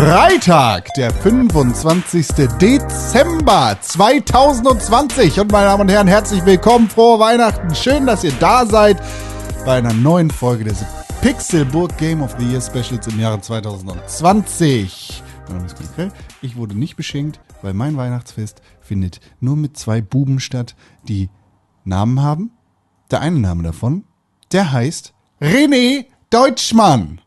Freitag, der 25. Dezember 2020. Und meine Damen und Herren, herzlich willkommen, frohe Weihnachten. Schön, dass ihr da seid bei einer neuen Folge des Pixelburg Game of the Year Specials im Jahre 2020. Mein Name ist Konkrell. Ich wurde nicht beschenkt, weil mein Weihnachtsfest findet nur mit zwei Buben statt, die Namen haben. Der eine Name davon, der heißt René Deutschmann.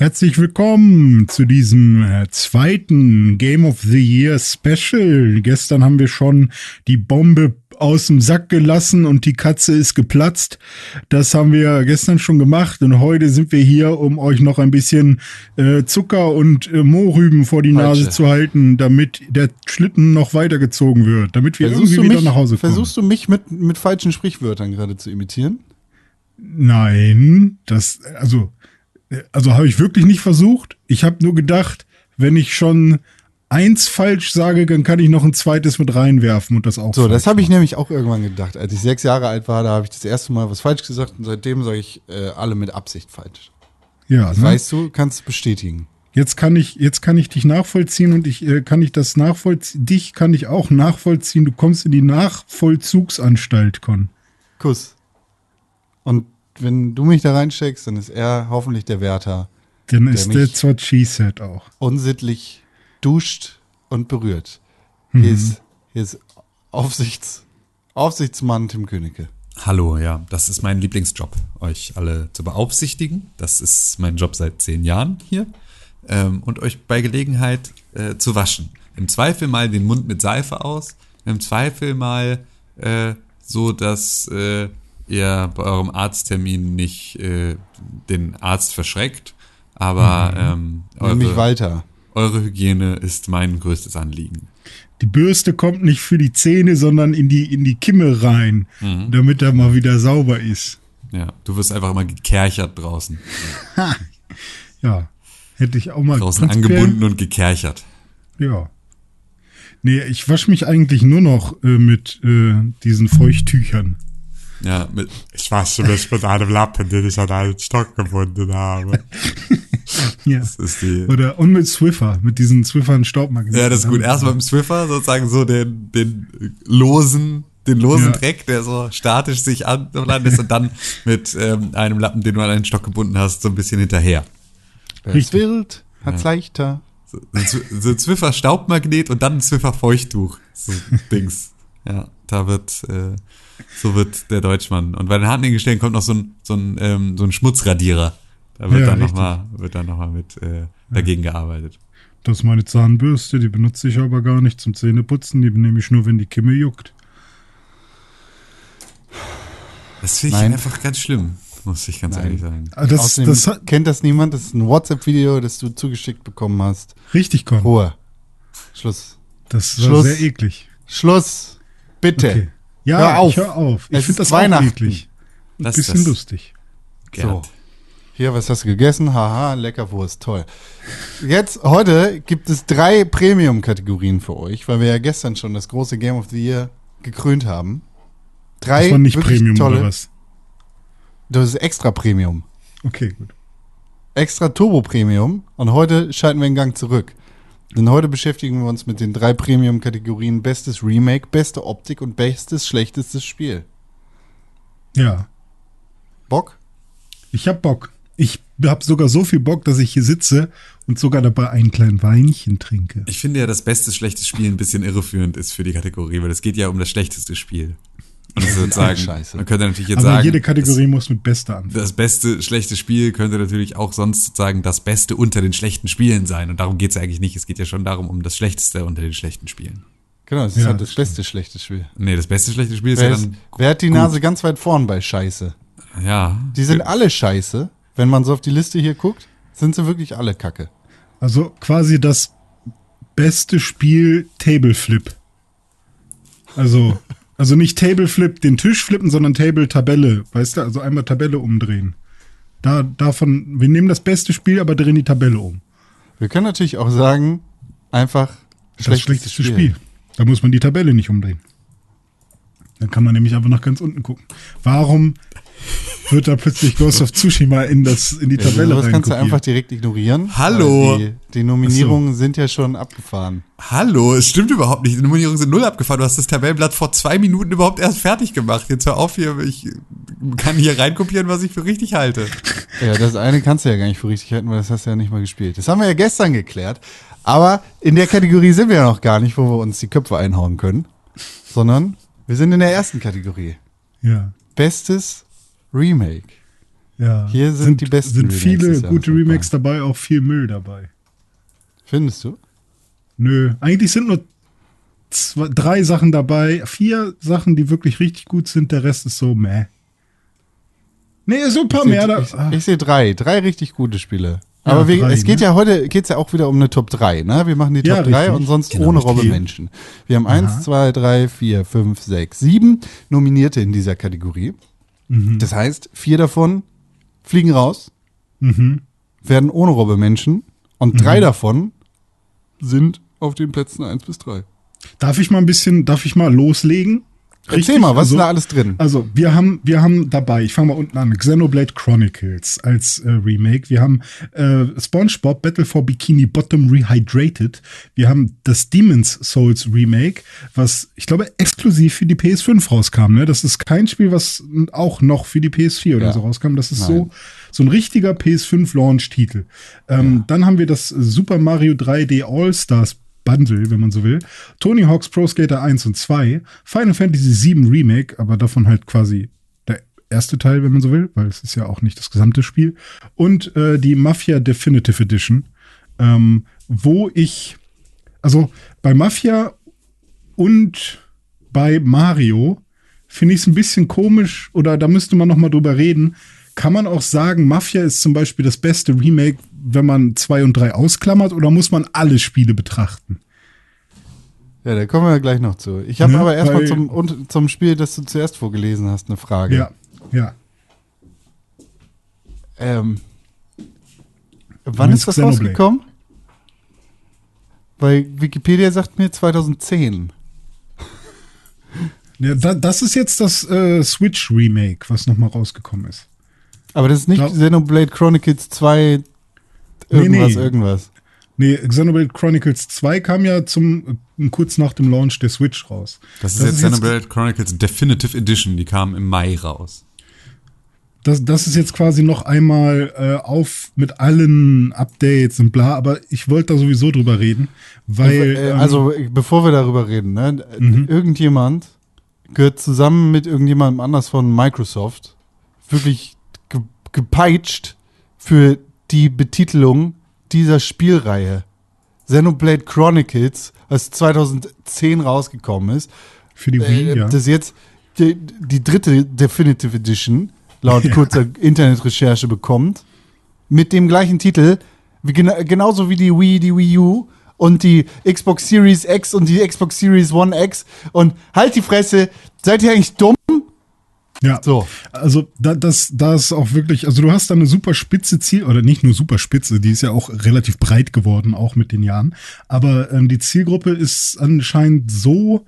Herzlich willkommen zu diesem äh, zweiten Game of the Year Special. Gestern haben wir schon die Bombe aus dem Sack gelassen und die Katze ist geplatzt. Das haben wir gestern schon gemacht und heute sind wir hier, um euch noch ein bisschen äh, Zucker und äh, Mohrrüben vor die Falsche. Nase zu halten, damit der Schlitten noch weitergezogen wird, damit wir Versuchst irgendwie wieder mich, nach Hause kommen. versuchst du mich mit, mit falschen Sprichwörtern gerade zu imitieren? Nein, das, also, also habe ich wirklich nicht versucht. Ich habe nur gedacht, wenn ich schon eins falsch sage, dann kann ich noch ein zweites mit reinwerfen und das auch. So, das habe ich nämlich auch irgendwann gedacht. Als ich sechs Jahre alt war, da habe ich das erste Mal was falsch gesagt und seitdem sage ich äh, alle mit Absicht falsch. Ja, ne? weißt du, kannst du bestätigen. jetzt kann ich, jetzt kann ich dich nachvollziehen und ich äh, kann ich das nachvollziehen. Dich kann ich auch nachvollziehen. Du kommst in die Nachvollzugsanstalt, Con. Kuss. Und wenn du mich da reinsteckst, dann ist er hoffentlich der Wärter, Dann Der ist what she said auch. unsittlich duscht und berührt. Mhm. Hier ist, hier ist Aufsichts, Aufsichtsmann Tim Königke. Hallo, ja, das ist mein Lieblingsjob, euch alle zu beaufsichtigen. Das ist mein Job seit zehn Jahren hier. Ähm, und euch bei Gelegenheit äh, zu waschen. Im Zweifel mal den Mund mit Seife aus. Im Zweifel mal äh, so, dass äh, ihr bei eurem Arzttermin nicht äh, den Arzt verschreckt. Aber ähm, Nämlich eure, Walter. eure Hygiene ist mein größtes Anliegen. Die Bürste kommt nicht für die Zähne, sondern in die, in die Kimme rein, Mhm. damit er mal wieder sauber ist. Ja, du wirst einfach immer gekerchert draußen. Ja, hätte ich auch mal Draußen angebunden und gekerchert. Ja. Nee, ich wasche mich eigentlich nur noch äh, mit äh, diesen Feuchttüchern. Ja, mit, Ich wasche mich mit einem Lappen, den ich an einen Stock gebunden habe. Ja. das ist die, Oder und mit Swiffer, mit diesen Swiffern Staubmagneten. Ja, das ist gut. Erstmal mit dem Swiffer sozusagen so den, den losen, den losen Ja. Dreck, der so statisch sich anlandet und dann mit ähm, einem Lappen, den du an einen Stock gebunden hast, so ein bisschen hinterher. Ist wild, hat's leichter. So, so, so Zwiffer Staubmagnet und dann ein Zwiffer Feuchttuch. So Dings. Ja, da wird, äh, so wird der Deutschmann. Und bei den hartnäckigen Stellen kommt noch so ein, so ein, ähm, so ein Schmutzradierer. Da wird Ja, dann nochmal, wird dann noch mal mit, äh, dagegen gearbeitet. Das ist meine Zahnbürste, die benutze ich aber gar nicht zum Zähneputzen. Die nehme ich nur, wenn die Kimme juckt. Das finde ich Nein. einfach ganz schlimm, muss ich ganz Nein. ehrlich sagen. Ah, Das, Außerdem das hat kennt das niemand. Das ist ein WhatsApp-Video, das du zugeschickt bekommen hast. richtig kommen. Ruhe. Schluss. Das war Schluss. sehr eklig. Schluss. Bitte. Okay. Ja, Hör auf. ich hör auf. Ich finde das auch Weihnachten. eklig. Ein Das- bisschen das- lustig. So. Hier, was hast du gegessen? Haha, lecker Wurst, toll. Jetzt, heute gibt es drei Premium-Kategorien für euch, weil wir ja gestern schon das große Game of the Year gekrönt haben. Drei Das war nicht wirklich Premium tolle. oder was? Das ist extra Premium. Okay, gut. Extra Turbo Premium. Und heute schalten wir den Gang zurück. Denn heute beschäftigen wir uns mit den drei Premium-Kategorien Bestes Remake, beste Optik und bestes, schlechtestes Spiel. Ja, Bock? ich hab Bock. Ich hab sogar so viel Bock, dass ich hier sitze und sogar dabei ein kleines Weinchen trinke. Ich finde ja, das beste schlechtes Spiel ein bisschen irreführend ist für die Kategorie, weil es geht ja um das schlechteste Spiel. Und das alle sozusagen, scheiße. man könnte natürlich jetzt Aber sagen, jede Kategorie muss mit Beste das, anfangen. das beste schlechte Spiel könnte natürlich auch sonst sozusagen das Beste unter den schlechten Spielen sein. Und darum geht es ja eigentlich nicht. Es geht ja schon darum, um das Schlechteste unter den schlechten Spielen. Genau, das ist Ja, halt das das beste, schlechte Spiel. Nee, das beste schlechte Spiel ist Wer, ja ist, dann, wer hat die gut. Nase ganz weit vorn bei Scheiße? ja, Die sind alle scheiße. Wenn man so auf die Liste hier guckt, sind sie wirklich alle kacke. Also quasi das beste Spiel Table Flip. Also, also nicht Table Flip, den Tisch flippen, sondern Table Tabelle. Weißt du, also einmal Tabelle umdrehen. Da, davon, wir nehmen das beste Spiel, aber drehen die Tabelle um. Wir können natürlich auch sagen, einfach Das schlechteste Spiel. Da muss man die Tabelle nicht umdrehen. Dann kann man nämlich einfach nach ganz unten gucken. Warum wird da plötzlich Ghost of Tsushima in, das, in die Ja, Tabelle sowas kannst du einfach direkt ignorieren. Hallo. Die, die Nominierungen sind ja schon abgefahren. Hallo, es stimmt überhaupt nicht. Die Nominierungen sind null abgefahren. Du hast das Tabellenblatt vor zwei Minuten überhaupt erst fertig gemacht. Jetzt hör auf hier. Ich kann hier reinkopieren, was ich für richtig halte. Ja, das eine kannst du ja gar nicht für richtig halten, weil das hast du ja nicht mal gespielt. Das haben wir ja gestern geklärt. Aber in der Kategorie sind wir ja noch gar nicht, wo wir uns die Köpfe einhauen können. Sondern wir sind in der ersten Kategorie. Ja. Bestes Remake. Ja. Hier sind die besten Sind Remakes viele gute dabei. Remakes dabei, auch viel Müll dabei. Findest du? Nö, eigentlich sind nur zwei, drei Sachen dabei, vier Sachen, die wirklich richtig gut sind, der Rest ist so meh. Nee, so ein paar Ich mehr. sehe Da, ich, ich seh drei. Drei richtig gute Spiele. Aber wir, drei, es geht ne? ja heute geht's ja auch wieder um eine Top 3, ne? Wir machen die Ja, Top 3 richtig. und sonst Genau, ohne. Robbe Menschen. Wir haben eins, zwei, drei, vier, fünf, sechs, sieben Nominierte in dieser Kategorie. Das heißt, vier davon fliegen raus, mhm. werden ohne Robbe Menschen und drei davon sind auf den Plätzen eins bis drei. Darf ich mal ein bisschen, darf ich mal loslegen? Erzähl mal, was also, ist da alles drin? Also, wir haben, wir haben dabei, ich fange mal unten an, Xenoblade Chronicles als äh, Remake. Wir haben äh, SpongeBob Battle for Bikini Bottom Rehydrated. Wir haben das Demon's Souls Remake, was ich glaube exklusiv für die PS5 rauskam. Ne? Das ist kein Spiel, was auch noch für die PS4 oder Ja. so rauskam. Das ist Nein. so so ein richtiger PS5 Launch-Titel. Ähm, Dann haben wir das Super Mario 3D All-Stars Bundle, wenn man so will. Tony Hawk's Pro Skater 1 und 2. Final Fantasy 7 Remake, aber davon halt quasi der erste Teil, wenn man so will, weil es ist ja auch nicht das gesamte Spiel. Und äh, die Mafia Definitive Edition, ähm, wo ich, also bei Mafia und bei Mario finde ich es ein bisschen komisch oder da müsste man noch mal drüber reden. Kann man auch sagen, Mafia ist zum Beispiel das beste Remake, wenn man zwei und drei ausklammert, oder muss man alle Spiele betrachten? Ja, da kommen wir gleich noch zu. Ich habe Ne, aber erstmal zum, und- zum Spiel, das du zuerst vorgelesen hast, eine Frage. Ja, ja. Ähm, wann ist das Xenoblade? rausgekommen? Weil Wikipedia sagt mir 2010. ja da, das ist jetzt das äh, Switch Remake, was noch mal rausgekommen ist. Aber das ist nicht Ja. Xenoblade Chronicles 2 irgendwas, nee. irgendwas. Nee, Xenoblade Chronicles 2 kam ja zum äh, kurz nach dem Launch der Switch raus. Das ist jetzt Xenoblade Chronicles Definitive Edition. Die kam im Mai raus. Das, das ist jetzt quasi noch einmal äh, auf mit allen Updates und bla, aber ich wollte da sowieso drüber reden, weil Äh, ähm, also, bevor wir darüber reden, ne? Mhm. irgendjemand gehört zusammen mit irgendjemandem anders von Microsoft wirklich ge gepeitscht für die Betitelung dieser Spielreihe. Xenoblade Chronicles, was 2010 rausgekommen ist, für die Wii, äh, ja. das ist jetzt die, die dritte Definitive Edition, laut kurzer Internetrecherche bekommt, mit dem gleichen Titel, wie, gena genauso wie die Wii, die Wii U und die Xbox Series X und die Xbox Series One X. Und halt die Fresse, seid ihr eigentlich dumm? Ja. So. Also da, das, da ist auch wirklich, also du hast da eine super spitze Ziel, oder nicht nur super spitze, die ist ja auch relativ breit geworden, auch mit den Jahren. Aber ähm, die Zielgruppe ist anscheinend so,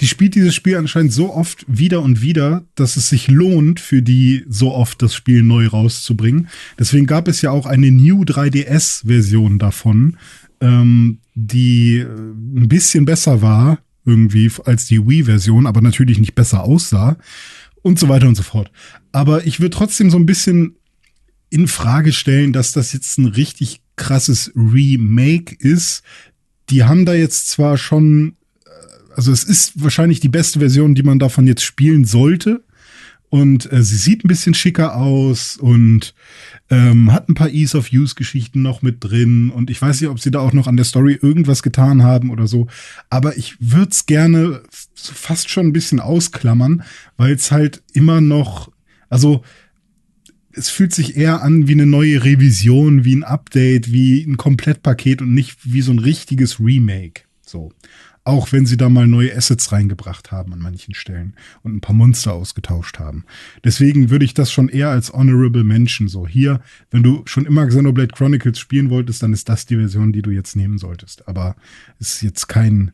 die spielt dieses Spiel anscheinend so oft wieder und wieder, dass es sich lohnt, für die so oft das Spiel neu rauszubringen. Deswegen gab es ja auch eine New 3DS-Version davon, ähm, die äh, ein bisschen besser war, irgendwie, als die Wii-Version, aber natürlich nicht besser aussah und so weiter und so fort. Aber ich würde trotzdem so ein bisschen in Frage stellen, dass das jetzt ein richtig krasses Remake ist. Die haben da jetzt zwar schon, äh, also es ist wahrscheinlich die beste Version, die man davon jetzt spielen sollte. Und äh, sie sieht ein bisschen schicker aus und ähm, hat ein paar Ease of Use Geschichten noch mit drin. Und ich weiß nicht, ob sie da auch noch an der Story irgendwas getan haben oder so. Aber ich würde es gerne fast schon ein bisschen ausklammern, weil es halt immer noch, also es fühlt sich eher an wie eine neue Revision, wie ein Update, wie ein Komplettpaket und nicht wie so ein richtiges Remake. So. Auch wenn sie da mal neue Assets reingebracht haben an manchen Stellen und ein paar Monster ausgetauscht haben. Deswegen würde ich das schon eher als Honorable Mention so. Hier, wenn du schon immer Xenoblade Chronicles spielen wolltest, dann ist das die Version, die du jetzt nehmen solltest. Aber es ist jetzt kein,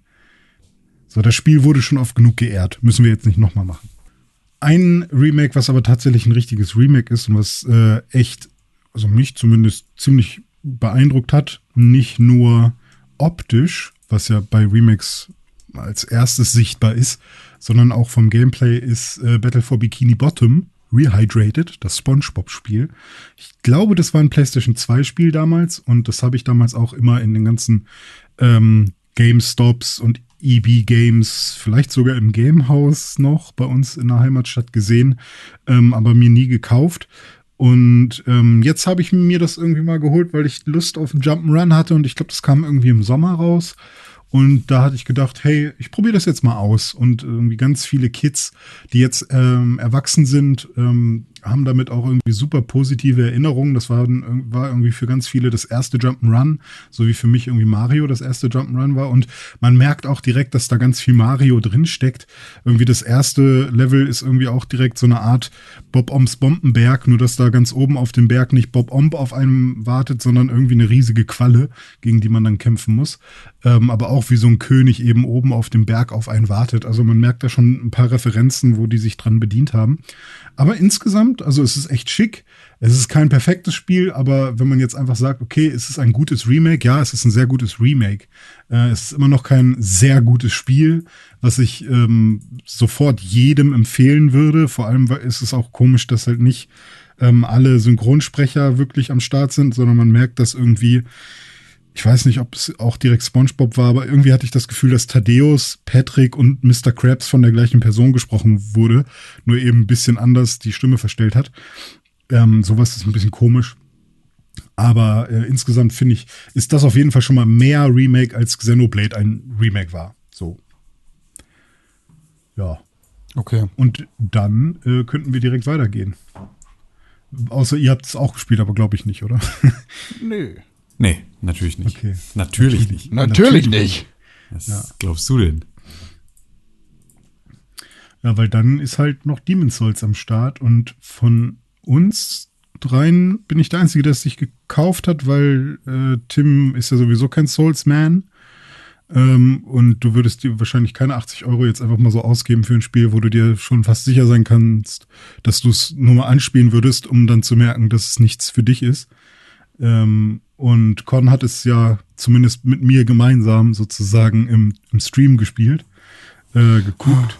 so, das Spiel wurde schon oft genug geehrt. Müssen wir jetzt nicht nochmal machen. ein Remake, was aber tatsächlich ein richtiges Remake ist und was äh, echt, also mich zumindest ziemlich beeindruckt hat, nicht nur optisch, was ja bei Remakes als erstes sichtbar ist, sondern auch vom Gameplay ist äh, Battle for Bikini Bottom Rehydrated, das SpongeBob-Spiel. Ich glaube, das war ein PlayStation 2-Spiel damals und das habe ich damals auch immer in den ganzen ähm, GameStops und EB Games, vielleicht sogar im Gamehouse noch bei uns in der Heimatstadt gesehen, ähm, aber mir nie gekauft. Und ähm, jetzt habe ich mir das irgendwie mal geholt, weil ich Lust auf Jump'n'Run hatte und ich glaube, das kam irgendwie im Sommer raus. Und da hatte ich gedacht, hey, ich probiere das jetzt mal aus. Und irgendwie ganz viele Kids, die jetzt ähm, erwachsen sind, ähm, haben damit auch irgendwie super positive Erinnerungen. Das war, war irgendwie für ganz viele das erste Jump'n'Run, so wie für mich irgendwie Mario das erste Jump'n'Run war. Und man merkt auch direkt, dass da ganz viel Mario drin steckt. Irgendwie das erste Level ist irgendwie auch direkt so eine Art Bob Ombs Bombenberg, nur dass da ganz oben auf dem Berg nicht Bob Omb auf einem wartet, sondern irgendwie eine riesige Qualle, gegen die man dann kämpfen muss. Ähm, aber auch wie so ein König eben oben auf dem Berg auf einen wartet. Also man merkt da schon ein paar Referenzen, wo die sich dran bedient haben. Aber insgesamt, also es ist echt schick. Es ist kein perfektes Spiel, aber wenn man jetzt einfach sagt, okay, es ist ein gutes Remake, ja, es ist ein sehr gutes Remake. Äh, es ist immer noch kein sehr gutes Spiel, was ich ähm, sofort jedem empfehlen würde. Vor allem ist es auch komisch, dass halt nicht ähm, alle Synchronsprecher wirklich am Start sind, sondern man merkt, dass irgendwie ich weiß nicht, ob es auch direkt SpongeBob war, aber irgendwie hatte ich das Gefühl, dass Thaddeus, Patrick und Mr. Krabs von der gleichen Person gesprochen wurde, nur eben ein bisschen anders die Stimme verstellt hat. Ähm, sowas ist ein bisschen komisch. Aber äh, insgesamt finde ich, ist das auf jeden Fall schon mal mehr Remake als Xenoblade ein Remake war. So. Ja. Okay. Und dann äh, könnten wir direkt weitergehen. Außer ihr habt es auch gespielt, aber glaube ich nicht, oder? Nö. Nee, natürlich nicht. Okay. Natürlich nicht. Natürlich nicht. Was Ja. glaubst du denn? Ja, weil dann ist halt noch Demon's Souls am Start und von uns dreien bin ich der Einzige, der es sich gekauft hat, weil äh, Tim ist ja sowieso kein Souls-Man. Ähm, und du würdest dir wahrscheinlich keine 80 Euro jetzt einfach mal so ausgeben für ein Spiel, wo du dir schon fast sicher sein kannst, dass du es nur mal anspielen würdest, um dann zu merken, dass es nichts für dich ist. Ähm, und Con hat es ja zumindest mit mir gemeinsam sozusagen im, im Stream gespielt, äh, geguckt.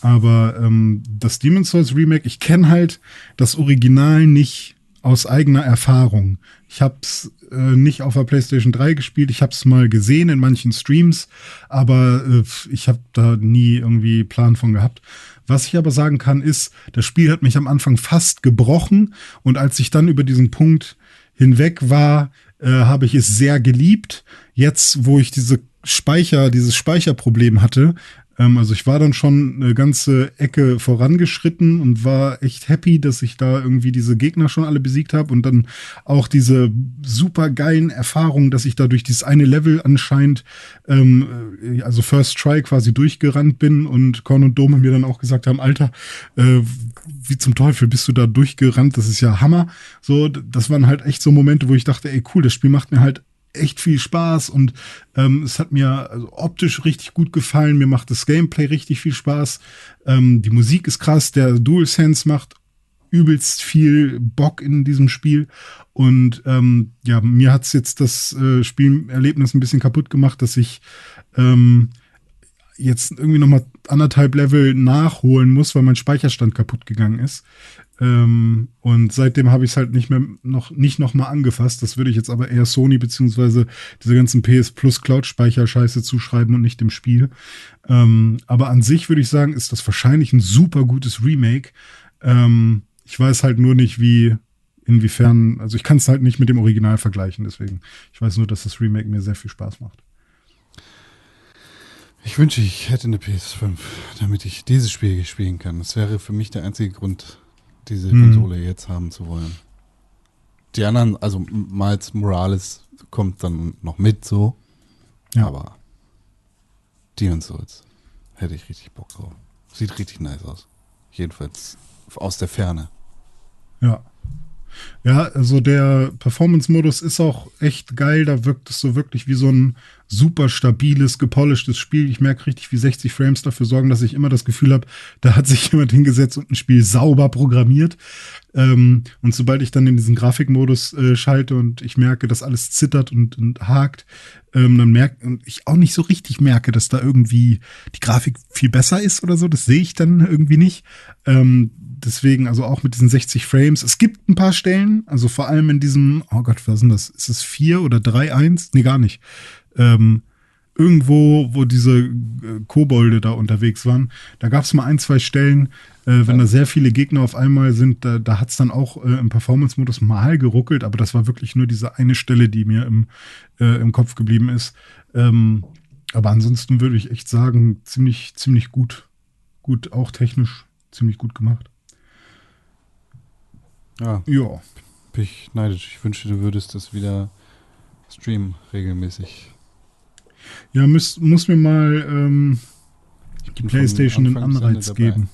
Aber ähm, das Demon's Souls Remake, ich kenne halt das Original nicht aus eigener Erfahrung. Ich habe es äh, nicht auf der PlayStation 3 gespielt. Ich habe es mal gesehen in manchen Streams, aber äh, ich habe da nie irgendwie Plan von gehabt. Was ich aber sagen kann, ist, das Spiel hat mich am Anfang fast gebrochen und als ich dann über diesen Punkt hinweg war, äh, habe ich es sehr geliebt. Jetzt, wo ich diese Speicher, dieses Speicherproblem hatte, ähm, also ich war dann schon eine ganze Ecke vorangeschritten und war echt happy, dass ich da irgendwie diese Gegner schon alle besiegt habe und dann auch diese super geilen Erfahrungen, dass ich da durch dieses eine Level anscheinend, ähm, äh, also First Try quasi durchgerannt bin und Korn und Dome mir dann auch gesagt haben, Alter, äh, wie zum Teufel bist du da durchgerannt? Das ist ja Hammer. So, das waren halt echt so Momente, wo ich dachte, ey cool, das Spiel macht mir halt echt viel Spaß und ähm, es hat mir also optisch richtig gut gefallen. Mir macht das Gameplay richtig viel Spaß. Ähm, die Musik ist krass. Der DualSense macht übelst viel Bock in diesem Spiel. Und ähm, ja, mir hat's jetzt das äh, Spielerlebnis ein bisschen kaputt gemacht, dass ich ähm, jetzt irgendwie noch mal anderthalb Level nachholen muss, weil mein Speicherstand kaputt gegangen ist. Ähm, und seitdem habe ich es halt nicht mehr noch nicht noch mal angefasst. Das würde ich jetzt aber eher Sony beziehungsweise diese ganzen PS Plus Cloud Speicher Scheiße zuschreiben und nicht dem Spiel. Ähm, aber an sich würde ich sagen, ist das wahrscheinlich ein super gutes Remake. Ähm, ich weiß halt nur nicht, wie inwiefern. Also ich kann es halt nicht mit dem Original vergleichen. Deswegen ich weiß nur, dass das Remake mir sehr viel Spaß macht. Ich wünsche, ich hätte eine PS5, damit ich dieses Spiel spielen kann. Das wäre für mich der einzige Grund, diese Hm. Konsole jetzt haben zu wollen. Die anderen, also Miles Morales kommt dann noch mit so, Ja. aber Demon's Souls hätte ich richtig Bock drauf. Sieht richtig nice aus. Jedenfalls aus der Ferne. Ja. Ja, also der Performance-Modus ist auch echt geil. Da wirkt es so wirklich wie so ein super stabiles, gepolischtes Spiel. Ich merke richtig, wie 60 Frames dafür sorgen, dass ich immer das Gefühl habe, da hat sich jemand hingesetzt und ein Spiel sauber programmiert. Ähm, und sobald ich dann in diesen Grafikmodus äh, schalte und ich merke, dass alles zittert und, und hakt, ähm, dann merke und ich auch nicht so richtig merke, dass da irgendwie die Grafik viel besser ist oder so. Das sehe ich dann irgendwie nicht. Ähm, deswegen, also auch mit diesen 60 Frames. Es gibt ein paar Stellen, also vor allem in diesem, oh Gott, was denn das? Ist es 4 oder 3-1? Nee, gar nicht. Ähm, irgendwo, wo diese äh, Kobolde da unterwegs waren, da gab es mal ein, zwei Stellen, äh, wenn da sehr viele Gegner auf einmal sind, da, da hat es dann auch äh, im Performance-Modus mal geruckelt, aber das war wirklich nur diese eine Stelle, die mir im, äh, im Kopf geblieben ist. Ähm, aber ansonsten würde ich echt sagen, ziemlich, ziemlich gut. Gut, auch technisch ziemlich gut gemacht. Ja, Ja. bin ich neidisch. Ich wünschte, du würdest das wieder streamen, regelmäßig. Ja, muss, muss mir mal ähm, die Playstation einen Anreiz geben.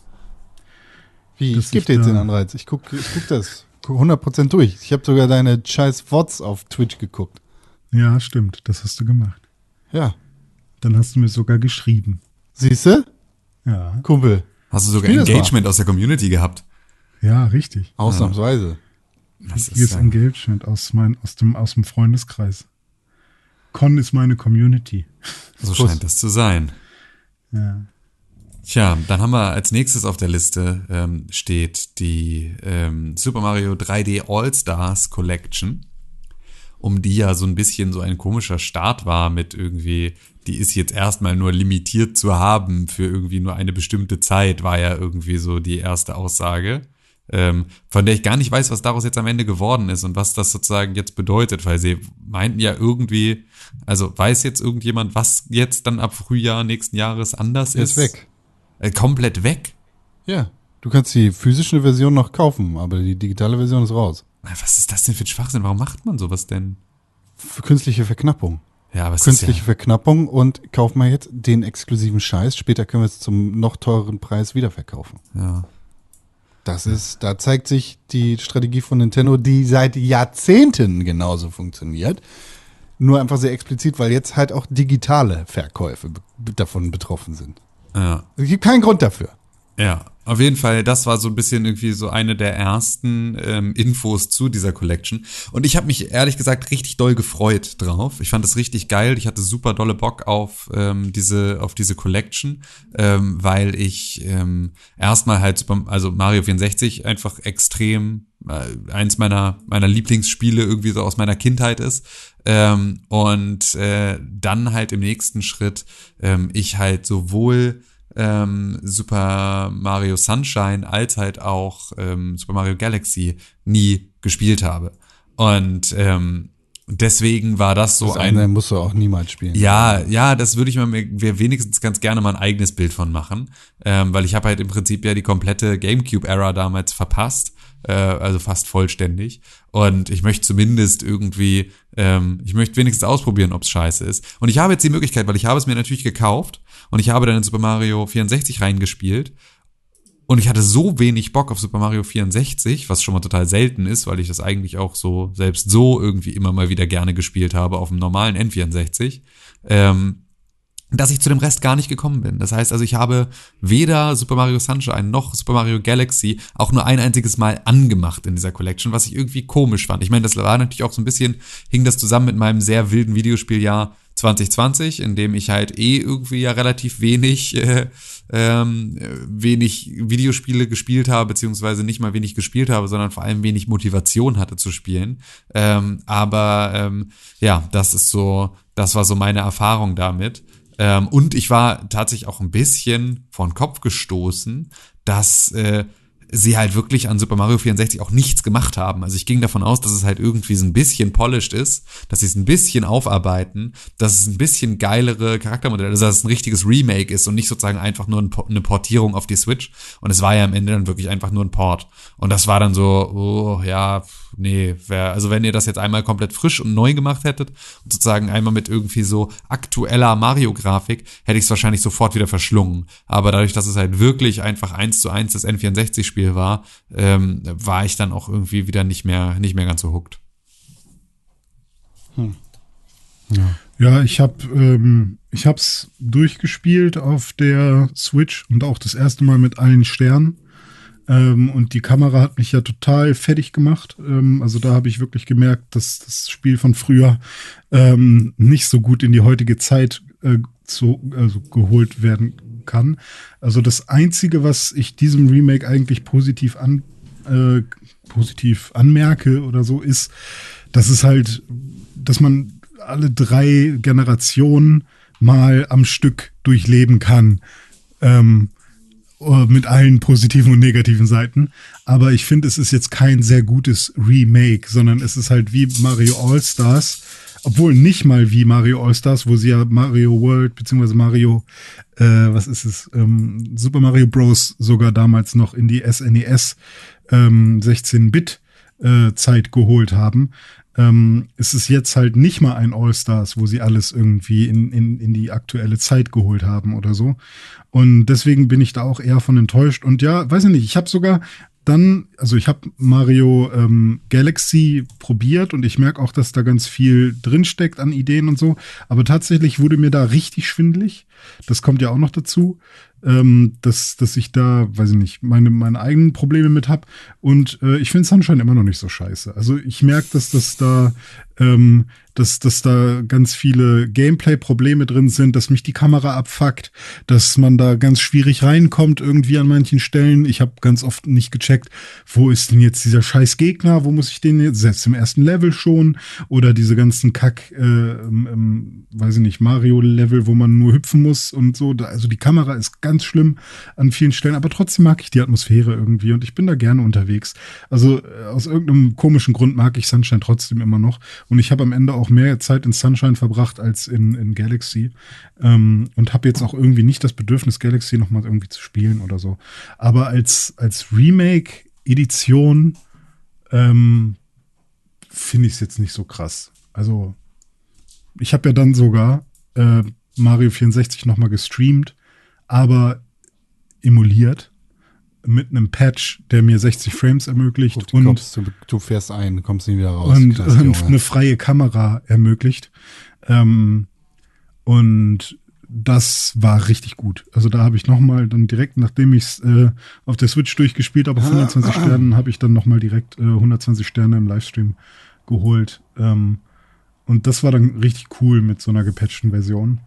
Wie? Ich gebe dir jetzt den Anreiz. Ich guck, ich guck das. Guck 100% durch. Ich habe sogar deine scheiß VODs auf Twitch geguckt. Ja, stimmt, das hast du gemacht. Ja. Dann hast du mir sogar geschrieben. Siehste? Ja, Kumpel. Hast du sogar. Engagement aus der Community gehabt? Ja, richtig. Ausnahmsweise. Das Hier ist ja- Engagement aus, mein, aus, dem, aus dem Freundeskreis. Con ist meine Community. so scheint das zu sein. Ja. Tja, dann haben wir als nächstes auf der Liste ähm, steht die ähm, Super Mario 3D All-Stars Collection, um die ja so ein bisschen so ein komischer Start war mit irgendwie, die ist jetzt erstmal nur limitiert zu haben für irgendwie nur eine bestimmte Zeit, war ja irgendwie so die erste Aussage. Ähm, von der ich gar nicht weiß, was daraus jetzt am Ende geworden ist und was das sozusagen jetzt bedeutet, weil sie meinten ja irgendwie, also weiß jetzt irgendjemand, was jetzt dann ab Frühjahr nächsten Jahres anders Er ist? ist weg. Äh, komplett weg. Ja. Du kannst die physische Version noch kaufen, aber die digitale Version ist raus. Was ist das denn für ein Schwachsinn? Warum macht man sowas denn? Für künstliche Verknappung. Ja, aber es Künstliche ist Verknappung und kauf mal jetzt den exklusiven Scheiß. Später können wir es zum noch teureren Preis wiederverkaufen. ja, ja. Das ist, da zeigt sich die Strategie von Nintendo, die seit Jahrzehnten genauso funktioniert. Nur einfach sehr explizit, weil jetzt halt auch digitale Verkäufe davon betroffen sind. ja. Es gibt keinen Grund dafür. Ja, auf jeden Fall, das war so ein bisschen irgendwie so eine der ersten ähm, Infos zu dieser Collection. Und ich habe mich ehrlich gesagt richtig doll gefreut drauf. Ich fand es richtig geil. Ich hatte super dolle Bock auf ähm, diese auf diese Collection, ähm, weil ich ähm, erstmal halt Super, also Mario 64 einfach extrem äh, eins meiner meiner Lieblingsspiele irgendwie so aus meiner Kindheit ist. Ähm, und äh, dann halt im nächsten Schritt ähm, ich halt sowohl ähm, Super Mario Sunshine als halt auch ähm, Super Mario Galaxy nie gespielt habe. Und ähm, deswegen war das so Das ein eine musst du auch niemals spielen. ja, ja, das würde ich mir wenigstens ganz gerne mal ein eigenes Bild von machen, ähm, weil ich habe halt im Prinzip ja die komplette GameCube-Ära damals verpasst, äh, also fast vollständig. Und ich möchte zumindest irgendwie, ähm, ich möchte wenigstens ausprobieren, ob es scheiße ist. Und ich habe jetzt die Möglichkeit, weil ich habe es mir natürlich gekauft und ich habe dann in Super Mario 64 reingespielt und ich hatte so wenig Bock auf Super Mario 64, was schon mal total selten ist, weil ich das eigentlich auch so, selbst so irgendwie immer mal wieder gerne gespielt habe auf dem normalen N64, ähm, dass ich zu dem Rest gar nicht gekommen bin. Das heißt also, ich habe weder Super Mario Sunshine noch Super Mario Galaxy auch nur ein einziges Mal angemacht in dieser Collection, was ich irgendwie komisch fand. Ich meine, das war natürlich auch so ein bisschen, hing das zusammen mit meinem sehr wilden Videospieljahr 2020, in dem ich halt eh irgendwie ja relativ wenig, äh, ähm, äh, wenig Videospiele gespielt habe, beziehungsweise nicht mal wenig gespielt habe, sondern vor allem wenig Motivation hatte zu spielen. Ähm, aber ähm, ja, das ist so, das war so meine Erfahrung damit. Ähm, und ich war tatsächlich auch ein bisschen vor den Kopf gestoßen, dass äh, sie halt wirklich an Super Mario 64 auch nichts gemacht haben. Also ich ging davon aus, dass es halt irgendwie so ein bisschen polished ist, dass sie es ein bisschen aufarbeiten, dass es ein bisschen geilere Charaktermodelle, also dass es ein richtiges Remake ist und nicht sozusagen einfach nur eine Portierung auf die Switch. Und es war ja am Ende dann wirklich einfach nur ein Port. Und das war dann so, oh, ja, nee, wär, also wenn ihr das jetzt einmal komplett frisch und neu gemacht hättet und sozusagen einmal mit irgendwie so aktueller Mario-Grafik, hätte ich es wahrscheinlich sofort wieder verschlungen. Aber dadurch, dass es halt wirklich einfach eins zu eins das N64-Spiel war, ähm, war ich dann auch irgendwie wieder nicht mehr, nicht mehr ganz so hooked. Ja, ich habe ähm, ich hab's durchgespielt auf der Switch und auch das erste Mal mit allen Sternen. Ähm, und die Kamera hat mich ja total fertig gemacht. Ähm, also da habe ich wirklich gemerkt, dass das Spiel von früher ähm, nicht so gut in die heutige Zeit äh, zu, also geholt werden kann. Also das Einzige, was ich diesem Remake eigentlich positiv an äh, positiv anmerke oder so, ist, dass es halt, dass man alle drei Generationen mal am Stück durchleben kann. Ähm, äh, mit allen positiven und negativen Seiten. Aber ich finde, es ist jetzt kein sehr gutes Remake, sondern es ist halt wie Mario All-Stars. Obwohl nicht mal wie Mario All-Stars, wo sie ja Mario World beziehungsweise Mario, äh, was ist es, ähm, Super Mario Bros. sogar damals noch in die SNES ähm, 16-Bit äh, geholt haben ähm, ist es jetzt halt nicht mal ein All-Stars, wo sie alles irgendwie in, in, in die aktuelle Zeit geholt haben oder so. Und deswegen bin ich da auch eher von enttäuscht. Und ja, weiß ich nicht, ich habe sogar dann, also ich habe Mario ähm, Galaxy probiert und ich merke auch, dass da ganz viel drinsteckt an Ideen und so. Aber tatsächlich wurde mir da richtig schwindlig. Das kommt ja auch noch dazu ähm, dass, dass ich da, weiß ich nicht, meine, meine eigenen Probleme mit habe. Und äh, ich finde Sunshine immer noch nicht so scheiße. Also ich merke, dass das da ähm, dass, dass da ganz viele Gameplay-Probleme drin sind, dass mich die Kamera abfuckt, dass man da ganz schwierig reinkommt irgendwie an manchen Stellen. Ich habe ganz oft nicht gecheckt, wo ist denn jetzt dieser scheiß Gegner, wo muss ich den jetzt, selbst im ersten Level schon oder diese ganzen Kack, äh, ähm, weiß ich nicht, Mario-Level, wo man nur hüpfen muss und so. Also die Kamera ist ganz schlimm an vielen Stellen, aber trotzdem mag ich die Atmosphäre irgendwie und ich bin da gerne unterwegs. Also äh, aus irgendeinem komischen Grund mag ich Sunshine trotzdem immer noch und ich habe am Ende auch mehr Zeit in Sunshine verbracht als in, in Galaxy. Ähm, und habe jetzt auch irgendwie nicht das Bedürfnis, Galaxy nochmal irgendwie zu spielen oder so. Aber als, als Remake-Edition ähm, finde ich es jetzt nicht so krass. Also, ich habe ja dann sogar äh, Mario 64 nochmal gestreamt, aber emuliert mit einem Patch, der mir 60 Frames ermöglicht Gut, und kommst, du, du, fährst ein, kommst nie wieder raus. Und, und eine freie Kamera ermöglicht. Ähm, und das war richtig gut. Also da habe ich noch mal dann direkt, nachdem ich es äh, auf der Switch durchgespielt habe, auf 120 ah, Sternen, habe ich dann noch mal direkt äh, 120 Sterne im Livestream geholt. Ähm, und das war dann richtig cool mit so einer gepatchten Version.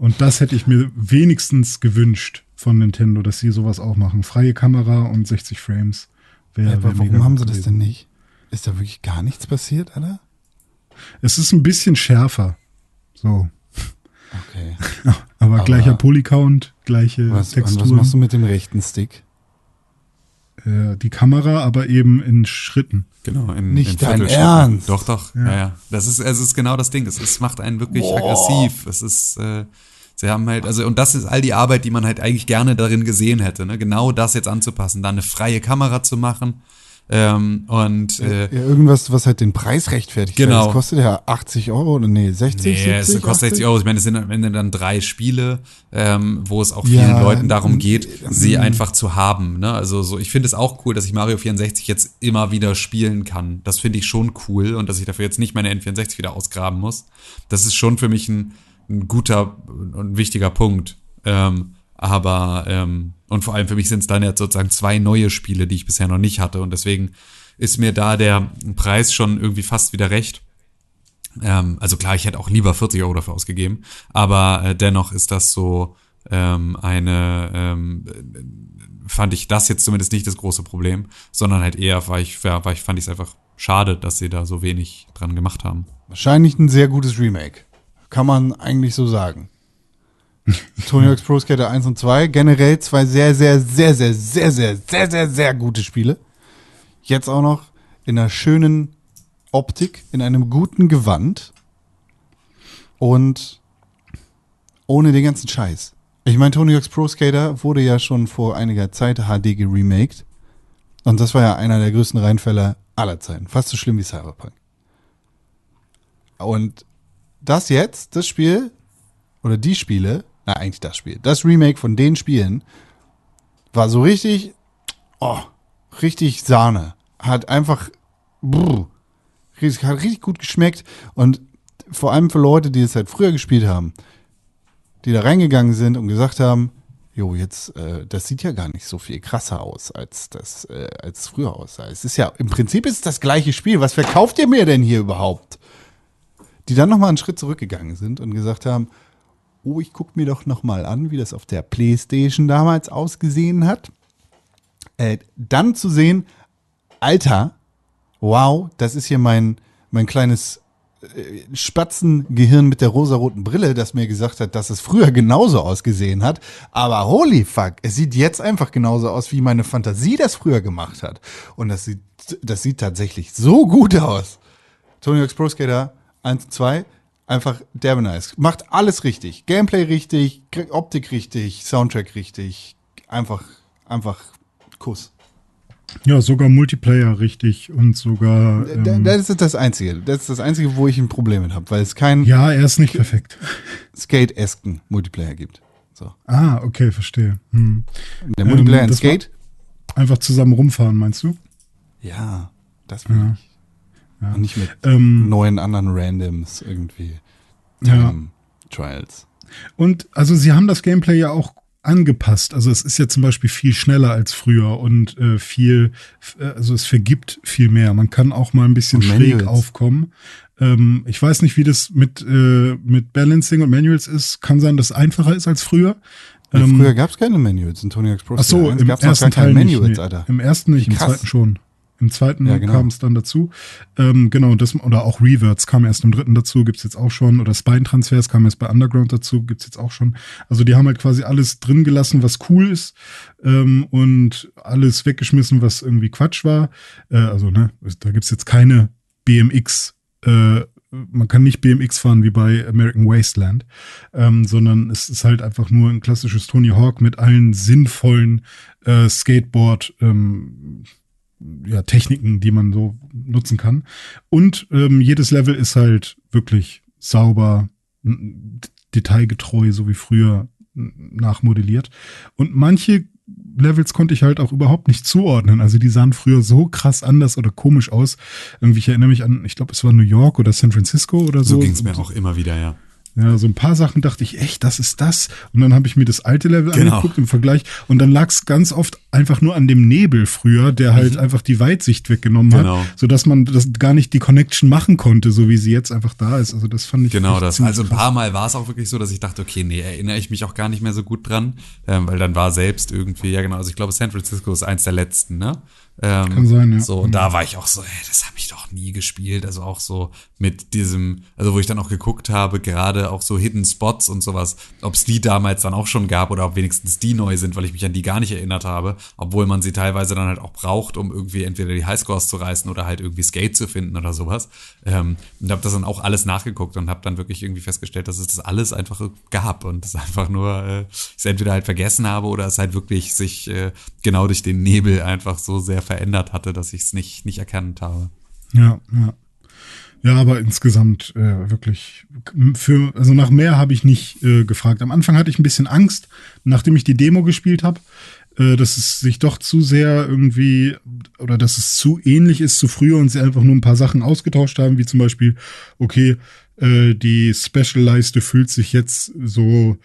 Und das hätte ich mir wenigstens gewünscht von Nintendo, dass sie sowas auch machen. Freie Kamera und 60 Frames. Wär, ja, wär warum haben sie das denn nicht? Ist da wirklich gar nichts passiert, Alter? Es ist ein bisschen schärfer. So. Okay. Aber, Aber gleicher Polycount, gleiche was, Texturen. Was machst du mit dem rechten Stick? Äh, die Kamera, aber eben in Schritten. Genau, in, nicht in dein Ernst. Doch, doch. Ja. ja, ja. Das ist, es ist genau das Ding. Es, es macht einen wirklich Boah. aggressiv. Es ist, äh, Sie haben halt, also, und das ist all die Arbeit, die man halt eigentlich gerne darin gesehen hätte, ne? Genau das jetzt anzupassen, da eine freie Kamera zu machen. Ähm, und äh, ja, irgendwas, was halt den Preis rechtfertigt. Genau. Das kostet ja 80 Euro oder nee, 60, nee, 70, es kostet 60 Euro. Ich meine, es sind am Ende dann drei Spiele, ähm, wo es auch vielen ja, Leuten darum geht, sie einfach zu haben. Ne? Also so, ich finde es auch cool, dass ich Mario 64 jetzt immer wieder spielen kann. Das finde ich schon cool und dass ich dafür jetzt nicht meine N64 wieder ausgraben muss. Das ist schon für mich ein ein guter und wichtiger Punkt. Ähm, aber, ähm, und vor allem für mich sind es dann jetzt sozusagen zwei neue Spiele, die ich bisher noch nicht hatte. Und deswegen ist mir da der Preis schon irgendwie fast wieder recht. Ähm, also klar, ich hätte auch lieber 40 Euro dafür ausgegeben, aber äh, dennoch ist das so ähm, eine, ähm, fand ich das jetzt zumindest nicht das große Problem, sondern halt eher, war ich, war, war ich, fand ich es einfach schade, dass sie da so wenig dran gemacht haben. Wahrscheinlich ein sehr gutes Remake. Kann man eigentlich so sagen. Tony Hawk's Pro Skater 1 und 2, generell zwei sehr, sehr, sehr, sehr, sehr, sehr, sehr, sehr, sehr gute Spiele. Jetzt auch noch in einer schönen Optik, in einem guten Gewand und ohne den ganzen Scheiß. Ich meine, Tony Hawk's Pro Skater wurde ja schon vor einiger Zeit HD geremaked. Und das war ja einer der größten Reinfälle aller Zeiten. Fast so schlimm wie Cyberpunk. Und das jetzt, das Spiel, oder die Spiele, na eigentlich das Spiel, das Remake von den Spielen, war so richtig, oh, richtig Sahne. Hat einfach, brr, richtig, hat richtig gut geschmeckt. Und vor allem für Leute, die es halt früher gespielt haben, die da reingegangen sind und gesagt haben, jo, jetzt, äh, das sieht ja gar nicht so viel krasser aus, als das, äh, als es früher aussah. Es ist ja, im Prinzip ist es das gleiche Spiel. Was verkauft ihr mir denn hier überhaupt? Die dann nochmal einen Schritt zurückgegangen sind und gesagt haben, oh, ich gucke mir doch nochmal an, wie das auf der Playstation damals ausgesehen hat. Äh, dann zu sehen, Alter, wow, das ist hier mein, mein kleines äh, Spatzengehirn mit der rosaroten Brille, das mir gesagt hat, dass es früher genauso ausgesehen hat. Aber holy fuck, es sieht jetzt einfach genauso aus, wie meine Fantasie das früher gemacht hat. Und das sieht, das sieht tatsächlich so gut aus. Tony Hawk's Pro Skater 1 und 2, einfach derbe nice. Macht alles richtig. Gameplay richtig, Optik richtig, Soundtrack richtig. Einfach, einfach Kuss. Ja, sogar Multiplayer richtig und sogar. Ähm, Das ist das Einzige. Das ist das Einzige, wo ich ein Problem mit habe, weil es keinen ja, er ist nicht perfekt. Skate-esken Multiplayer gibt. So. Ah, okay, verstehe. Hm. Der Multiplayer in das war- Skate? Einfach zusammen rumfahren, meinst du? Ja, das will Ja. ich. Und nicht mit Ähm, neuen anderen Randoms irgendwie. Ja. Time Trials. Und also sie haben das Gameplay ja auch angepasst. Also es ist ja zum Beispiel viel schneller als früher und äh, viel, äh, also es vergibt viel mehr. Man kann auch mal ein bisschen schräg aufkommen. Ähm, ich weiß nicht, wie das mit, äh, mit Balancing und Manuals ist. Kann sein, dass es einfacher ist als früher. Ja, Ähm, früher gab es keine Manuals in Tony Hawk's Pro Ach so, Skater 1 im ersten Teil nicht. Manuals, nee. Alter. Im ersten nicht, im zweiten schon. Im zweiten Ja, genau. kam es dann dazu. Ähm, genau, das, oder auch Reverts kam erst im dritten dazu, gibt's jetzt auch schon. Oder Spine-Transfers kam erst bei Underground dazu, gibt's jetzt auch schon. Also die haben halt quasi alles drin gelassen, was cool ist ähm, und alles weggeschmissen, was irgendwie Quatsch war. Äh, also, ne, da gibt's jetzt keine BMX, äh, man kann nicht BMX fahren wie bei American Wasteland, ähm, sondern es ist halt einfach nur ein klassisches Tony Hawk mit allen sinnvollen äh, Skateboard ähm, ja, Techniken, die man so nutzen kann. Und ähm, jedes Level ist halt wirklich sauber, detailgetreu, so wie früher nachmodelliert. Und manche Levels konnte ich halt auch überhaupt nicht zuordnen. Also die sahen früher so krass anders oder komisch aus. Irgendwie, ich erinnere mich an, ich glaube, es war New York oder San Francisco oder so. So ging es mir auch immer wieder, ja. Ja, so ein paar Sachen dachte ich, echt, das ist das. Und dann habe ich mir das alte Level Genau. angeguckt im Vergleich. Und dann lag es ganz oft einfach nur an dem Nebel früher, der halt einfach die Weitsicht weggenommen Mhm. Genau. hat, sodass man das gar nicht die Connection machen konnte, so wie sie jetzt einfach da ist. Also das fand ich Genau das. Also ein paar Mal war es auch wirklich so, dass ich dachte, okay, nee, erinnere ich mich auch gar nicht mehr so gut dran, ähm, weil dann war selbst irgendwie, ja genau, also ich glaube San Francisco ist eins der letzten, ne? Ähm, Kann sein, ja. So, und da war ich auch so, ey, das habe ich doch nie gespielt. Also auch so mit diesem, also wo ich dann auch geguckt habe, gerade auch so Hidden Spots und sowas, ob es die damals dann auch schon gab oder ob wenigstens die neu sind, weil ich mich an die gar nicht erinnert habe, obwohl man sie teilweise dann halt auch braucht, um irgendwie entweder die Highscores zu reißen oder halt irgendwie Skate zu finden oder sowas. Ähm, und habe das dann auch alles nachgeguckt und habe dann wirklich irgendwie festgestellt, dass es das alles einfach gab und es einfach nur, äh, ich es entweder halt vergessen habe oder es halt wirklich sich äh, genau durch den Nebel einfach so sehr verändert hatte, dass ich es nicht, nicht erkannt habe. Ja, ja. Ja, aber insgesamt äh, wirklich für also nach mehr habe ich nicht äh, gefragt. Am Anfang hatte ich ein bisschen Angst, nachdem ich die Demo gespielt habe, äh, dass es sich doch zu sehr irgendwie oder dass es zu ähnlich ist zu früher und sie einfach nur ein paar Sachen ausgetauscht haben, wie zum Beispiel, okay, äh, die Special-Leiste fühlt sich jetzt so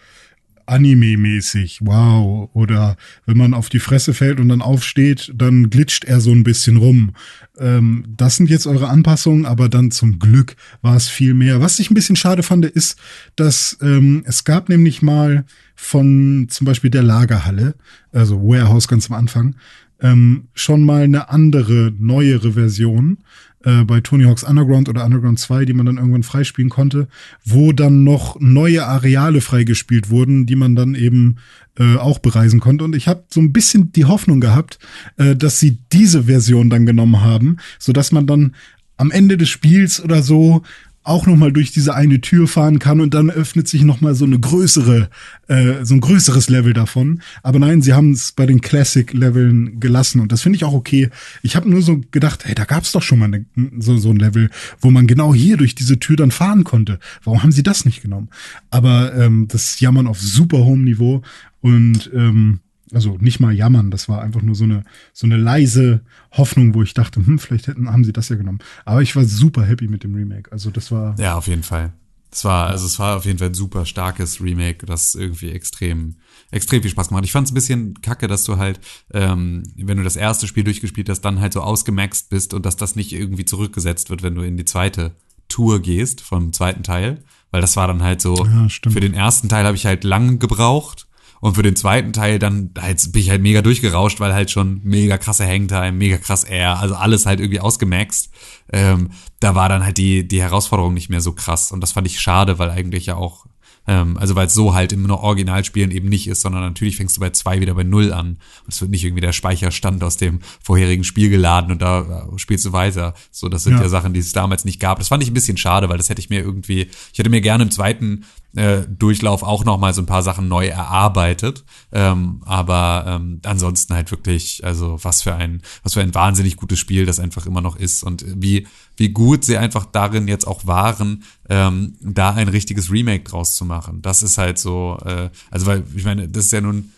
Anime-mäßig, wow. Oder wenn man auf die Fresse fällt und dann aufsteht, dann glitscht er so ein bisschen rum. Ähm, das sind jetzt eure Anpassungen, aber dann zum Glück war es viel mehr. Was ich ein bisschen schade fand, ist, dass ähm, es gab nämlich mal von zum Beispiel der Lagerhalle, also Warehouse ganz am Anfang, ähm, schon mal eine andere, neuere Version äh, bei Tony Hawk's Underground oder Underground 2, die man dann irgendwann freispielen konnte, wo dann noch neue Areale freigespielt wurden, die man dann eben äh, auch bereisen konnte. Und ich habe so ein bisschen die Hoffnung gehabt, äh, dass sie diese Version dann genommen haben, so dass man dann am Ende des Spiels oder so auch noch mal durch diese eine Tür fahren kann und dann öffnet sich noch mal so eine größere, äh, so ein größeres Level davon. Aber nein, sie haben es bei den Classic-Leveln gelassen und das finde ich auch okay. Ich habe nur so gedacht, hey, da gab es doch schon mal eine, so, so ein Level, wo man genau hier durch diese Tür dann fahren konnte. Warum haben sie das nicht genommen? Aber ähm, das Jammern auf super hohem Niveau und ähm, also nicht mal jammern, das war einfach nur so eine, so eine leise Hoffnung, wo ich dachte, hm, vielleicht hätten, haben sie das ja genommen. Aber ich war super happy mit dem Remake. Also das war. Ja, auf jeden Fall. Es war, also es war auf jeden Fall ein super starkes Remake, das irgendwie extrem, extrem viel Spaß gemacht. Ich fand es ein bisschen kacke, dass du halt, ähm, wenn du das erste Spiel durchgespielt hast, dann halt so ausgemaxt bist und dass das nicht irgendwie zurückgesetzt wird, wenn du in die zweite Tour gehst vom zweiten Teil. Weil das war dann halt so, Ja, stimmt. für den ersten Teil habe ich halt lang gebraucht. Und für den zweiten Teil dann halt, bin ich halt mega durchgerauscht, weil halt schon mega krasse Hangtime, mega krass Air, also alles halt irgendwie ausgemaxt. Ähm, da war dann halt die, die Herausforderung nicht mehr so krass. Und das fand ich schade, weil eigentlich ja auch, ähm, also weil es so halt im Originalspielen eben nicht ist, sondern natürlich fängst du bei zwei wieder bei null an. Und es wird nicht irgendwie der Speicherstand aus dem vorherigen Spiel geladen und da äh, spielst du weiter. So, das sind ja. Ja. Sachen, die es damals nicht gab. Das fand ich ein bisschen schade, weil das hätte ich mir irgendwie, ich hätte mir gerne im zweiten äh, Durchlauf auch noch mal so ein paar Sachen neu erarbeitet. Ähm, aber ähm, ansonsten halt wirklich, also was für ein, was für ein wahnsinnig gutes Spiel das einfach immer noch ist und wie wie gut sie einfach darin jetzt auch waren, ähm, da ein richtiges Remake draus zu machen. Das ist halt so, äh, also weil ich meine, das ist ja nun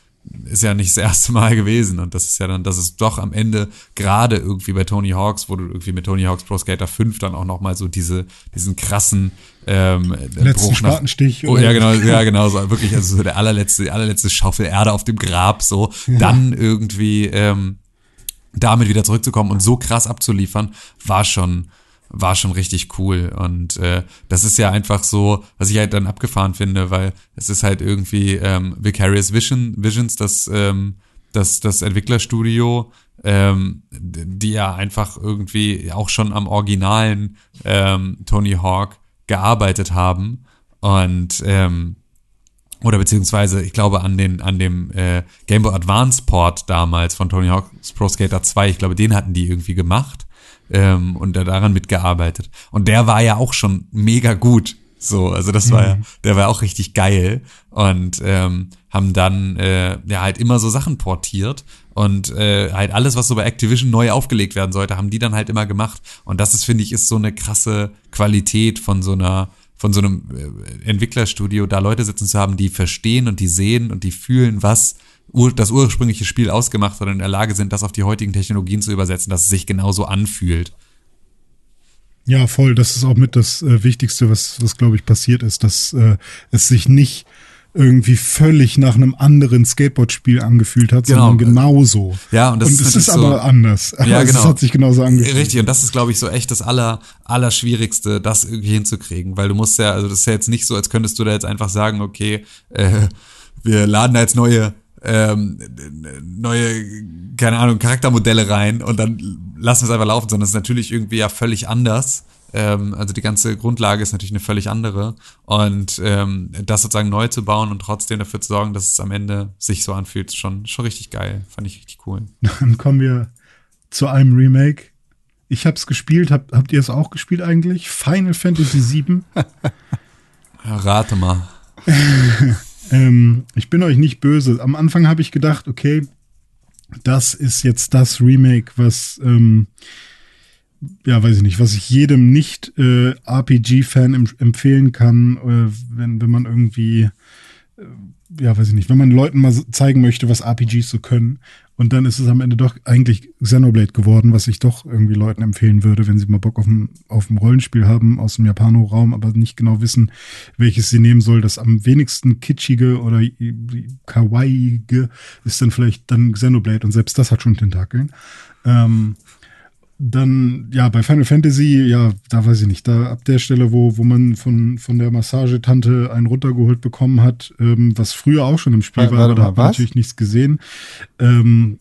ist ja nicht das erste Mal gewesen und das ist ja dann, dass es doch am Ende gerade irgendwie bei Tony Hawks, wo du irgendwie mit Tony Hawks Pro Skater 5 dann auch noch mal so diese diesen krassen ähm, Letzten Spatenstich Oh, ja, genau, ja, genau, so wirklich, also so der allerletzte, die allerletzte Schaufel Erde auf dem Grab, so, dann irgendwie ähm, damit wieder zurückzukommen und so krass abzuliefern, war schon, war schon richtig cool. Und äh, das ist ja einfach so, was ich halt dann abgefahren finde, weil es ist halt irgendwie ähm, Vicarious Vision, Visions, das, ähm, das, das Entwicklerstudio, ähm, die ja einfach irgendwie auch schon am originalen ähm, Tony Hawk gearbeitet haben. Und ähm, oder beziehungsweise ich glaube an den an dem äh, Game Boy Advance Port damals von Tony Hawk's Pro Skater 2, ich glaube, den hatten die irgendwie gemacht ähm, und da daran mitgearbeitet. Und der war ja auch schon mega gut. So, also das war ja, der war auch richtig geil und ähm, haben dann äh, ja halt immer so Sachen portiert und äh, halt alles, was so bei Activision neu aufgelegt werden sollte, haben die dann halt immer gemacht. Und das ist, finde ich, ist so eine krasse Qualität von so einer von so einem äh, Entwicklerstudio, da Leute sitzen zu haben, die verstehen und die sehen und die fühlen, was ur das ursprüngliche Spiel ausgemacht hat und in der Lage sind, das auf die heutigen Technologien zu übersetzen, dass es sich genauso anfühlt. Ja, voll. Das ist auch mit das äh, Wichtigste, was, was glaube ich passiert ist, dass äh, es sich nicht irgendwie völlig nach einem anderen Skateboard-Spiel angefühlt hat, Genau. sondern genauso. Ja, und das ist es ist natürlich so- aber anders. Ja, Also genau. Es hat sich genauso angefühlt. Richtig, und das ist, glaube ich, so echt das aller, Allerschwierigste, das irgendwie hinzukriegen, weil du musst ja, also das ist ja jetzt nicht so, als könntest du da jetzt einfach sagen, okay, äh, wir laden da jetzt neue, ähm, neue, keine Ahnung, Charaktermodelle rein und dann lassen wir es einfach laufen, sondern es ist natürlich irgendwie ja völlig anders. Ähm, also die ganze Grundlage ist natürlich eine völlig andere. Und ähm, das sozusagen neu zu bauen und trotzdem dafür zu sorgen, dass es am Ende sich so anfühlt, ist schon, schon richtig geil. Fand ich richtig cool. Dann kommen wir zu einem Remake. Ich habe es gespielt. Hab, habt ihr es auch gespielt eigentlich? Final Fantasy VII. Rate mal. Ähm, ich bin euch nicht böse. Am Anfang habe ich gedacht, okay, das ist jetzt das Remake, was, ähm, ja, weiß ich nicht, was ich jedem nicht äh, empfehlen kann, äh, wenn, wenn man irgendwie, äh, ja, weiß ich nicht, wenn man Leuten mal zeigen möchte, was RPGs so können. Und dann ist es am Ende doch eigentlich Xenoblade geworden, was ich doch irgendwie Leuten empfehlen würde, wenn sie mal Bock auf ein, auf ein Rollenspiel haben aus dem Japano-Raum, aber nicht genau wissen, welches sie nehmen soll. Das am wenigsten kitschige oder kawaiige ist dann vielleicht dann Xenoblade und selbst das hat schon Tentakeln. Ähm, dann, ja, bei Final Fantasy, ja, da weiß ich nicht, da ab der Stelle, wo, wo man von, von der Massagetante einen runtergeholt bekommen hat, ähm, was früher auch schon im Spiel war, aber da hat man was? natürlich nichts gesehen. Ähm,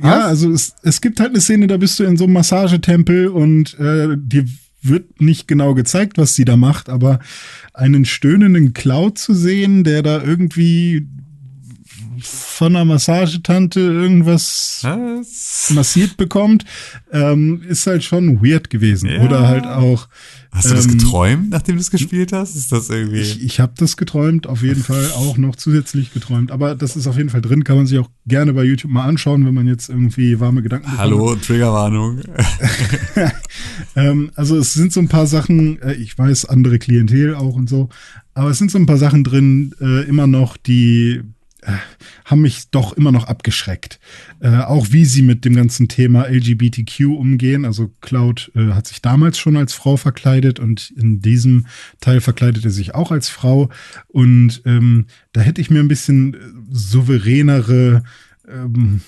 ja, also es, es gibt halt eine Szene, da bist du in so einem Massagetempel und äh, dir wird nicht genau gezeigt, was sie da macht, aber einen stöhnenden Cloud zu sehen, der da irgendwie von einer Massagetante irgendwas Was? massiert bekommt, ähm, ist halt schon weird gewesen. Ja. Oder halt auch. Hast du das ähm, geträumt, nachdem du es gespielt hast? Ist das irgendwie. Ich, ich habe das geträumt, auf jeden Fall auch noch zusätzlich geträumt. Aber das ist auf jeden Fall drin, kann man sich auch gerne bei YouTube mal anschauen, wenn man jetzt irgendwie warme Gedanken bekommt. Hallo, Triggerwarnung. Ähm, also es sind so ein paar Sachen, äh, ich weiß, andere Klientel auch und so, aber es sind so ein paar Sachen drin, äh, immer noch, die haben mich doch immer noch abgeschreckt. Äh, auch wie sie mit dem ganzen Thema LGBTQ umgehen. Also Cloud äh, hat sich damals schon als Frau verkleidet und in diesem Teil verkleidet er sich auch als Frau. Und ähm, da hätte ich mir ein bisschen äh, souveränere ähm,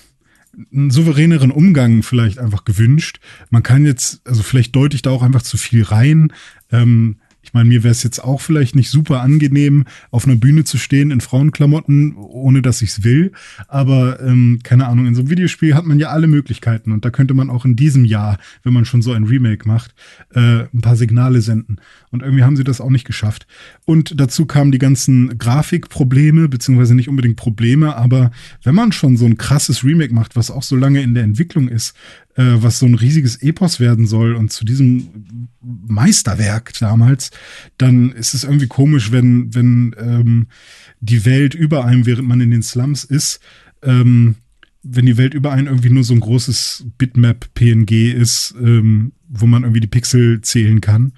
einen souveräneren Umgang vielleicht einfach gewünscht. Man kann jetzt, also vielleicht deute ich da auch einfach zu viel rein. Ähm, ich meine, mir wäre es jetzt auch vielleicht nicht super angenehm, auf einer Bühne zu stehen in Frauenklamotten, ohne dass ich es will. Aber ähm, keine Ahnung, in so einem Videospiel hat man ja alle Möglichkeiten und da könnte man auch in diesem Jahr, wenn man schon so ein Remake macht, äh, ein paar Signale senden. Und irgendwie haben sie das auch nicht geschafft. Und dazu kamen die ganzen Grafikprobleme, beziehungsweise nicht unbedingt Probleme, aber wenn man schon so ein krasses Remake macht, was auch so lange in der Entwicklung ist, äh, was so ein riesiges Epos werden soll und zu diesem Meisterwerk damals, dann ist es irgendwie komisch, wenn, wenn ähm, die Welt über einem, während man in den Slums ist, ähm, wenn die Welt über einen irgendwie nur so ein großes Bitmap-PNG ist, ähm, wo man irgendwie die Pixel zählen kann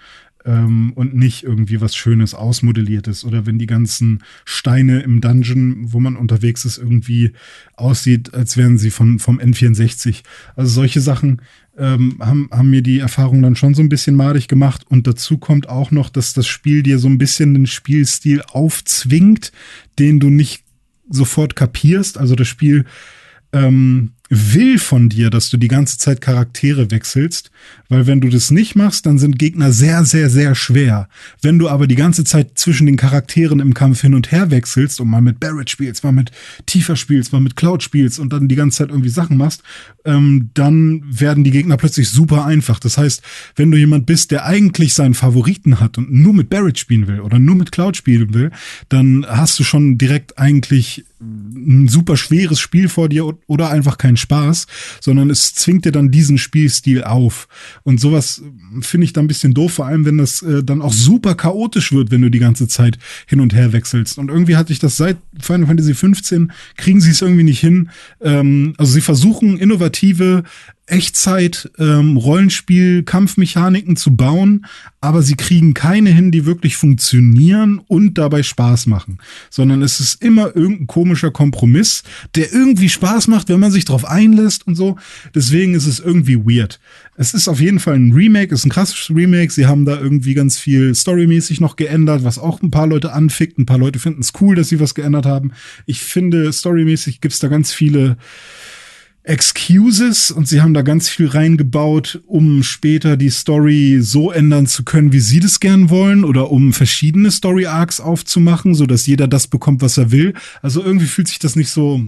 ähm, und nicht irgendwie was Schönes ausmodelliertes oder wenn die ganzen Steine im Dungeon, wo man unterwegs ist, irgendwie aussieht, als wären sie von, vom N64. Also solche Sachen ähm, haben, haben mir die Erfahrung dann schon so ein bisschen madig gemacht und dazu kommt auch noch, dass das Spiel dir so ein bisschen den Spielstil aufzwingt, den du nicht sofort kapierst. Also das Spiel ähm, will von dir, dass du die ganze Zeit Charaktere wechselst, weil wenn du das nicht machst, dann sind Gegner sehr, sehr, sehr schwer. Wenn du aber die ganze Zeit zwischen den Charakteren im Kampf hin und her wechselst und mal mit Barrett spielst, mal mit Tifa spielst, mal mit Cloud spielst und dann die ganze Zeit irgendwie Sachen machst, ähm, dann werden die Gegner plötzlich super einfach. Das heißt, wenn du jemand bist, der eigentlich seinen Favoriten hat und nur mit Barrett spielen will oder nur mit Cloud spielen will, dann hast du schon direkt eigentlich ein super schweres Spiel vor dir oder einfach keinen Spaß, sondern es zwingt dir dann diesen Spielstil auf. Und sowas finde ich dann ein bisschen doof, vor allem wenn das äh, dann auch super chaotisch wird, wenn du die ganze Zeit hin und her wechselst. Und irgendwie hatte ich das seit Final Fantasy 15, kriegen sie es irgendwie nicht hin. Ähm, also sie versuchen innovative Echtzeit ähm, Rollenspiel Kampfmechaniken zu bauen, aber sie kriegen keine hin, die wirklich funktionieren und dabei Spaß machen, sondern es ist immer irgendein komischer Kompromiss, der irgendwie Spaß macht, wenn man sich drauf einlässt und so. Deswegen ist es irgendwie weird. Es ist auf jeden Fall ein Remake, ist ein krasses Remake. Sie haben da irgendwie ganz viel storymäßig noch geändert, was auch ein paar Leute anfickt. Ein paar Leute finden es cool, dass sie was geändert haben. Ich finde, storymäßig gibt's da ganz viele Excuses und sie haben da ganz viel reingebaut, um später die Story so ändern zu können, wie sie das gern wollen oder um verschiedene Story Arcs aufzumachen, so dass jeder das bekommt, was er will. Also irgendwie fühlt sich das nicht so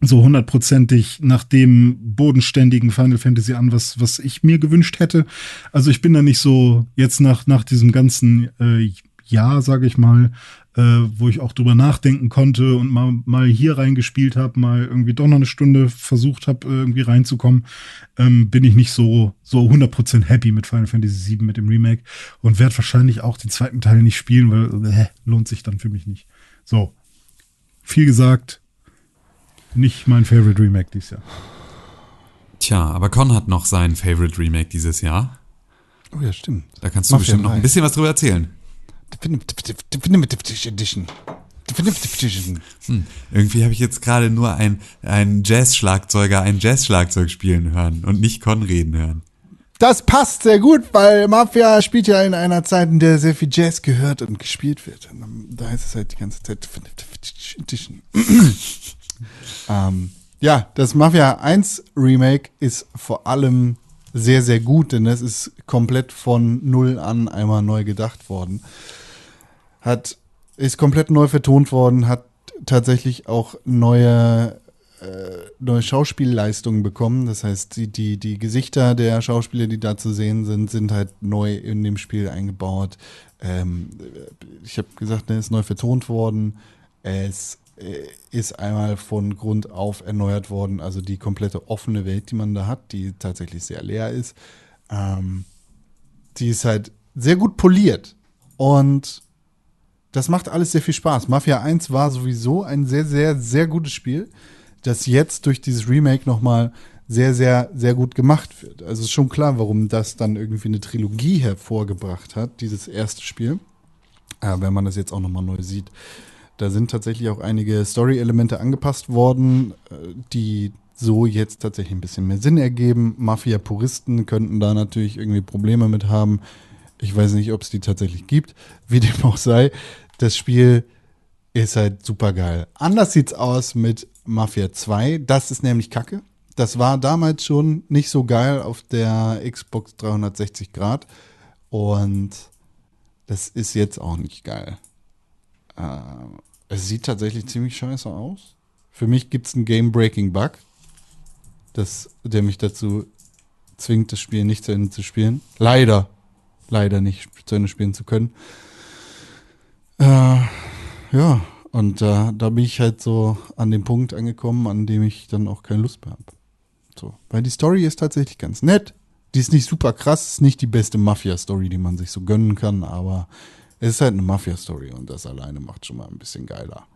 so hundertprozentig nach dem bodenständigen Final Fantasy an, was was ich mir gewünscht hätte. Also ich bin da nicht so jetzt nach nach diesem ganzen äh, Jahr, sage ich mal, äh, wo ich auch drüber nachdenken konnte und mal, mal hier reingespielt habe, mal irgendwie doch noch eine Stunde versucht habe, irgendwie reinzukommen, ähm, bin ich nicht so, so 100% happy mit Final Fantasy VII mit dem Remake und werde wahrscheinlich auch den zweiten Teil nicht spielen, weil äh, lohnt sich dann für mich nicht. So, viel gesagt, nicht mein Favorite Remake dieses Jahr. Tja, aber Con hat noch sein Favorite Remake dieses Jahr. Oh ja, stimmt. Da kannst du Mafia bestimmt noch ein 3. bisschen was drüber erzählen. Definitive Edition. Hm. Irgendwie habe ich jetzt gerade nur ein, ein Jazz-Schlagzeuger ein Jazz-Schlagzeug spielen hören und nicht Con reden hören. Das passt sehr gut, weil Mafia spielt ja in einer Zeit, in der sehr viel Jazz gehört und gespielt wird. Und da heißt es halt die ganze Zeit Definitive Edition. ähm, ja, das Mafia 1 Remake ist vor allem sehr, sehr gut, denn es ist komplett von Null an einmal neu gedacht worden. Hat, ist komplett neu vertont worden, hat tatsächlich auch neue äh, neue Schauspielleistungen bekommen. Das heißt, die, die, die Gesichter der Schauspieler, die da zu sehen sind, sind halt neu in dem Spiel eingebaut. Ähm, ich habe gesagt, ne, ist neu vertont worden. Es ist einmal von Grund auf erneuert worden. Also die komplette offene Welt, die man da hat, die tatsächlich sehr leer ist, ähm, die ist halt sehr gut poliert. Und das macht alles sehr viel Spaß. Mafia 1 war sowieso ein sehr, sehr, sehr gutes Spiel, das jetzt durch dieses Remake nochmal sehr, sehr, sehr gut gemacht wird. Also ist schon klar, warum das dann irgendwie eine Trilogie hervorgebracht hat, dieses erste Spiel. Äh, wenn man das jetzt auch nochmal neu sieht. Da sind tatsächlich auch einige Story-Elemente angepasst worden, äh, die so jetzt tatsächlich ein bisschen mehr Sinn ergeben. Mafia-Puristen könnten da natürlich irgendwie Probleme mit haben. Ich weiß nicht, ob es die tatsächlich gibt. Wie dem auch sei, das Spiel ist halt super geil. Anders sieht's aus mit Mafia 2. Das ist nämlich Kacke. Das war damals schon nicht so geil auf der Xbox 360 Grad. Und das ist jetzt auch nicht geil. Äh, es sieht tatsächlich ziemlich scheiße aus. Für mich gibt es einen Game-Breaking-Bug, der mich dazu zwingt, das Spiel nicht zu Ende zu spielen. Leider. Leider nicht zu Ende spielen zu können. Äh, ja, und äh, da bin ich halt so an dem Punkt angekommen, an dem ich dann auch keine Lust mehr habe. So. Weil die Story ist tatsächlich ganz nett. Die ist nicht super krass, ist nicht die beste Mafia-Story, die man sich so gönnen kann, aber es ist halt eine Mafia-Story und das alleine macht schon mal ein bisschen geiler.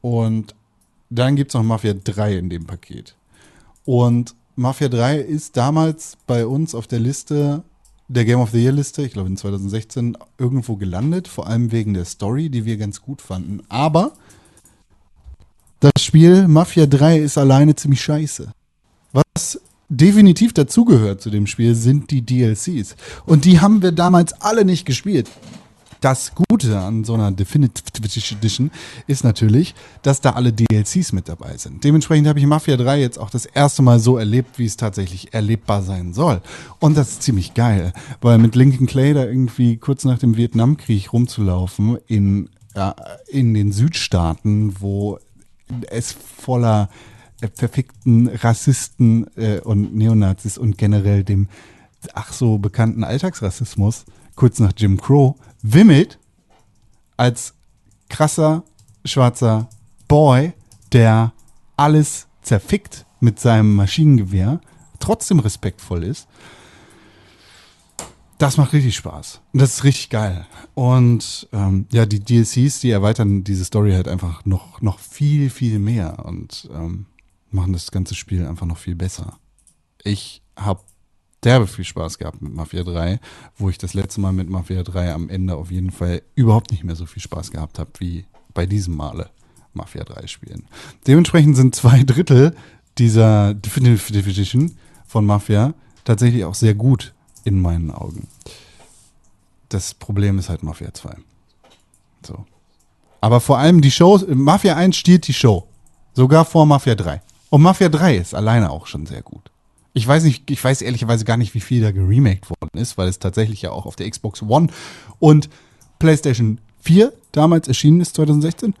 Und dann gibt es noch Mafia 3 in dem Paket. Und Mafia 3 ist damals bei uns auf der Liste, der Game of the Year Liste, ich glaube in 2016, irgendwo gelandet, vor allem wegen der Story, die wir ganz gut fanden. Aber das Spiel Mafia 3 ist alleine ziemlich scheiße. Was definitiv dazugehört zu dem Spiel, sind die DLCs. Und die haben wir damals alle nicht gespielt. Das Gute an so einer Definitive Edition ist natürlich, dass da alle DLCs mit dabei sind. Dementsprechend habe ich Mafia 3 jetzt auch das erste Mal so erlebt, wie es tatsächlich erlebbar sein soll. Und das ist ziemlich geil, weil mit Lincoln Clay da irgendwie kurz nach dem Vietnamkrieg rumzulaufen in, äh, in den Südstaaten, wo es voller perfekten Rassisten äh, und Neonazis und generell dem ach so bekannten Alltagsrassismus, kurz nach Jim Crow, wimmelt als krasser schwarzer Boy, der alles zerfickt mit seinem Maschinengewehr, trotzdem respektvoll ist. Das macht richtig Spaß. Das ist richtig geil. Und ähm, ja, die DLCs, die erweitern diese Story halt einfach noch, noch viel, viel mehr und ähm, machen das ganze Spiel einfach noch viel besser. Ich habe derbe viel Spaß gehabt mit Mafia 3, wo ich das letzte Mal mit Mafia 3 am Ende auf jeden Fall überhaupt nicht mehr so viel Spaß gehabt habe wie bei diesem Male Mafia 3 spielen. Dementsprechend sind zwei Drittel dieser Definitive Edition von Mafia tatsächlich auch sehr gut in meinen Augen. Das Problem ist halt Mafia 2. So. Aber vor allem die Shows, Mafia 1 stiehlt die Show. Sogar vor Mafia 3. Und Mafia 3 ist alleine auch schon sehr gut. Ich weiß nicht, ich weiß ehrlicherweise gar nicht, wie viel da geremaked worden ist, weil es tatsächlich ja auch auf der Xbox One und PlayStation 4 damals erschienen ist, 2016.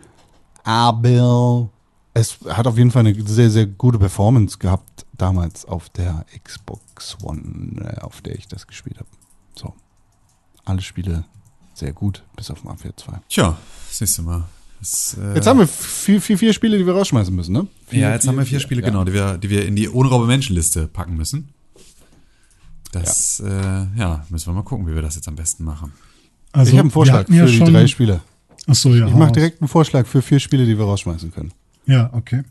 Aber es hat auf jeden Fall eine sehr, sehr gute Performance gehabt damals auf der Xbox One, äh, auf der ich das gespielt habe. So. Alle Spiele sehr gut, bis auf Mafia 2. Tja, siehst du mal. Das, äh, Jetzt haben wir vier, vier, vier Spiele, die wir rausschmeißen müssen, ne? Vier, ja, jetzt haben wir vier Spiele, ja. genau, die wir, die wir in die unraube Menschenliste packen müssen. Das, ja. Äh, ja, müssen wir mal gucken, wie wir das jetzt am besten machen. Also, ich habe einen Vorschlag für die drei Spiele. Ach so, ja. Ich mache direkt einen Vorschlag für vier Spiele, die wir rausschmeißen können. Ja, okay.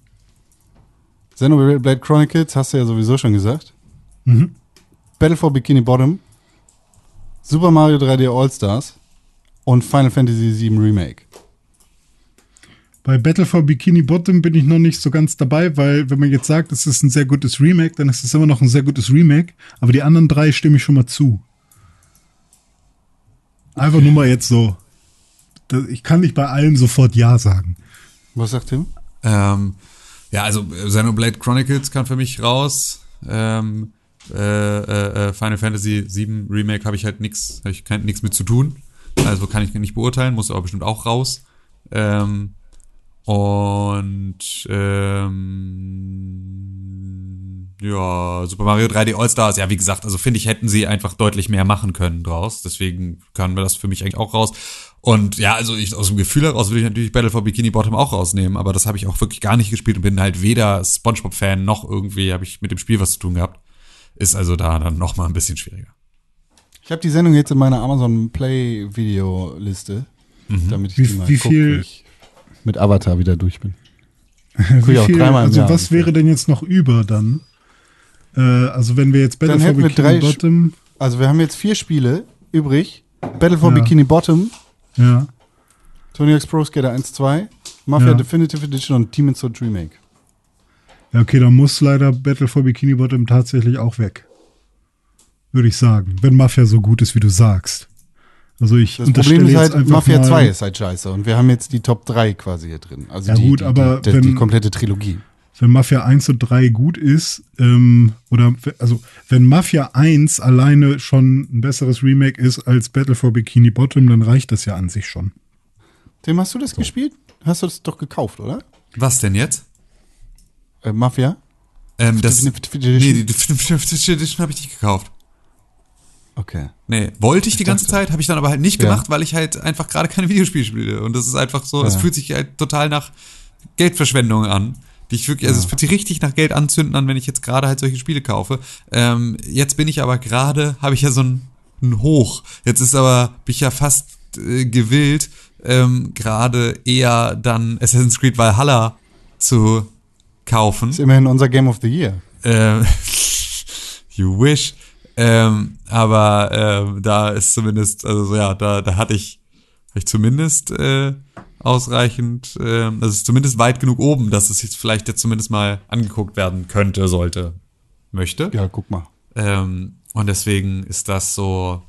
Xenoblade Chronicles hast du ja sowieso schon gesagt. Mhm. Battle for Bikini Bottom, Super Mario 3D All-Stars und Final Fantasy VII Remake. Bei Battle for Bikini Bottom bin ich noch nicht so ganz dabei, weil wenn man jetzt sagt, es ist ein sehr gutes Remake, dann ist es immer noch ein sehr gutes Remake. Aber die anderen drei stimme ich schon mal zu. Einfach nur mal jetzt so. Ich kann nicht bei allen sofort Ja sagen. Was sagt Tim? Ähm, ja, also äh, Xenoblade Chronicles kann für mich raus. Ähm, äh, äh, äh, Final Fantasy VII Remake habe ich halt nix, habe ich nichts mit zu tun. Also kann ich nicht beurteilen, muss aber bestimmt auch raus. Ähm, und ähm, Ja, Super Mario 3D All-Stars, ja, wie gesagt, also finde ich, hätten sie einfach deutlich mehr machen können draus. Deswegen können wir das für mich eigentlich auch raus. Und ja, also ich, aus dem Gefühl heraus würde ich natürlich Battle for Bikini Bottom auch rausnehmen, aber das habe ich auch wirklich gar nicht gespielt und bin halt weder Spongebob-Fan noch irgendwie habe ich mit dem Spiel was zu tun gehabt. Ist also da dann noch mal ein bisschen schwieriger. Ich habe die Sendung jetzt in meiner Amazon Play Video-Liste, damit ich Wie- die mal wie guck, viel- ich mit Avatar wieder durch bin. Wie ich auch viel, dreimal im also Jahr was ungefähr. wäre denn jetzt noch über dann? Äh, also wenn wir jetzt Battle Dann for Bikini drei Sch- Bottom, Also wir haben jetzt vier Spiele übrig. Battle for Ja. Bikini Bottom, ja, Tony Hawk's Pro Skater 1, 2, Mafia Ja. Definitive Edition und Demon's Souls Remake. ja, okay, dann muss leider Battle for Bikini Bottom tatsächlich auch weg. Würde ich sagen, wenn Mafia so gut ist, wie du sagst. Also ich Das Problem ist halt, Mafia mal, 2 ist halt scheiße und wir haben jetzt die Top 3 quasi hier drin. Also Ja die, gut, die, aber die, wenn- die komplette Trilogie. wenn Mafia 1 und 3 gut ist, ähm, oder also wenn Mafia 1 alleine schon ein besseres Remake ist als Battle for Bikini Bottom, dann reicht das ja an sich schon. Tim, hast du das gespielt? Hast du das doch gekauft, oder? Was denn jetzt? Äh, Mafia? Ähm, das, nee, die Definitive Edition habe ich nicht gekauft. Okay. Nee, wollte ich die ganze Zeit, habe ich dann aber halt nicht Ja. gemacht, weil ich halt einfach gerade keine Videospiele spiele. Und das ist einfach so, es Ja. fühlt sich halt total nach Geldverschwendung an. Die ich wirklich, also es fühlt sich richtig nach Geld anzünden an, wenn ich jetzt gerade halt solche Spiele kaufe. Ähm, jetzt bin ich aber gerade, habe ich ja so ein, ein Hoch. Jetzt ist aber, bin ich ja fast äh, gewillt, ähm, gerade eher dann Assassin's Creed Valhalla zu kaufen. Ist immerhin unser Game of the Year. Ähm, you wish. Ähm, aber ähm, da ist zumindest, also so, ja, da, da hatte ich, hatte ich zumindest äh, ausreichend, ähm, das ist zumindest weit genug oben, dass es jetzt vielleicht jetzt zumindest mal angeguckt werden könnte, sollte, möchte. Ja, guck mal. Ähm, und deswegen ist das so,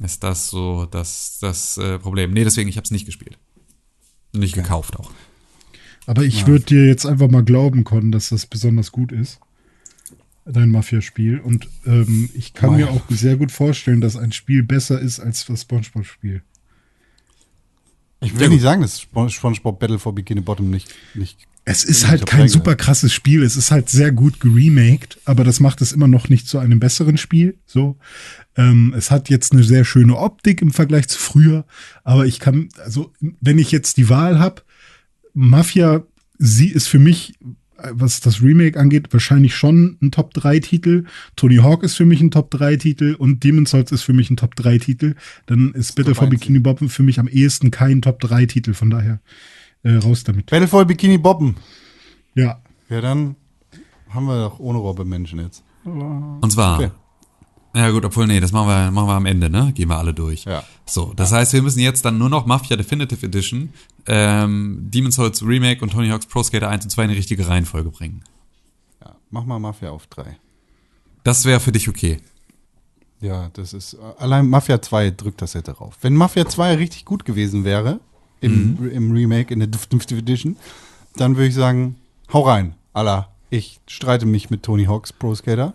ist das so das, das äh, Problem. Nee, deswegen, ich habe es nicht gespielt. Nicht gekauft auch. Aber ich würde dir jetzt einfach mal glauben können, dass das besonders gut ist. Dein Mafia-Spiel. Und ähm, ich kann Mei. mir auch sehr gut vorstellen, dass ein Spiel besser ist als das Spongebob-Spiel. Ich will Ja, nicht sagen, dass Spon- SpongeBob Battle for Bikini Bottom nicht, nicht Es ist halt kein super krasses Spiel. Es ist halt sehr gut geremaked, aber das macht es immer noch nicht zu einem besseren Spiel. So, ähm, es hat jetzt eine sehr schöne Optik im Vergleich zu früher, aber ich kann, also wenn ich jetzt die Wahl habe, Mafia, sie ist für mich, was das Remake angeht, wahrscheinlich schon ein Top 3 Titel. Tony Hawk ist für mich ein Top 3 Titel und Demon's Souls ist für mich ein Top 3 Titel. Dann ist Battle for 1 Bikini Bottom für mich am ehesten kein Top 3 Titel. Von daher äh, raus damit. Battle for Bikini Bottom. Ja. Ja, dann haben wir doch ohne Robbe Menschen jetzt. Und zwar, Okay. Ja gut, obwohl, nee, das machen wir, machen wir am Ende, ne? Gehen wir alle durch. Ja. So, das heißt, wir müssen jetzt dann nur noch Mafia Definitive Edition, ähm, Demon's Souls Remake und Tony Hawk's Pro Skater 1 und 2 in die richtige Reihenfolge bringen. Ja, mach mal Mafia auf 3. Das wäre für dich okay. Ja, das ist, allein Mafia 2 drückt das hätte rauf. Wenn Mafia 2 richtig gut gewesen wäre, im, im Remake, in der Definitive Edition, dann würde ich sagen, hau rein, Allah. Ich streite mich mit Tony Hawks Pro Skater,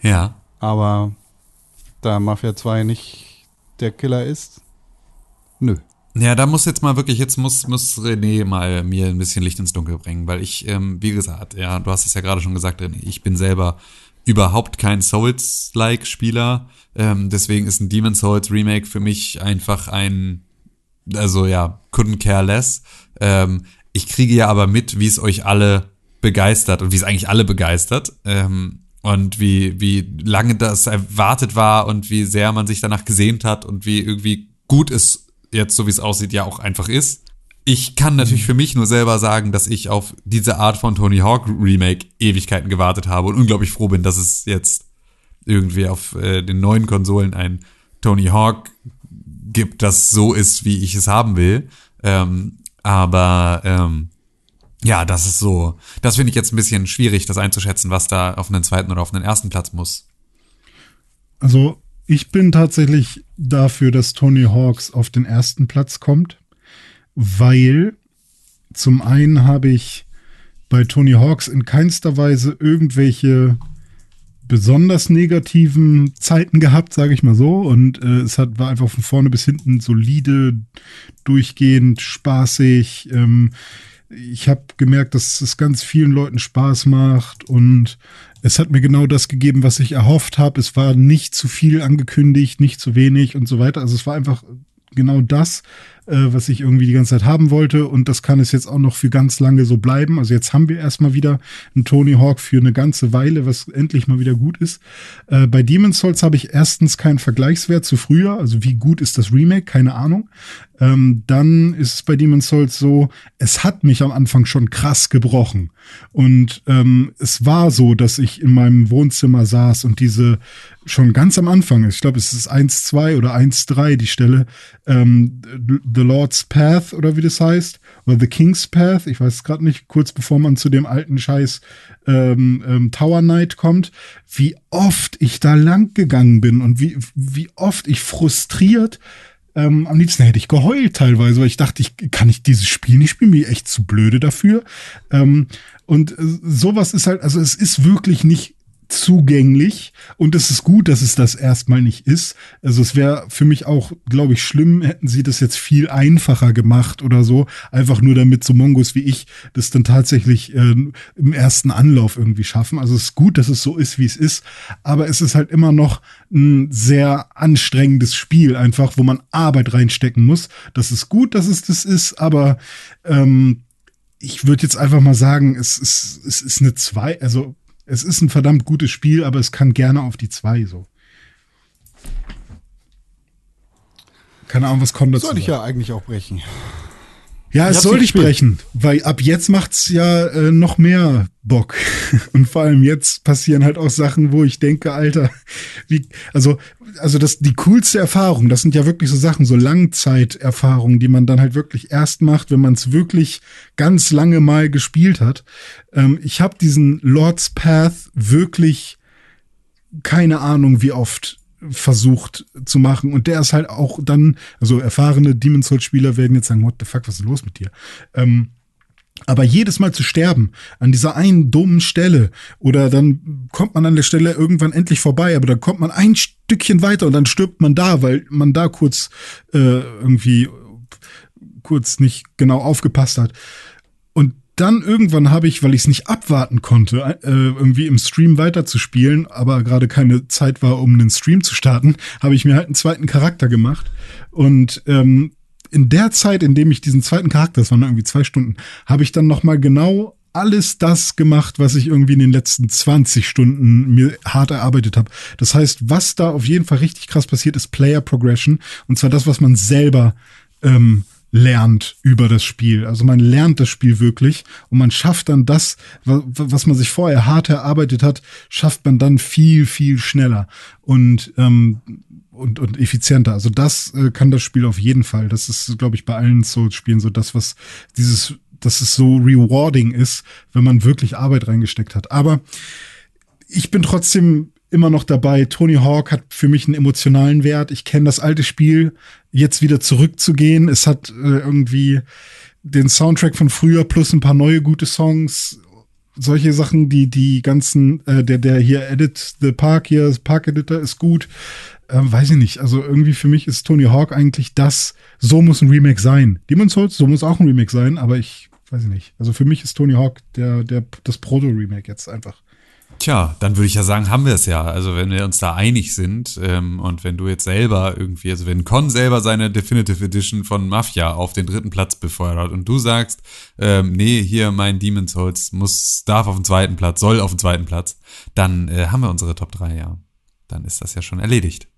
Ja. aber da Mafia 2 nicht der Killer ist, nö. Ja, da muss jetzt mal wirklich, jetzt muss, muss René mal mir ein bisschen Licht ins Dunkel bringen, weil ich, ähm, wie gesagt, ja, du hast es ja gerade schon gesagt, René, ich bin selber überhaupt kein Souls-like-Spieler, ähm, deswegen ist ein Demon's Souls Remake für mich einfach ein, also ja, couldn't care less. Ähm, ich kriege ja aber mit, wie es euch alle begeistert und wie es eigentlich alle begeistert. Ähm, und wie, wie lange das erwartet war und wie sehr man sich danach gesehnt hat und wie irgendwie gut es jetzt, so wie es aussieht, ja auch einfach ist. Ich kann natürlich für mich nur selber sagen, dass ich auf diese Art von Tony Hawk Remake Ewigkeiten gewartet habe und unglaublich froh bin, dass es jetzt irgendwie auf äh, den neuen Konsolen ein Tony Hawk gibt, das so ist, wie ich es haben will. Ähm, aber ähm, ja, das ist so. Das finde ich jetzt ein bisschen schwierig, das einzuschätzen, was da auf einen zweiten oder auf einen ersten Platz muss. Also ich bin tatsächlich dafür, dass Tony Hawks auf den ersten Platz kommt, weil zum einen habe ich bei Tony Hawks in keinster Weise irgendwelche besonders negativen Zeiten gehabt, sage ich mal so. Und äh, es hat, war einfach von vorne bis hinten solide, durchgehend, spaßig. Ähm, ich habe gemerkt, dass es ganz vielen Leuten Spaß macht und es hat mir genau das gegeben, was ich erhofft habe. Es war nicht zu viel angekündigt, nicht zu wenig und so weiter. Also es war einfach genau das, äh, was ich irgendwie die ganze Zeit haben wollte. Und das kann es jetzt auch noch für ganz lange so bleiben. Also jetzt haben wir erstmal wieder einen Tony Hawk für eine ganze Weile, was endlich mal wieder gut ist. Äh, bei Demon's Souls habe ich erstens keinen Vergleichswert zu früher. Also wie gut ist das Remake? Keine Ahnung. Ähm, dann ist es bei Demon's Souls so, es hat mich am Anfang schon krass gebrochen. Und ähm, es war so, dass ich in meinem Wohnzimmer saß und diese schon ganz am Anfang, ich glaube, es ist 1.2 oder 1.3 die Stelle, ähm, The Lord's Path oder wie das heißt, oder The King's Path, ich weiß es gerade nicht, kurz bevor man zu dem alten Scheiß ähm, ähm, Tower Knight kommt, wie oft ich da lang gegangen bin und wie, wie oft ich frustriert ähm, am liebsten hätte ich geheult teilweise, weil ich dachte, ich kann ich dieses Spiel nicht spielen, mir echt zu blöde dafür. Ähm, und äh, sowas ist halt, also es ist wirklich nicht zugänglich und es ist gut, dass es das erstmal nicht ist. Also es wäre für mich auch, glaube ich, schlimm, hätten sie das jetzt viel einfacher gemacht oder so, einfach nur damit so Mongos wie ich das dann tatsächlich äh, im ersten Anlauf irgendwie schaffen. Also es ist gut, dass es so ist, wie es ist, aber es ist halt immer noch ein sehr anstrengendes Spiel, einfach, wo man Arbeit reinstecken muss. Das ist gut, dass es das ist, aber ähm, ich würde jetzt einfach mal sagen, es ist, es ist eine zwei, also es ist ein verdammt gutes Spiel, aber es kann gerne auf die zwei so. Keine Ahnung, was kommt dazu. Soll ich ja eigentlich auch brechen. Ja, es soll dich brechen, weil ab jetzt macht's ja äh, noch mehr Bock. Und vor allem jetzt passieren halt auch Sachen, wo ich denke, Alter, wie, also, also das, die coolste Erfahrung, das sind ja wirklich so Sachen, so Langzeiterfahrungen, die man dann halt wirklich erst macht, wenn man es wirklich ganz lange mal gespielt hat. Ähm, ich habe diesen Lord's Path wirklich keine Ahnung, wie oft versucht zu machen. Und der ist halt auch dann, also erfahrene Demon's Souls Spieler werden jetzt sagen, what the fuck, was ist los mit dir? Ähm, aber jedes Mal zu sterben an dieser einen dummen Stelle oder dann kommt man an der Stelle irgendwann endlich vorbei, aber dann kommt man ein Stückchen weiter und dann stirbt man da, weil man da kurz äh, irgendwie kurz nicht genau aufgepasst hat. Und dann irgendwann habe ich, weil ich es nicht abwarten konnte, äh, irgendwie im Stream weiterzuspielen, aber gerade keine Zeit war, um einen Stream zu starten, habe ich mir halt einen zweiten Charakter gemacht. Und ähm, in der Zeit, in dem ich diesen zweiten Charakter, das waren irgendwie zwei Stunden, habe ich dann noch mal genau alles das gemacht, was ich irgendwie in den letzten 20 Stunden mir hart erarbeitet habe. Das heißt, was da auf jeden Fall richtig krass passiert, ist Player Progression. Und zwar das, was man selber ähm, lernt über das Spiel. Also man lernt das Spiel wirklich und man schafft dann das, was man sich vorher hart erarbeitet hat, schafft man dann viel, viel schneller und, ähm, und, und effizienter. Also das äh, kann das Spiel auf jeden Fall. Das ist, glaube ich, bei allen Souls-Spielen so das, was dieses, dass es so rewarding ist, wenn man wirklich Arbeit reingesteckt hat. Aber ich bin trotzdem immer noch dabei. Tony Hawk hat für mich einen emotionalen Wert. Ich kenne das alte Spiel, jetzt wieder zurückzugehen. Es hat äh, irgendwie den Soundtrack von früher plus ein paar neue gute Songs. Solche Sachen, die die ganzen, äh, der der hier Edit the Park hier, Park Editor ist gut. Ähm, weiß ich nicht. Also irgendwie für mich ist Tony Hawk eigentlich das. So muss ein Remake sein. Demon's Souls, so muss auch ein Remake sein. Aber ich weiß ich nicht. Also für mich ist Tony Hawk der der das Proto Remake jetzt einfach. Tja, dann würde ich ja sagen, haben wir es ja. Also wenn wir uns da einig sind ähm, und wenn du jetzt selber irgendwie, also wenn Con selber seine Definitive Edition von Mafia auf den dritten Platz befördert und du sagst, ähm, nee, hier mein Demon's Souls muss, darf auf den zweiten Platz, soll auf den zweiten Platz, dann äh, haben wir unsere Top 3, ja. Dann ist das ja schon erledigt.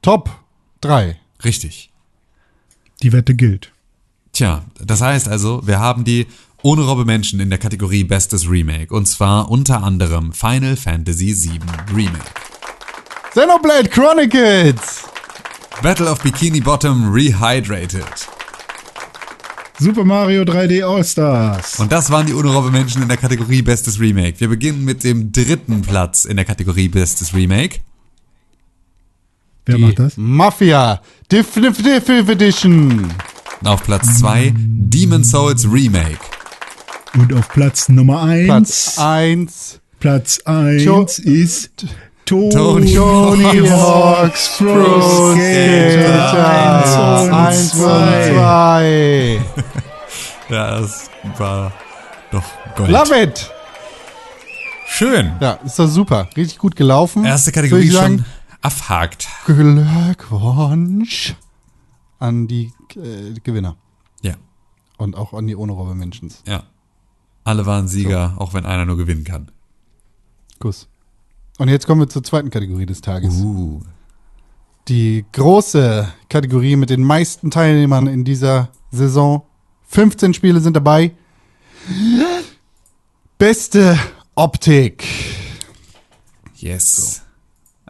Top 3. Richtig. Die Wette gilt. Tja, das heißt also, wir haben die ohne Robbe Menschen in der Kategorie Bestes Remake. Und zwar unter anderem Final Fantasy VII Remake. Xenoblade Chronicles. Battle of Bikini Bottom Rehydrated. Super Mario 3D All-Stars. Und das waren die ohne Robbe Menschen in der Kategorie Bestes Remake. Wir beginnen mit dem dritten Platz in der Kategorie Bestes Remake. Wer Die macht das? Mafia Definitive Edition. Auf Platz zwei Demon's Souls Remake. Und auf Platz Nummer Platz 1. 1. Platz 1 Jo- ist Tony, Tony Tony Hawk's Pro Skater 1 und 2. Ja, das war doch Gold. Love it! Schön. Ja, ist doch super. Richtig gut gelaufen. Erste Kategorie sagen, schon abhakt. Glückwunsch an die äh, Gewinner. Ja, Und auch an die ohne Robbe Mentions. ja. Alle waren Sieger, auch wenn einer nur gewinnen kann. Kuss. Und jetzt kommen wir zur zweiten Kategorie des Tages. Uh. Die große Kategorie mit den meisten Teilnehmern in dieser Saison. 15 Spiele sind dabei. Beste Optik. Yes.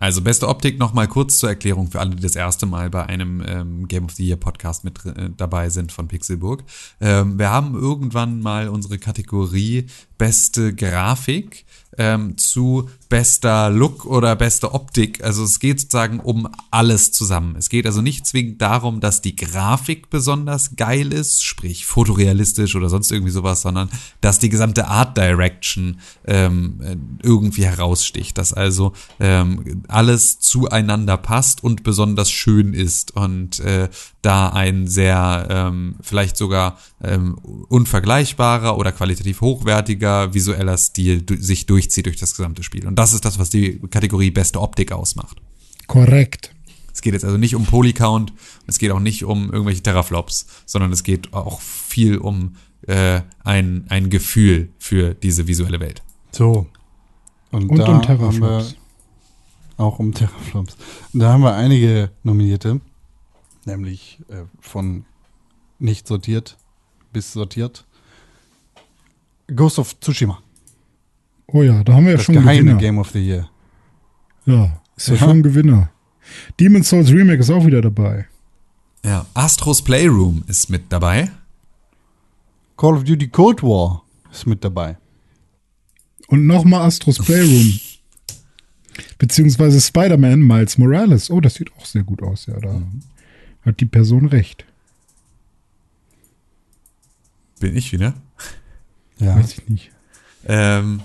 Also beste Optik noch mal kurz zur Erklärung für alle, die das erste Mal bei einem ähm, Game of the Year Podcast mit äh, dabei sind von Pixelburg. Ähm, wir haben irgendwann mal unsere Kategorie beste Grafik ähm, zu bester Look oder beste Optik. Also es geht sozusagen um alles zusammen. Es geht also nicht zwingend darum, dass die Grafik besonders geil ist, sprich fotorealistisch oder sonst irgendwie sowas, sondern dass die gesamte Art Direction ähm, äh, irgendwie heraussticht, dass also ähm, alles zueinander passt und besonders schön ist und äh, da ein sehr ähm, vielleicht sogar ähm, unvergleichbarer oder qualitativ hochwertiger visueller Stil du sich durchzieht durch das gesamte Spiel. Und das ist das, was die Kategorie beste Optik ausmacht. Korrekt. Es geht jetzt also nicht um Polycount, es geht auch nicht um irgendwelche Teraflops, sondern es geht auch viel um äh, ein, ein Gefühl für diese visuelle Welt. So. Und, Und da um haben Terraflops. wir auch um Terraflops. Und da haben wir einige Nominierte, nämlich äh, von nicht sortiert bis sortiert. Ghost of Tsushima, Oh ja, da haben wir ja das schon geheime Gewinner. Game of the Year. Ja, ist ja, Ja. schon ein Gewinner. Demon's Souls Remake ist auch wieder dabei. Ja, Astros Playroom ist mit dabei. Call of Duty Cold War ist mit dabei. Und nochmal Astros Playroom. Beziehungsweise Spider-Man Miles Morales. Oh, das sieht auch sehr gut aus, ja. Da hat die Person recht. Bin ich wieder. Ja. Weiß ich nicht. Ähm,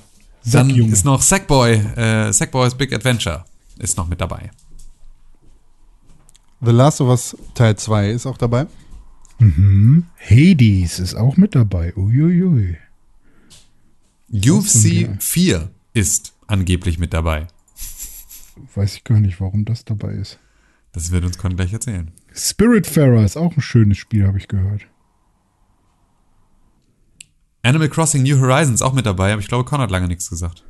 dann Sackjunge. ist noch Sackboy, äh, Sackboys Big Adventure ist noch mit dabei. The Last of Us Teil 2 ist auch dabei. Hades ist auch mit dabei. Uiuiui. UFC denn 4 ist angeblich mit dabei. Weiß ich gar nicht, warum das dabei ist. Das wird uns Con gleich erzählen. Spiritfarer ist auch ein schönes Spiel, habe ich gehört. Animal Crossing New Horizons auch mit dabei, aber ich glaube, Con hat lange nichts gesagt.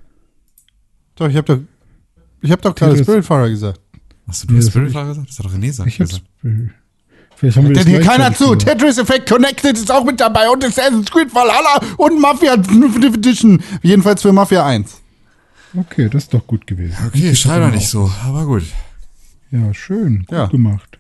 Doch, ich habe doch, ich hab doch gerade das-. Spiritfarer gesagt. Hast du Nee, Spiritfarer gesagt? Das hat doch René gesagt. Ich gesagt. Vielleicht haben wir das Denn hier keiner zu. gesagt. Tetris Effect Connected ist auch mit dabei und Assassin's Creed Valhalla und Mafia Edition. Jedenfalls für Mafia 1. Okay, das ist doch gut gewesen. Okay, scheinbar nicht so, aber gut. Ja, schön. Gut Ja. gemacht.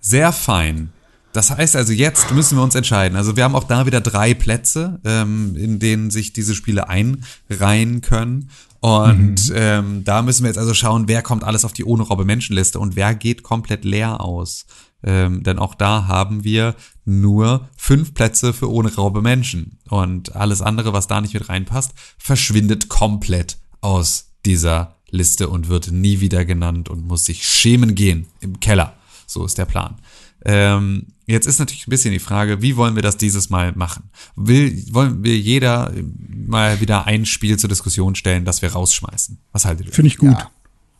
Sehr fein. Das heißt also, jetzt müssen wir uns entscheiden. Also wir haben auch da wieder drei Plätze, ähm, in denen sich diese Spiele einreihen können. Und ähm, da müssen wir jetzt also schauen, wer kommt alles auf die ohne Robbe Menschenliste und wer geht komplett leer aus. Ähm, denn auch da haben wir nur fünf Plätze für ohne Robbe Menschen. Und alles andere, was da nicht mit reinpasst, verschwindet komplett aus dieser Liste und wird nie wieder genannt und muss sich schämen gehen im Keller. So ist der Plan. Ähm, jetzt ist natürlich ein bisschen die Frage, wie wollen wir das dieses Mal machen? Will, wollen wir jeder mal wieder ein Spiel zur Diskussion stellen, das wir rausschmeißen? Was haltet ihr? Finde ich gut.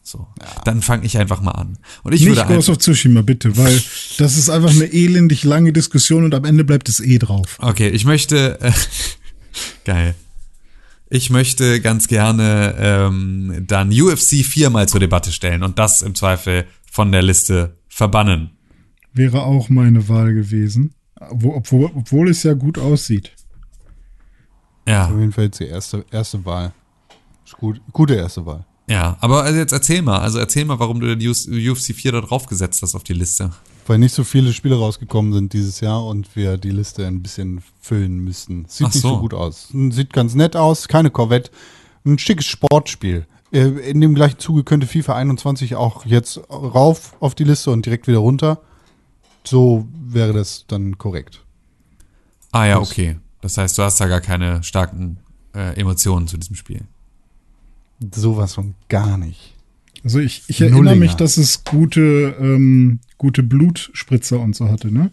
So. Dann fange ich einfach mal an. Und ich nicht würde Ghost of Tsushima, bitte, weil das ist einfach eine elendig lange Diskussion und am Ende bleibt es eh drauf. Okay, ich möchte. Äh, geil. Ich möchte ganz gerne ähm, dann UFC 4 mal zur Debatte stellen und das im Zweifel von der Liste verbannen. Wäre auch meine Wahl gewesen. Wo, obwohl, obwohl es ja gut aussieht. Ja, Auf jeden Fall jetzt die erste, erste Wahl. Ist gut, gute erste Wahl. ja. Aber also jetzt erzähl mal. Also erzähl mal, warum du den UFC 4 da draufgesetzt hast auf die Liste. Weil nicht so viele Spiele rausgekommen sind dieses Jahr und wir die Liste ein bisschen füllen müssten. Sieht Ach nicht so so. gut aus. Sieht ganz nett aus, keine Corvette. Ein schickes Sportspiel. Äh, In dem gleichen Zuge könnte FIFA 21 auch jetzt rauf auf die Liste und direkt wieder runter. So wäre das dann korrekt. Ah ja, okay. Das heißt, du hast da gar keine starken äh, Emotionen zu diesem Spiel. Sowas von gar nicht. Also ich, ich erinnere Nullinger. mich, dass es gute, ähm, gute Blutspritzer und so hatte, ne?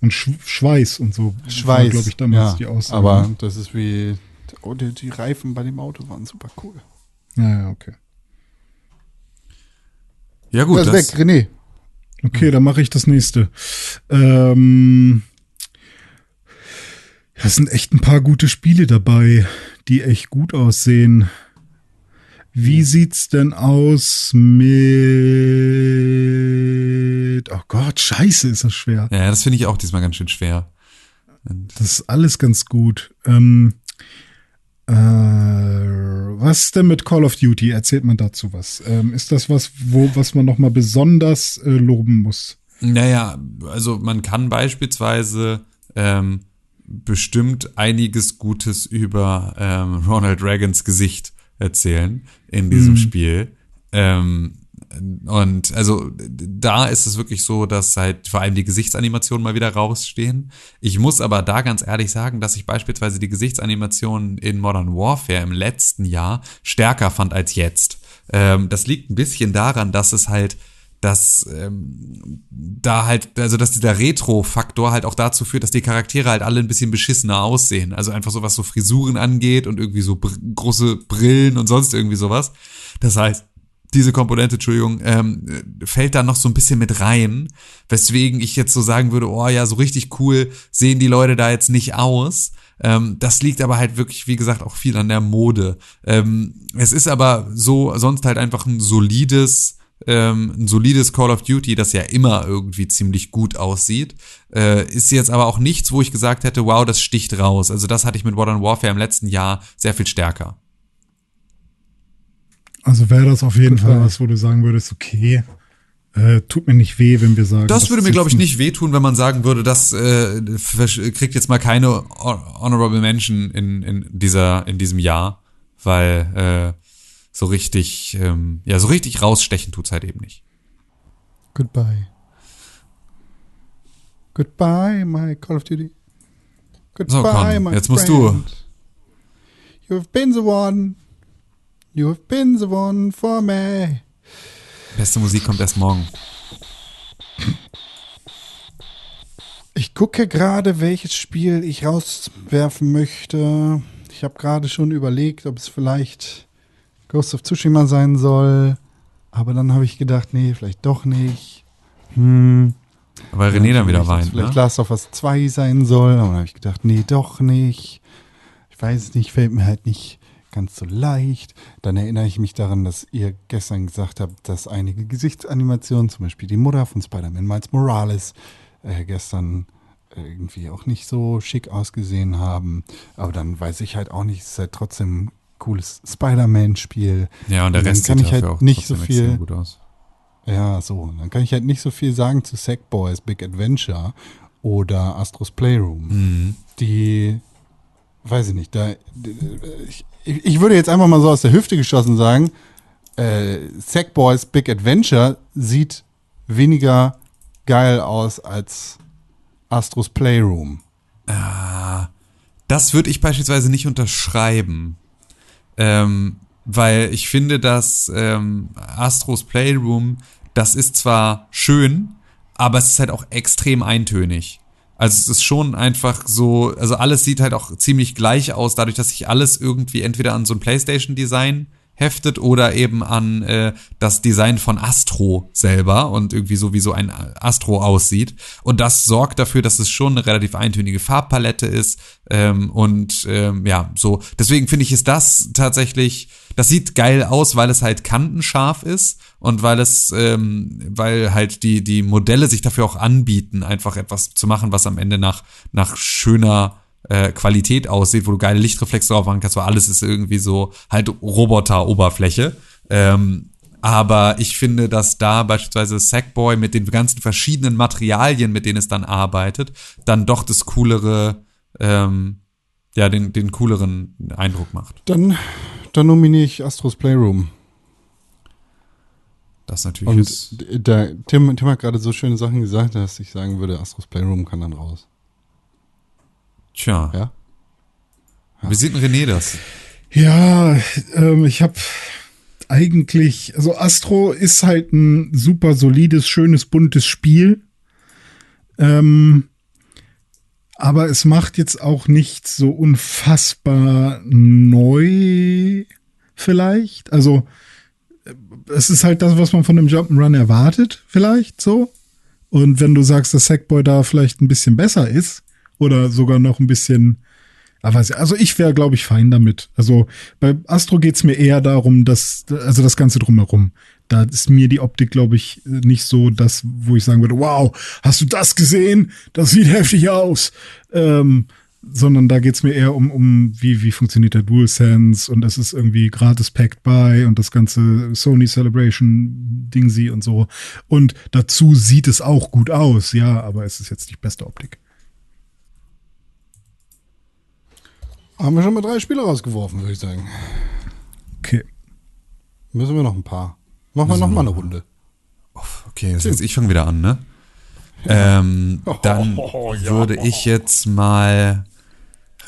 Und Sch Schweiß und so. Schweiß, glaube ich, damals ja, die Aussage. aber das ist wie, oh, die, die Reifen bei dem Auto waren super cool. Ja, ja, okay. Ja gut, das das, ist weg, René. Okay, dann mache ich das nächste. Ähm, das sind echt ein paar gute Spiele dabei, die echt gut aussehen. Wie sieht's denn aus mit. Oh Gott, scheiße, ist das schwer. ja, das finde ich auch diesmal ganz schön schwer. Das ist alles ganz gut. Ähm, äh, was denn mit Call of Duty? Erzählt man dazu was? Ähm, ist das was, wo, was man nochmal besonders äh, loben muss? Naja, also man kann beispielsweise ähm, bestimmt einiges Gutes über ähm, Ronald Reagans Gesicht erzählen in diesem Spiel. Ähm, und also da ist es wirklich so, dass halt vor allem die Gesichtsanimationen mal wieder rausstehen. Ich muss aber da ganz ehrlich sagen, dass ich beispielsweise die Gesichtsanimationen in Modern Warfare im letzten Jahr stärker fand als jetzt. Ähm, das liegt ein bisschen daran, dass es halt dass ähm, da halt, also dass dieser Retro-Faktor halt auch dazu führt, dass die Charaktere halt alle ein bisschen beschissener aussehen. Also einfach so, was so Frisuren angeht und irgendwie so br große Brillen und sonst irgendwie sowas. Das heißt, diese Komponente, Entschuldigung, ähm, fällt da noch so ein bisschen mit rein, weswegen ich jetzt so sagen würde, oh ja, so richtig cool sehen die Leute da jetzt nicht aus. Ähm, das liegt aber halt wirklich, wie gesagt, auch viel an der Mode. Ähm, es ist aber so sonst halt einfach ein solides, ähm, ein solides Call of Duty, das ja immer irgendwie ziemlich gut aussieht. Äh, ist jetzt aber auch nichts, wo ich gesagt hätte, wow, das sticht raus. Also das hatte ich mit Modern Warfare im letzten Jahr sehr viel stärker. Also wäre das auf jeden Gut, Fall ja. was, wo du sagen würdest, okay, äh, tut mir nicht weh, wenn wir sagen. Das würde mir, glaube ich, nicht wehtun, wenn man sagen würde, das äh, kriegt jetzt mal keine Hon- Honorable Mention in, in, dieser, in diesem Jahr, weil äh, so richtig, ähm, ja, so richtig rausstechen tut's halt eben nicht. Goodbye. Goodbye, my Call of Duty. Goodbye, So, Con, my jetzt musst friend. You have been the one. You have been the one for me. Beste Musik kommt erst morgen. Ich gucke gerade, welches Spiel ich rauswerfen möchte. Ich habe gerade schon überlegt, ob es vielleicht Ghost of Tsushima sein soll. Aber dann habe ich gedacht, nee, vielleicht doch nicht. Hm. Weil René dann wieder Vielleicht, dass weint, Vielleicht ne? Last of Us 2 sein soll. Aber dann habe ich gedacht, nee, doch nicht. Ich weiß es nicht, fällt mir halt nicht ganz so leicht. Dann erinnere ich mich daran, dass ihr gestern gesagt habt, dass einige Gesichtsanimationen, zum Beispiel die Mutter von Spider-Man Miles Morales, äh, gestern irgendwie auch nicht so schick ausgesehen haben. Aber dann weiß ich halt auch nicht, es ist halt trotzdem ein cooles Spider-Man-Spiel. Ja, und der dann Rest kann sieht ich halt auch nicht so viel gut aus. ja, so. Dann kann ich halt nicht so viel sagen zu Sackboys Big Adventure oder Astros Playroom. Mhm. Die, weiß ich nicht, da, ich, ich würde jetzt einfach mal so aus der Hüfte geschossen sagen, äh, Sackboys Big Adventure sieht weniger geil aus als Astros Playroom. Das würde ich beispielsweise nicht unterschreiben. Ähm, weil ich finde, dass ähm, Astros Playroom, das ist zwar schön, aber es ist halt auch extrem eintönig. Also es ist schon einfach so, also alles sieht halt auch ziemlich gleich aus, dadurch, dass sich alles irgendwie entweder an so ein PlayStation-Design heftet oder eben an äh, das Design von Astro selber und irgendwie so wie so ein Astro aussieht. Und das sorgt dafür, dass es schon eine relativ eintönige Farbpalette ist. Ähm, und ähm, ja, so. Deswegen finde ich, ist das tatsächlich, das sieht geil aus, weil es halt kantenscharf ist und weil es, ähm, weil halt die, die Modelle sich dafür auch anbieten, einfach etwas zu machen, was am Ende nach, nach schöner äh, Qualität aussieht, wo du geile Lichtreflexe drauf machen kannst, weil alles ist irgendwie so halt Roboter-Oberfläche. Ähm, aber ich finde, dass da beispielsweise Sackboy mit den ganzen verschiedenen Materialien, mit denen es dann arbeitet, dann doch das coolere, ähm, ja, den, den cooleren Eindruck macht. Dann, dann nominiere ich Astros Playroom. Das natürlich ist. Und der, Tim, Tim hat gerade so schöne Sachen gesagt, dass ich sagen würde, Astros Playroom kann dann raus. Tja. Ja? Wie sieht denn René das? Ja, ähm, ich habe eigentlich, also Astro ist halt ein super solides, schönes, buntes Spiel. Ähm, Aber es macht jetzt auch nicht so unfassbar neu, vielleicht. Also, äh, es ist halt das, was man von einem Jump'n'Run erwartet, vielleicht so. Und wenn du sagst, dass Sackboy da vielleicht ein bisschen besser ist oder sogar noch ein bisschen, aber also ich wäre, glaube ich, fein damit. Also bei Astro geht's mir eher darum, dass, also das Ganze drumherum. Da ist mir die Optik, glaube ich, nicht so das, wo ich sagen würde, wow, hast du das gesehen? Das sieht heftig aus. Ähm, sondern da geht's mir eher um, um wie, wie funktioniert der DualSense und es ist irgendwie gratis packed by und das ganze Sony Celebration Dingsy und so. Und dazu sieht es auch gut aus, ja, aber es ist jetzt nicht beste Optik. Haben wir schon mal drei Spiele rausgeworfen, würde ich sagen. Okay. Müssen wir noch ein paar. Machen wir noch mal eine Runde. Okay, jetzt, jetzt ich fange wieder an, ne? Ähm, dann würde ich jetzt mal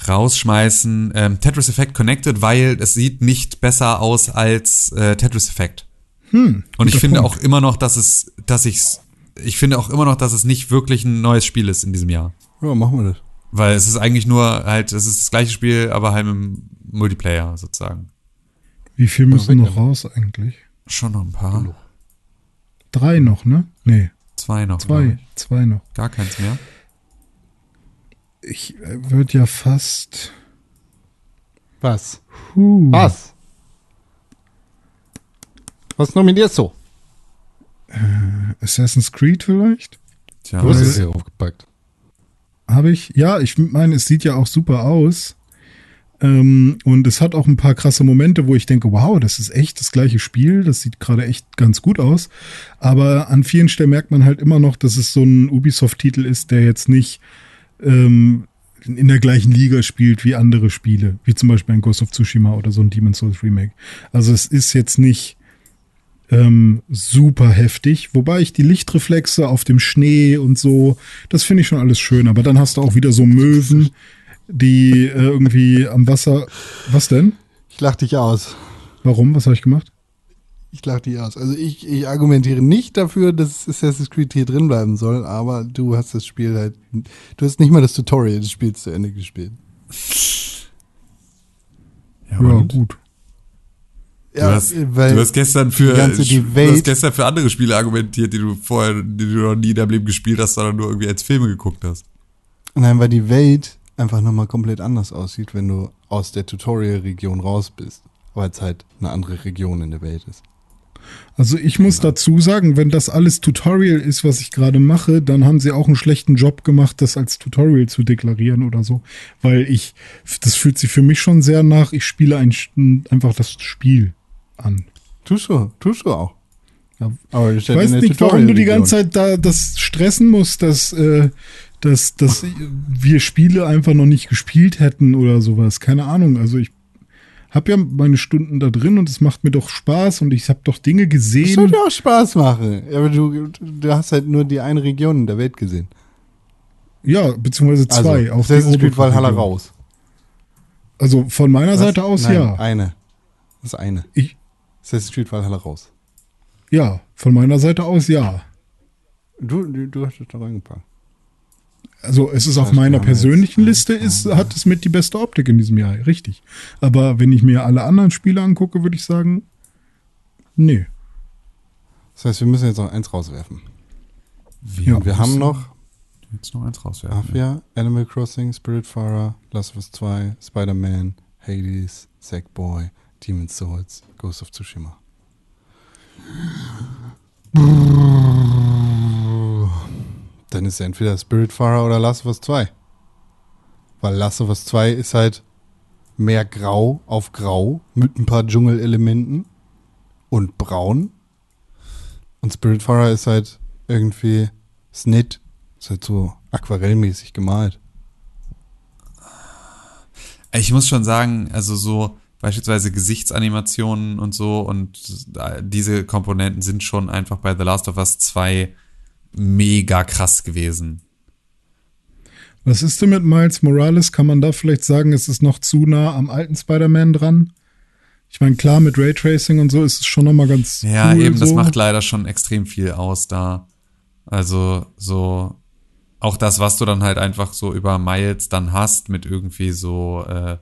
rausschmeißen ähm, Tetris Effect Connected, weil es sieht nicht besser aus als äh, Tetris Effect. Hm, Und ich finde Punkt. auch immer noch, dass es, dass ich's, ich finde auch immer noch, dass es nicht wirklich ein neues Spiel ist in diesem Jahr. Ja, machen wir das. Weil es ist eigentlich nur halt, es ist das gleiche Spiel, aber halt im Multiplayer sozusagen. Wie viel müssen noch raus eigentlich? Schon noch ein paar. Drei noch, ne? Nee, Zwei noch. zwei. Zwei noch. Gar keins mehr. Ich äh, würde ja fast. Was? Huh, Was? Was nominierst du? Assassin's Creed vielleicht? Tja, Du hast es hier aufgepackt. Habe ich? Ja, ich meine, es sieht ja auch super aus. Ähm, und es hat auch ein paar krasse Momente, wo ich denke, wow, das ist echt das gleiche Spiel. Das sieht gerade echt ganz gut aus. Aber an vielen Stellen merkt man halt immer noch, dass es so ein Ubisoft-Titel ist, der jetzt nicht ähm, in der gleichen Liga spielt wie andere Spiele, wie zum Beispiel ein Ghost of Tsushima oder so ein Demon's Souls Remake. Also es ist jetzt nicht ähm, super heftig, wobei ich die Lichtreflexe auf dem Schnee und so, das finde ich schon alles schön. Aber dann hast du auch wieder so Möwen, die äh, irgendwie am Wasser. Was denn? Ich lach dich aus. Warum? Was habe ich gemacht? Ich lach dich aus. Also ich, ich argumentiere nicht dafür, dass Assassin's Creed hier drin bleiben soll, aber du hast das Spiel halt. Du hast nicht mal das Tutorial des Spiels zu Ende gespielt. ja, Ja, gut. Du, hast, weil du hast gestern für du hast gestern für andere Spiele argumentiert, die du vorher, die du noch nie in deinem Leben gespielt hast, sondern nur irgendwie als Filme geguckt hast. Nein, weil die Welt einfach nochmal komplett anders aussieht, wenn du aus der Tutorial-Region raus bist. Weil es halt eine andere Region in der Welt ist. Also ich muss dazu sagen, wenn das alles Tutorial ist, was ich gerade mache, dann haben sie auch einen schlechten Job gemacht, das als Tutorial zu deklarieren oder so. Weil ich, das fühlt sich für mich schon sehr nach, ich spiele ein, einfach das Spiel an. Tust du, tust du auch. Ja. Aber Ich weiß nicht, warum du die ganze Zeit da das stressen musst, dass, äh, dass, dass wir Spiele einfach noch nicht gespielt hätten oder sowas. Keine Ahnung. Also ich habe ja meine Stunden da drin und es macht mir doch Spaß und ich habe doch Dinge Das gesehen. dir auch Spaß machen. Aber du, du hast halt nur die eine Region in der Welt gesehen. Ja, beziehungsweise zwei. Also, auch Creed obere Valhalla raus. Also von meiner Was? Seite aus Nein, ja. eine. Das ist eine. Ich, Assassin's Creed Valhalla raus. ja, von meiner Seite aus ja. Du, du, du hast es da reingepackt. Also es ist auf meiner wir persönlichen Liste, ist, hat es mit die beste Optik in diesem Jahr, richtig. Aber wenn ich mir alle anderen Spiele angucke, würde ich sagen, nee. Das heißt, wir müssen jetzt noch eins rauswerfen. Ja. Und wir haben noch Jetzt noch eins rauswerfen. Mafia, Animal Crossing, Spiritfarer, Last of Us 2, Spider-Man, Hades, Sackboy, Demon's Souls, Ghost of Tsushima. Dann ist entweder Spiritfarer oder Last of Us 2. Weil Last of Us 2 ist halt mehr grau auf grau mit ein paar Dschungelelementen und braun. Und Spiritfarer ist halt irgendwie Snit. Ist halt so aquarellmäßig gemalt. Ich muss schon sagen, also so beispielsweise Gesichtsanimationen und so und diese Komponenten sind schon einfach bei The Last of Us 2 mega krass gewesen. Was ist denn mit Miles Morales? Kann man da vielleicht sagen, es ist noch zu nah am alten Spider-Man dran? Ich meine, klar, mit Raytracing und so ist es schon nochmal ganz Ja, cool. eben, das so. macht leider schon extrem viel aus da. Also so auch das, was du dann halt einfach so über Miles dann hast, mit irgendwie so, äh,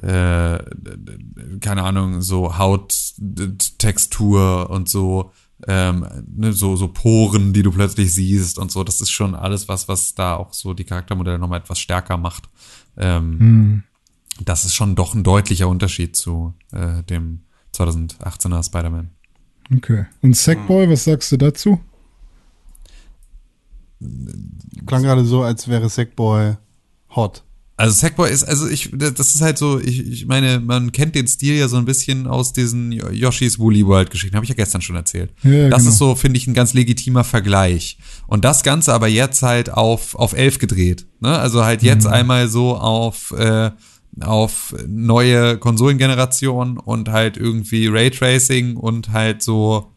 äh, keine Ahnung, so Hauttextur und so, ähm, ne, so, so Poren, die du plötzlich siehst und so. Das ist schon alles was, was da auch so die Charaktermodelle nochmal etwas stärker macht. Ähm, Das ist schon doch ein deutlicher Unterschied zu äh, dem 2018er Spider-Man. Okay. Und Sackboy, was sagst du dazu? Klang gerade so, als wäre Sackboy hot. Also Sackboy ist, also ich, das ist halt so, ich, ich meine, man kennt den Stil ja so ein bisschen aus diesen Yoshis Woolly World Geschichten, habe ich ja gestern schon erzählt. Ja, das genau. ist so, finde ich, ein ganz legitimer Vergleich. Und das Ganze aber jetzt halt auf, auf elf gedreht. Ne? Also halt jetzt Mhm. einmal so auf, äh, auf neue Konsolengeneration und halt irgendwie Raytracing und halt so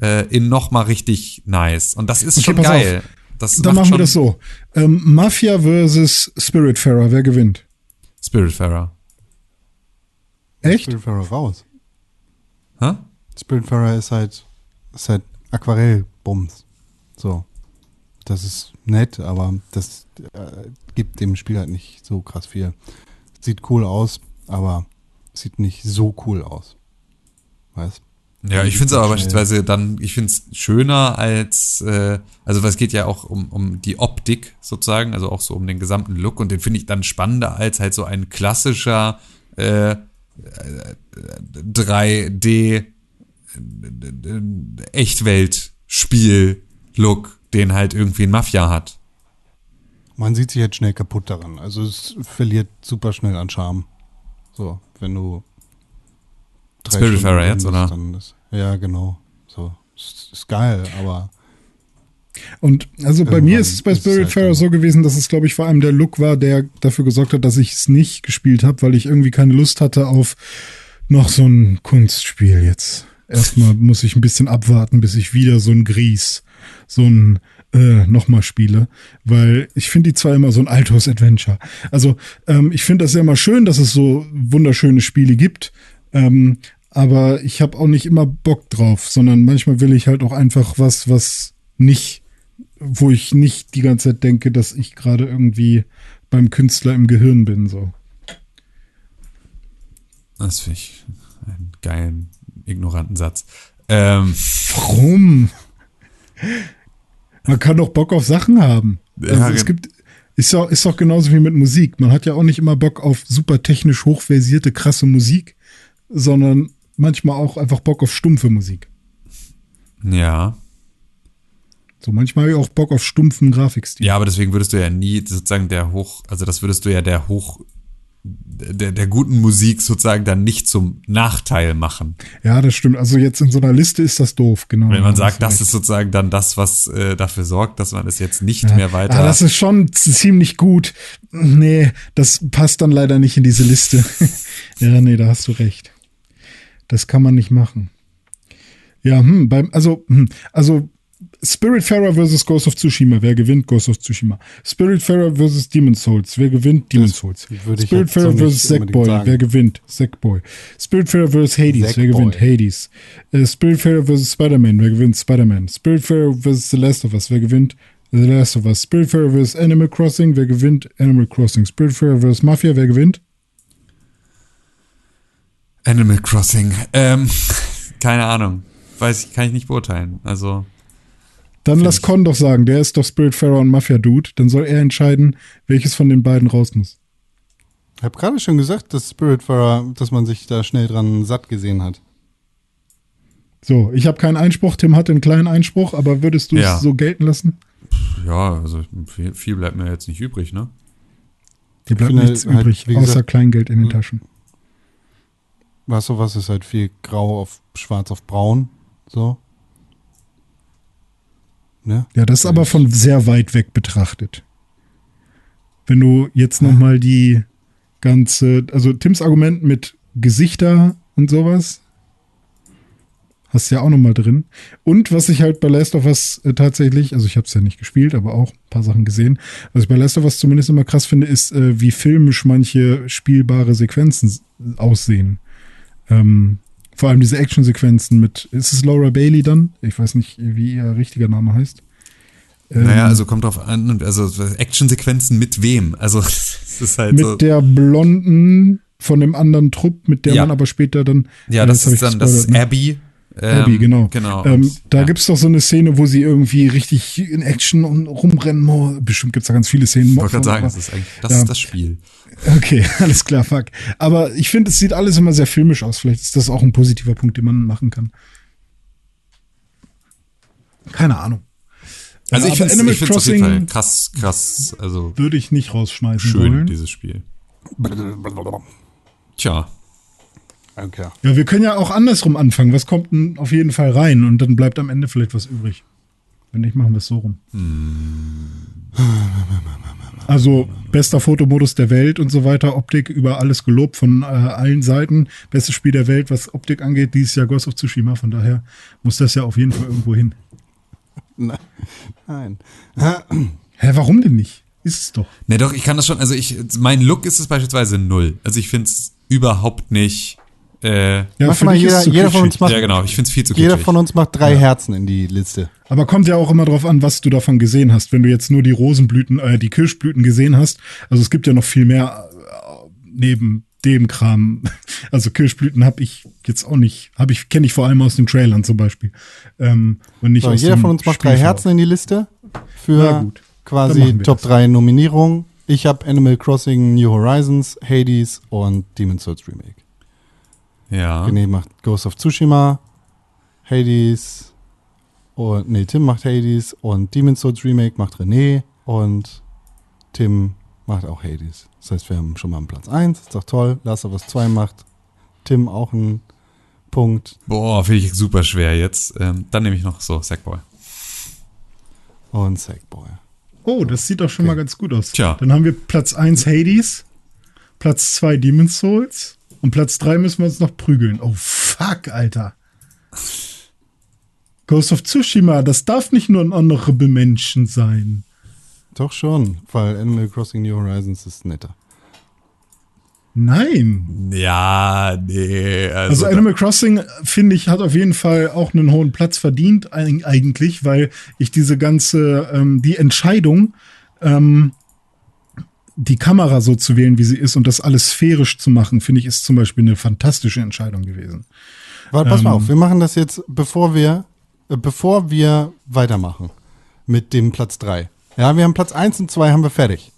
äh, in noch mal richtig nice. Und das ist Okay, schon geil. Das Dann macht machen wir das so. Ähm, Mafia versus Spiritfarer, wer gewinnt? Spiritfarer. Echt? Spiritfarer raus. Hä? Spiritfarer ist halt, ist halt Aquarellbums. So. Das ist nett, aber das äh, gibt dem Spiel halt nicht so krass viel. Sieht cool aus, aber sieht nicht so cool aus. Weißt? Ja, ich finde es aber Schnell. beispielsweise dann, ich finde es schöner als, äh, also was geht ja auch um, um die Optik sozusagen, also auch so um den gesamten Look und den finde ich dann spannender als halt so ein klassischer äh, äh, 3D äh, Echtwelt-Spiel-Look, den halt irgendwie ein Mafia hat. Man sieht sich jetzt schnell kaputt daran. Also es verliert super schnell an Charme. So, wenn du drei Spiritfarer Stunden jetzt, oder? Ist, ja, genau. So. Ist, ist geil, aber Und also bei mir ist es bei halt Spiritfarer dann- so gewesen, dass es, glaube ich, vor allem der Look war, der dafür gesorgt hat, dass ich es nicht gespielt habe, weil ich irgendwie keine Lust hatte auf noch so ein Kunstspiel jetzt. Erstmal muss ich ein bisschen abwarten, bis ich wieder so ein Gries, so ein äh, nochmal spiele, weil ich finde die zwar immer so ein Altos-Adventure. Also ähm, ich finde das ja immer schön, dass es so wunderschöne Spiele gibt, ähm, aber ich habe auch nicht immer Bock drauf, sondern manchmal will ich halt auch einfach was, was nicht wo ich nicht die ganze Zeit denke, dass ich gerade irgendwie beim Künstler im Gehirn bin. So. Das finde ich einen geilen, ignoranten Satz. Ähm, Warum? Man kann doch Bock auf Sachen haben. Ja, also es gen- gibt, ist doch, ist doch genauso wie mit Musik. Man hat ja auch nicht immer Bock auf super technisch hochversierte, krasse Musik, sondern manchmal auch einfach Bock auf stumpfe Musik. ja. So, manchmal habe ich auch Bock auf stumpfen Grafikstil. Ja, aber deswegen würdest du ja nie sozusagen der Hoch, also das würdest du ja der Hoch, der, der guten Musik sozusagen dann nicht zum Nachteil machen. Ja, das stimmt. Also jetzt in so einer Liste ist das doof, genau. Wenn man sagt, das ist sozusagen dann das, was äh, dafür sorgt, dass man es jetzt nicht Ja. mehr weiter. Ah, das ist schon ziemlich gut. Nee, das passt dann leider nicht in diese Liste. ja, nee, da hast du recht. Das kann man nicht machen. Ja, hm, beim, also, hm, also Spiritfarer versus Ghost of Tsushima. Wer gewinnt? Ghost of Tsushima. Spiritfarer versus Demon's Souls. Wer gewinnt? Demon's Souls. Spiritfarer so versus Sackboy. Wer gewinnt? Sackboy. Spiritfarer versus Hades. Wer Sackboy. gewinnt? Hades. Äh, Spiritfarer versus Spider-Man. Wer gewinnt? Spider-Man. Spiritfarer versus The Last of Us. Wer gewinnt? The Last of Us. Spiritfarer versus Animal Crossing. Wer gewinnt? Animal Crossing. Spiritfarer versus Mafia. Wer gewinnt? Animal Crossing. Ähm, keine Ahnung. Weiß ich, kann ich nicht beurteilen. Also, Dann lass Con doch sagen, der ist doch Spiritfarer und Mafia-Dude. Dann soll er entscheiden, welches von den beiden raus muss. ich habe gerade schon gesagt, dass Spiritfarer, dass man sich da schnell dran satt gesehen hat. So, ich habe keinen Einspruch. Tim hatte einen kleinen Einspruch, aber würdest du Ja. es so gelten lassen? ja, also viel, viel bleibt mir jetzt nicht übrig, ne? Dir bleibt finde nichts halt, übrig, außer gesagt- Kleingeld in den Taschen. Was sowas ist halt viel grau auf schwarz auf braun. So. Ne? Ja, das ist aber von sehr weit weg betrachtet. Wenn du jetzt noch mal die ganze, also Tims Argument mit Gesichter und sowas, hast du ja auch noch mal drin. Und was ich halt bei Last of Us äh, tatsächlich, also ich habe es ja nicht gespielt, aber auch ein paar Sachen gesehen, was ich bei Last of Us zumindest immer krass finde, ist, äh, wie filmisch manche spielbare Sequenzen aussehen. Ähm, vor allem diese Actionsequenzen mit, ist es Laura Bailey dann? Ich weiß nicht, wie ihr richtiger Name heißt. Naja, also kommt drauf an, also Actionsequenzen mit wem? Also es ist halt mit so. der blonden von dem anderen Trupp, mit der Ja. man aber später dann. Ja, äh, das hab ist dann, das ist ne? Abby. Ähm, Abby, genau. Genau. Ähm, Und, da ja. gibt's doch so eine Szene, wo sie irgendwie richtig in Action und rumrennen. Oh, bestimmt gibt's da ganz viele Szenen. Ich wollte gerade sagen, das ist eigentlich, das Ja. ist das Spiel. Okay, alles klar, fuck. Aber ich finde, es sieht alles immer sehr filmisch aus. Vielleicht ist das auch ein positiver Punkt, den man machen kann. Keine Ahnung. Also Ja, ich finde es auf jeden Fall krass, krass, also würde ich nicht rausschmeißen schön, wollen. dieses Spiel. Tja, Okay. Ja, wir können ja auch andersrum anfangen. Was kommt denn auf jeden Fall rein? Und dann bleibt am Ende vielleicht was übrig. Wenn nicht, machen wir es so rum. Also bester Fotomodus der Welt und so weiter. Optik über alles gelobt von äh, allen Seiten. Bestes Spiel der Welt, was Optik angeht. Dieses Jahr Ghost of Tsushima. Von daher muss das ja auf jeden Fall irgendwo hin. Nein. Hä, warum denn nicht? Ist es doch. Ne, doch, ich kann das schon, also ich, mein Look ist es beispielsweise null. Also ich finde es überhaupt nicht, äh, Ja, Mach mal, jeder, jeder von uns macht, ja genau, ich finde es viel zu jeder kitschig. von uns macht drei Herzen in die Liste. Aber kommt ja auch immer drauf an, was du davon gesehen hast. Wenn du jetzt nur die Rosenblüten, äh, die Kirschblüten gesehen hast, also es gibt ja noch viel mehr äh, neben dem Kram. Also Kirschblüten habe ich jetzt auch nicht, habe ich kenne ich vor allem aus den Trailern zum Beispiel. Ähm, und nicht So, aus jeder von uns macht drei. Herzen in die Liste für quasi Top das. 3 Nominierungen. Ich habe Animal Crossing New Horizons, Hades und Demon's Souls Remake. Ja. René macht Ghost of Tsushima, Hades und nee, Tim macht Hades und Demon's Souls Remake macht René und Tim macht auch Hades. Das heißt, wir haben schon mal einen Platz 1, ist doch toll. Last of Us 2 macht Tim auch einen Punkt Boah, finde ich super schwer jetzt. Ähm, dann nehme ich noch so Sackboy. und Sackboy. Oh, das sieht doch schon mal ganz gut aus. Tja. Dann haben wir Platz 1 Hades, Platz 2 Demon's Souls und Platz 3 müssen wir uns noch prügeln. Oh fuck, Alter. Ghost of Tsushima, das darf nicht nur ein Honorable Menschen sein. Doch schon, weil Animal Crossing New Horizons ist netter. Nein. Ja, nee. Also, Also Animal Crossing, finde ich, hat auf jeden Fall auch einen hohen Platz verdient, eig- eigentlich, weil ich diese ganze, ähm, die Entscheidung, ähm, die Kamera so zu wählen, wie sie ist und das alles sphärisch zu machen, finde ich, ist zum Beispiel eine fantastische Entscheidung gewesen. Warte, pass mal Ähm. auf, wir machen das jetzt, bevor wir, äh, bevor wir weitermachen mit dem Platz 3. Ja, wir haben Platz 1 und 2 haben wir fertig.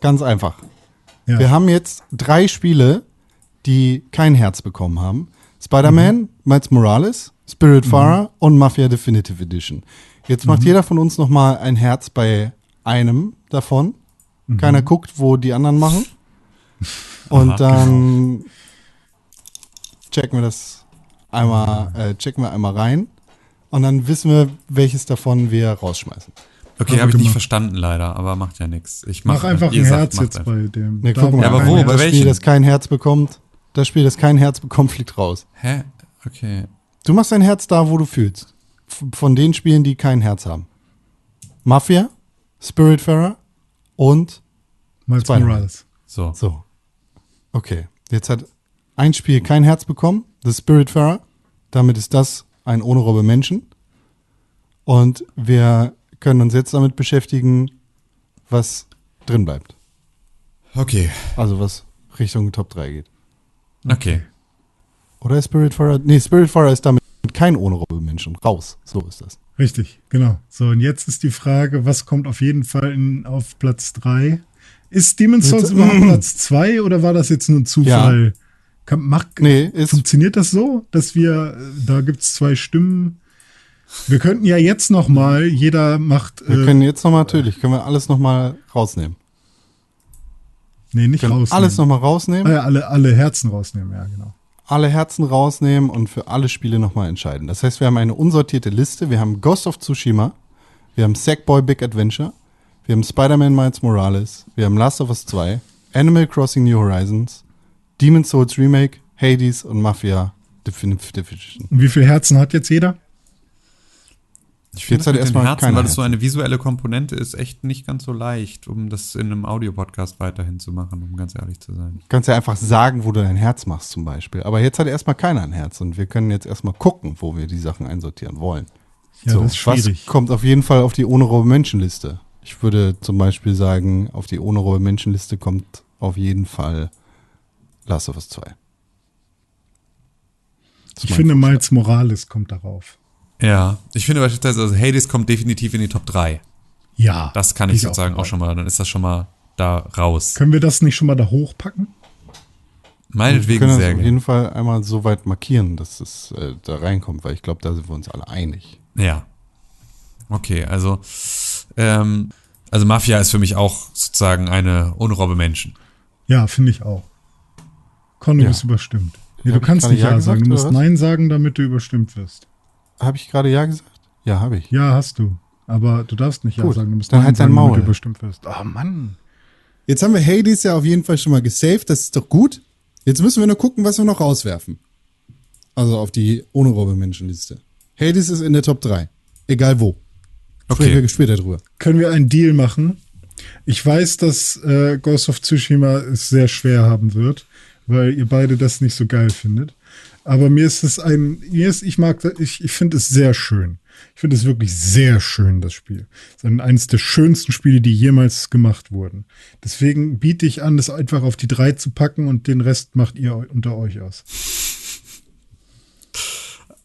Ganz einfach. Ja. Wir haben jetzt drei Spiele, die kein Herz bekommen haben. Spider-Man, Miles Morales, Spiritfarer und Mafia Definitive Edition. Jetzt macht jeder von uns noch mal ein Herz bei einem davon. Keiner guckt, wo die anderen machen. Und Aha, dann checken wir das einmal, äh, checken wir einmal rein. Und dann wissen wir, welches davon wir rausschmeißen. okay, Haben habe ich nicht verstanden leider, aber macht ja nichts. Ich Mach einfach ihr ein sagt, Herz jetzt einfach. bei dem. Ne, guck mal, Ja, aber wo? Bei das Spiel, welchem? das kein Herz bekommt, das Spiel, das kein Herz bekommt, fliegt raus. Hä? Okay. Du machst dein Herz da, wo du fühlst. F von den Spielen, die kein Herz haben. Mafia, Spiritfarer und Miles Spider-Man. Morales. So. so. Okay, jetzt hat ein Spiel kein Herz bekommen, The Spiritfarer. Damit ist das ein ohne Robbe Menschen. Und wir können uns jetzt damit beschäftigen, was drin bleibt. Okay. Also was Richtung Top 3 geht. Okay. Oder Spiritfarer? Nee, Spiritfarer ist damit kein ohne Robbe Menschen. Raus. So ist das. Richtig, genau. So, und jetzt ist die Frage, was kommt auf jeden Fall in, auf Platz 3? Ist Demon's Souls überhaupt Platz 2 oder war das jetzt nur ein Zufall? Kann, macht, Nee, Funktioniert das so, dass wir, äh, da gibt es zwei Stimmen? Wir könnten ja jetzt noch mal, jeder macht, Wir äh, können jetzt nochmal, natürlich, können wir alles nochmal rausnehmen. nee, nicht rausnehmen. alles nochmal Ah, rausnehmen, ja, alle, alle Herzen rausnehmen, ja, genau. Alle Herzen rausnehmen und für alle Spiele nochmal entscheiden. Das heißt, wir haben eine unsortierte Liste. Wir haben Ghost of Tsushima, wir haben Sackboy Big Adventure, wir haben Spider-Man Miles Morales, wir haben Last of Us 2, Animal Crossing New Horizons, Demon's Souls Remake, Hades und Mafia Definitive Edition. Wie viele Herzen hat jetzt jeder? Ich finde mit den erstmal Herzen, weil das so eine visuelle Komponente ist, echt nicht ganz so leicht, um das in einem Audiopodcast weiterhin zu machen, um ganz ehrlich zu sein. Du kannst ja einfach sagen, wo du dein Herz machst zum Beispiel. Aber jetzt hat erstmal keiner ein Herz und wir können jetzt erstmal gucken, wo wir die Sachen einsortieren wollen. Ja, So, das ist Was schwierig. kommt auf jeden Fall auf die ohne Robe Menschenliste? Ich würde zum Beispiel sagen, auf die ohne Robe Menschenliste kommt auf jeden Fall Last of Us 2. Das ist Ich finde. Miles Morales kommt darauf. Ja, ich finde beispielsweise, also Hades kommt definitiv in die Top 3. Ja. Das kann ich, sozusagen auch, auch schon mal, dann ist das schon mal da raus. Können wir das nicht schon mal da hochpacken? wir Meinetwegen können das sehr auf gerne. jeden Fall einmal so weit markieren, dass es äh, da reinkommt, weil ich glaube, da sind wir uns alle einig. Ja. Okay, also, ähm, also Mafia ist für mich auch sozusagen eine unrobe Menschen. Ja, finde ich auch. Con, du Ja. bist überstimmt. Nee, du kannst nicht Ja sagen. Du musst? Nein sagen, damit du überstimmt wirst. Habe ich gerade Ja gesagt? Ja, habe ich. Ja, hast du. Aber du darfst nicht Ja Gut, sagen. Du musst dann halt dein Maul. du überstimmt wirst. Oh Mann. Jetzt haben wir Hades ja auf jeden Fall schon mal gesaved, das ist doch gut. Jetzt müssen wir nur gucken, was wir noch rauswerfen. Also auf die ohne Robe Menschenliste. Hades ist in der Top 3. Egal wo. Sprechen Okay. wir später drüber. Können wir einen Deal machen? Ich weiß, dass äh, Ghost of Tsushima es sehr schwer haben wird, weil ihr beide das nicht so geil findet. Aber mir ist es ein, mir ist, ich mag, das- ich, ich finde es sehr schön. Ich finde es wirklich sehr schön, das Spiel. Es ist ein- eines der schönsten Spiele, die jemals gemacht wurden. Deswegen biete ich an, das einfach auf die drei zu packen und den Rest macht ihr unter euch aus.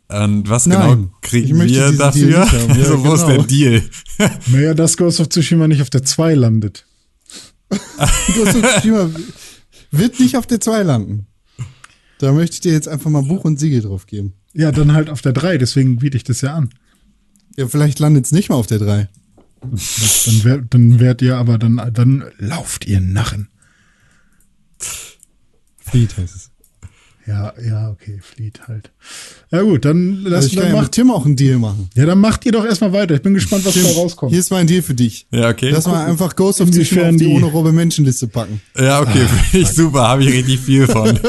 Und was Nein, genau kriegen wir dafür? Haben. Ja, also, wo ist genau. der Deal? Naja, dass Ghost of Tsushima nicht auf der 2 landet. Ghost of Tsushima wird nicht auf der 2 landen. Da möchte ich dir jetzt einfach mal Buch und Siegel drauf geben. Ja, dann halt auf der 3, deswegen biete ich das ja an. Ja, vielleicht landet es nicht mal auf der 3. Dann, wär, dann werdet ihr aber dann, dann lauft ihr Narren. Fleet heißt es. Ja, ja, okay, flieht halt. Ja gut, dann Also lass, ich kann dann ja mit macht, Tim auch einen Deal machen. ja, dann macht ihr doch erstmal weiter. Ich bin gespannt, was Tim, da rauskommt. hier ist mein Deal für dich. Ja, okay. Lass mal einfach Ghost of Tsushima auf die ohne Robe Menschenliste packen. Ja, okay, finde ich super, habe ich richtig viel von.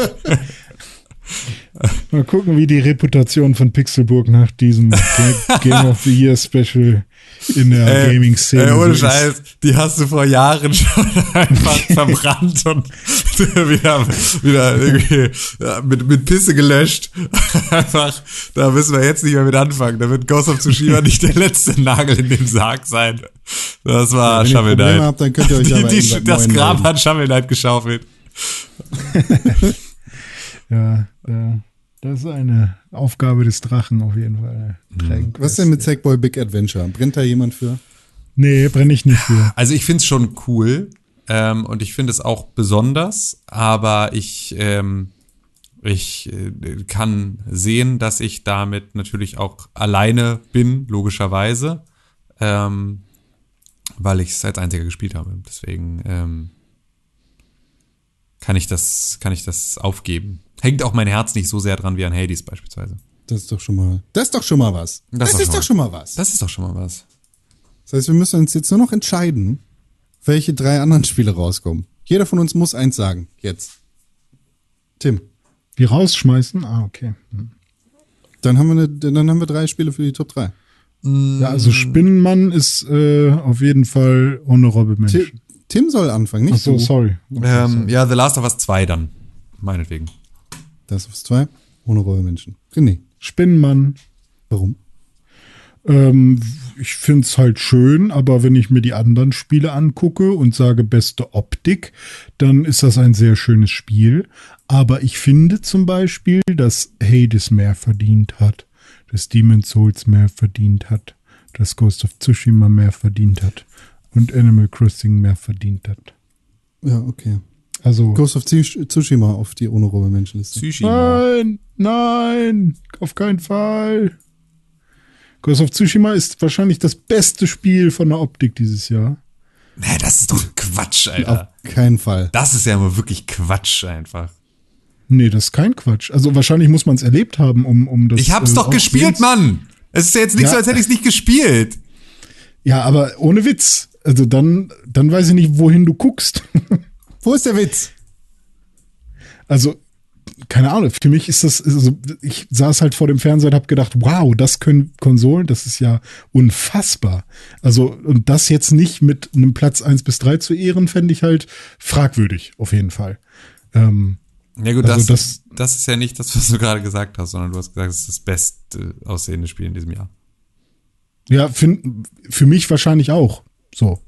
Mal gucken, wie die Reputation von Pixelburg nach diesem Ga- Game of the Year Special in der Gaming-Szene Ey, ohne. Scheiß, die hast du vor Jahren schon einfach verbrannt und wieder, wieder irgendwie ja, mit, mit Pisse gelöscht. Einfach, da müssen wir jetzt nicht mehr mit anfangen. Da wird Ghost of Tsushima nicht der letzte Nagel in dem Sarg sein. Das war Wenn ihr Shovel Knight. habt, dann könnt ihr euch Die, die, das Grab hat Shovel Knight geschaufelt. Ja, ja, das ist eine Aufgabe des Drachen auf jeden Fall. Tränk- Was denn mit Sackboy Big Adventure? Brennt da jemand für? Nee, brenne ich nicht für. Also ich find's schon cool ähm, und ich finde es auch besonders, aber ich, ähm, ich äh, kann sehen, dass ich damit natürlich auch alleine bin, logischerweise, ähm, weil ich es als einziger gespielt habe. Deswegen ähm, kann ich das, kann ich das aufgeben. Hängt auch mein Herz nicht so sehr dran wie an Hades beispielsweise. Das ist doch schon mal. Das ist doch schon mal was. Das, ist doch ist schon doch schon mal was. Das ist doch schon mal was. Das heißt, wir müssen uns jetzt nur noch entscheiden, welche drei anderen Spiele rauskommen. Jeder von uns muss eins sagen. Jetzt. Tim. Die rausschmeißen? Ah, okay. Dann haben wir, eine, dann haben wir drei Spiele für die Top 3. Ja, also Spinnenmann ist äh, auf jeden Fall honorable Mensch. Tim, Tim soll anfangen, nicht Ach so, du. sorry. Ähm, ja, The Last of Us 2 dann. Meinetwegen. Das ist zwei. Ohne Menschen. René. Spinnenmann. Warum? Ähm, ich find's halt schön, aber wenn ich mir die anderen Spiele angucke und sage beste Optik, dann ist das ein sehr schönes Spiel. Aber ich finde zum Beispiel, dass Hades mehr verdient hat, dass Demon's Souls mehr verdient hat, dass Ghost of Tsushima mehr verdient hat und Animal Crossing mehr verdient hat. Ja, okay. Also Ghost of Tsush- Tsushima auf die ohne Rolle Menschenliste. Tsushima. Nein, nein, auf keinen Fall. Ghost of Tsushima ist wahrscheinlich das beste Spiel von der Optik dieses Jahr. Nee, das ist doch Quatsch, Alter. Auf keinen Fall. Das ist ja immer wirklich Quatsch einfach. Nee, das ist kein Quatsch. Also wahrscheinlich muss man es erlebt haben, um, um das. Ich hab's äh, doch gespielt, Mann. Es ist ja jetzt nicht Ja. so, als hätte ich's nicht gespielt. Ja, aber ohne Witz. Also dann, dann weiß ich nicht, wohin du guckst. Wo ist der Witz? Also, keine Ahnung, für mich ist das, also ich saß halt vor dem Fernseher und hab gedacht, wow, das können Konsolen, das ist ja unfassbar. Also, und das jetzt nicht mit einem Platz 1 bis 3 zu ehren, fände ich halt fragwürdig, auf jeden Fall. Ähm, Ja gut, Also das, das- das, ist ja nicht das, was du gerade gesagt hast, sondern du hast gesagt, es ist das beste aussehende Spiel in diesem Jahr. Ja, find, für mich wahrscheinlich auch. So.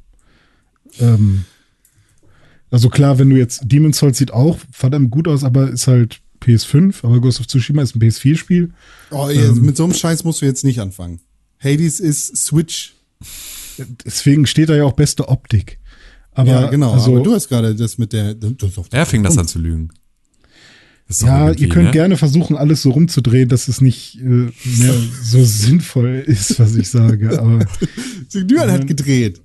Ähm, also klar, wenn du jetzt Demon's Souls sieht auch verdammt gut aus, aber ist halt PS5, aber Ghost of Tsushima ist ein PS4-Spiel. Oh, ja, mit so einem Scheiß musst du jetzt nicht anfangen. Hades ist Switch. Deswegen steht da ja auch beste Optik. Aber, ja, genau. Also, aber du hast gerade das mit der. Das Er fing das an zu lügen. Ja, ihr könnt ne? gerne versuchen, alles so rumzudrehen, dass es nicht äh, mehr so sinnvoll ist, was ich sage. Aber Düren hat gedreht.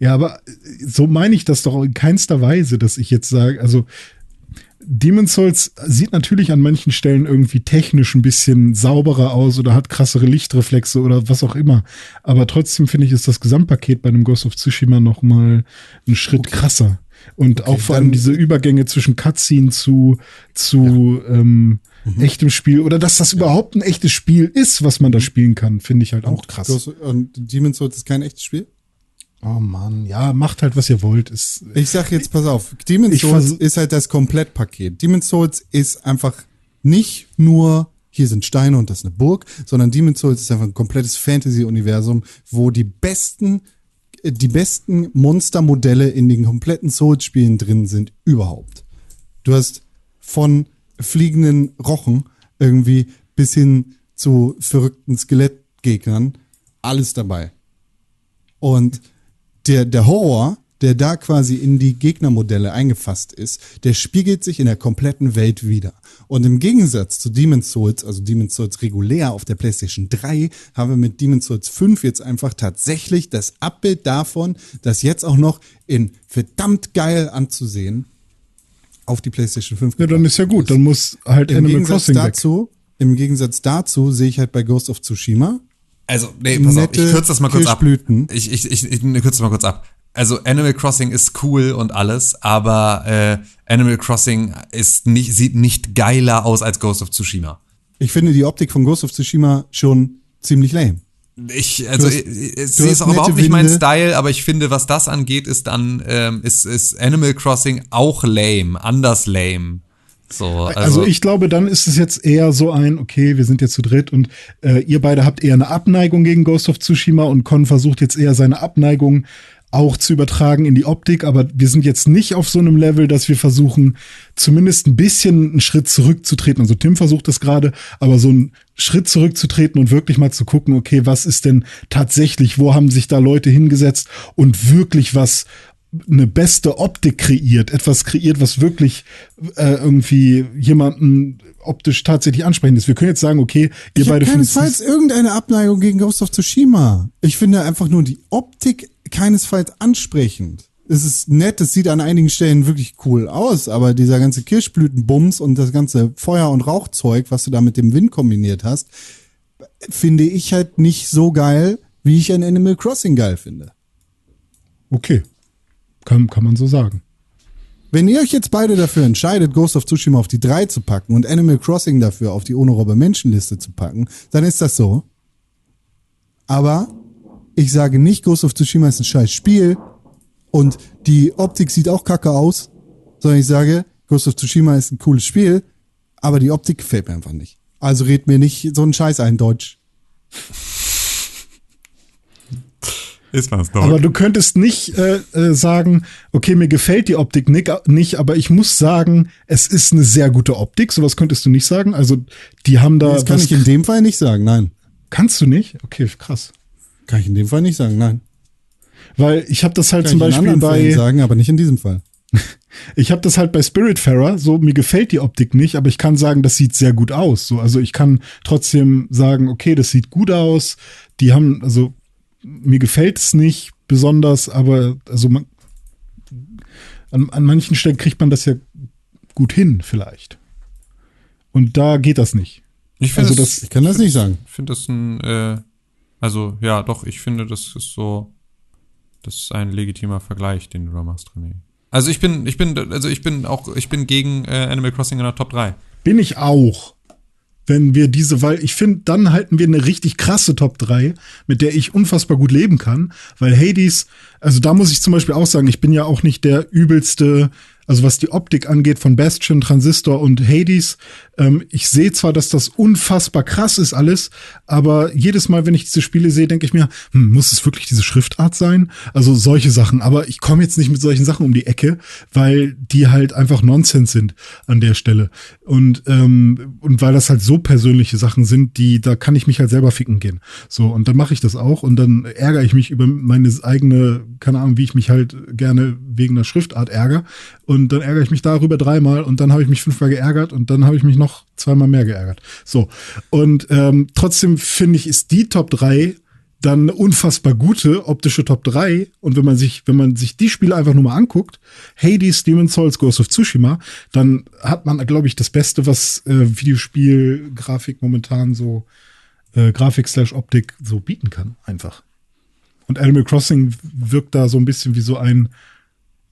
Ja, aber äh, so meine ich das doch in keinster Weise, dass ich jetzt sage, also Demon's Souls sieht natürlich an manchen Stellen irgendwie technisch ein bisschen sauberer aus oder hat krassere Lichtreflexe oder was auch immer. Aber trotzdem finde ich, ist das Gesamtpaket bei einem Ghost of Tsushima noch mal einen Schritt krasser. Und auch vor allem diese Übergänge zwischen Cutscene zu, zu ähm, echtem Spiel oder dass das überhaupt ein echtes Spiel ist, was man da spielen kann, finde ich halt auch krass. Ghost- Und Demon's Souls ist kein echtes Spiel? Oh Mann, ja, macht halt, was ihr wollt. Ist, Ich sag jetzt, pass auf, Demon's Souls ist halt das Komplettpaket. Demon's Souls ist einfach nicht nur, hier sind Steine und das ist eine Burg, sondern Demon's Souls ist einfach ein komplettes Fantasy-Universum, wo die besten, äh, die besten Monstermodelle in den kompletten Souls-Spielen drin sind überhaupt. Du hast von fliegenden Rochen irgendwie bis hin zu verrückten Skelettgegnern alles dabei. Und der, der Horror, der da quasi in die Gegnermodelle eingefasst ist, der spiegelt sich in der kompletten Welt wieder. Und im Gegensatz zu Demon's Souls, also Demon's Souls regulär auf der PlayStation 3, haben wir mit Demon's Souls 5 jetzt einfach tatsächlich das Abbild davon, das jetzt auch noch in verdammt geil anzusehen auf die PlayStation 5 ja, dann ist ja gut. Dann muss halt Im Animal Gegensatz Crossing weg. dazu, im Gegensatz dazu sehe ich halt bei Ghost of Tsushima Also, nee, pass auf, ich kürze das mal kurz ab. Kirschblüten. Ich, ich, ich, ich kürze das mal kurz ab. Also Animal Crossing ist cool und alles, aber äh, Animal Crossing ist nicht, sieht nicht geiler aus als Ghost of Tsushima. Ich finde die Optik von Ghost of Tsushima schon ziemlich lame. Ich, also, hast- ich- ich- sie ist auch überhaupt nicht mein Winde. Style, aber ich finde, was das angeht, ist dann, ähm, ist, ist Animal Crossing auch lame, anders lame. So, also, Also, ich glaube, dann ist es jetzt eher so ein, okay, wir sind jetzt zu dritt und äh, ihr beide habt eher eine Abneigung gegen Ghost of Tsushima und Con versucht jetzt eher seine Abneigung auch zu übertragen in die Optik, aber wir sind jetzt nicht auf so einem Level, dass wir versuchen, zumindest ein bisschen einen Schritt zurückzutreten. Also Tim versucht das gerade, aber so einen Schritt zurückzutreten und wirklich mal zu gucken, okay, was ist denn tatsächlich, wo haben sich da Leute hingesetzt und wirklich was eine beste Optik kreiert, etwas kreiert, was wirklich äh, irgendwie jemanden optisch tatsächlich ansprechend ist. Wir können jetzt sagen, okay, ihr Ich beide findet keinesfalls irgendeine Abneigung gegen Ghost of Tsushima. Ich finde einfach nur die Optik keinesfalls ansprechend. Es ist nett, es sieht an einigen Stellen wirklich cool aus, aber dieser ganze Kirschblütenbums und das ganze Feuer- und Rauchzeug, was du da mit dem Wind kombiniert hast, finde ich halt nicht so geil, wie ich ein Animal Crossing geil finde. okay, kann, kann man so sagen. Wenn ihr euch jetzt beide dafür entscheidet, Ghost of Tsushima auf die 3 zu packen und Animal Crossing dafür auf die ohne Robber Menschenliste zu packen, dann ist das so. Aber ich sage nicht, Ghost of Tsushima ist ein scheiß Spiel und die Optik sieht auch kacke aus, sondern ich sage, Ghost of Tsushima ist ein cooles Spiel, aber die Optik gefällt mir einfach nicht. Also red mir nicht so einen Scheiß ein, Deutsch. Ist was doch. Aber du könntest nicht äh, äh, sagen, okay, mir gefällt die Optik nicht, nicht, aber ich muss sagen, es ist eine sehr gute Optik. Sowas könntest du nicht sagen. Also die haben da Das kann ich in dem Fall nicht sagen, nein. kannst du nicht? Okay, krass. Kann ich in dem Fall nicht sagen, nein. Weil ich habe das halt Kann zum ich in Beispiel anderen Fällen bei sagen, aber nicht in diesem Fall. Ich habe das halt bei Spiritfarer, so mir gefällt die Optik nicht, aber ich kann sagen, das sieht sehr gut aus. So, also ich kann trotzdem sagen, okay, das sieht gut aus. Die haben, also mir gefällt es nicht besonders, aber also man, an, an manchen Stellen kriegt man das ja gut hin, vielleicht. Und da geht das nicht. ich also das, das- Ich kann das nicht sagen. Ich finde das ein, äh, also ja, doch, ich finde, das ist so, das ist ein legitimer Vergleich, den du da machst, René. Also ich bin, ich bin, also ich bin auch, ich bin gegen äh, Animal Crossing in der Top 3. Bin ich auch. Wenn wir diese, weil ich finde, dann halten wir eine richtig krasse Top 3, mit der ich unfassbar gut leben kann. Weil Hades, also da muss ich zum Beispiel auch sagen, ich bin ja auch nicht der übelste, also was die Optik angeht von Bastion, Transistor und Hades, Ähm, ich sehe zwar, dass das unfassbar krass ist alles, aber jedes Mal, wenn ich diese Spiele sehe, denke ich mir, hm, muss es wirklich diese Schriftart sein? Also solche Sachen. Aber ich komme jetzt nicht mit solchen Sachen um die Ecke, weil die halt einfach Nonsens sind an der Stelle. Und, ähm, und weil das halt so persönliche Sachen sind, die, da kann ich mich halt selber ficken gehen. So, und dann mache ich das auch und dann ärgere ich mich über meine eigene, keine Ahnung, wie ich mich halt gerne wegen der Schriftart ärgere. Und dann ärgere ich mich darüber dreimal und dann habe ich mich fünfmal geärgert und dann habe ich mich noch zweimal mehr geärgert. So. Und ähm, trotzdem finde ich, ist die Top 3 dann eine unfassbar gute optische Top 3. Und wenn man sich, wenn man sich die Spiele einfach nur mal anguckt, Hades, Demon's Souls, Ghost of Tsushima, dann hat man, glaube ich, das Beste, was äh, Videospiel-Grafik momentan so, äh, Grafik slash Optik so bieten kann, einfach. Und Animal Crossing wirkt da so ein bisschen wie so ein,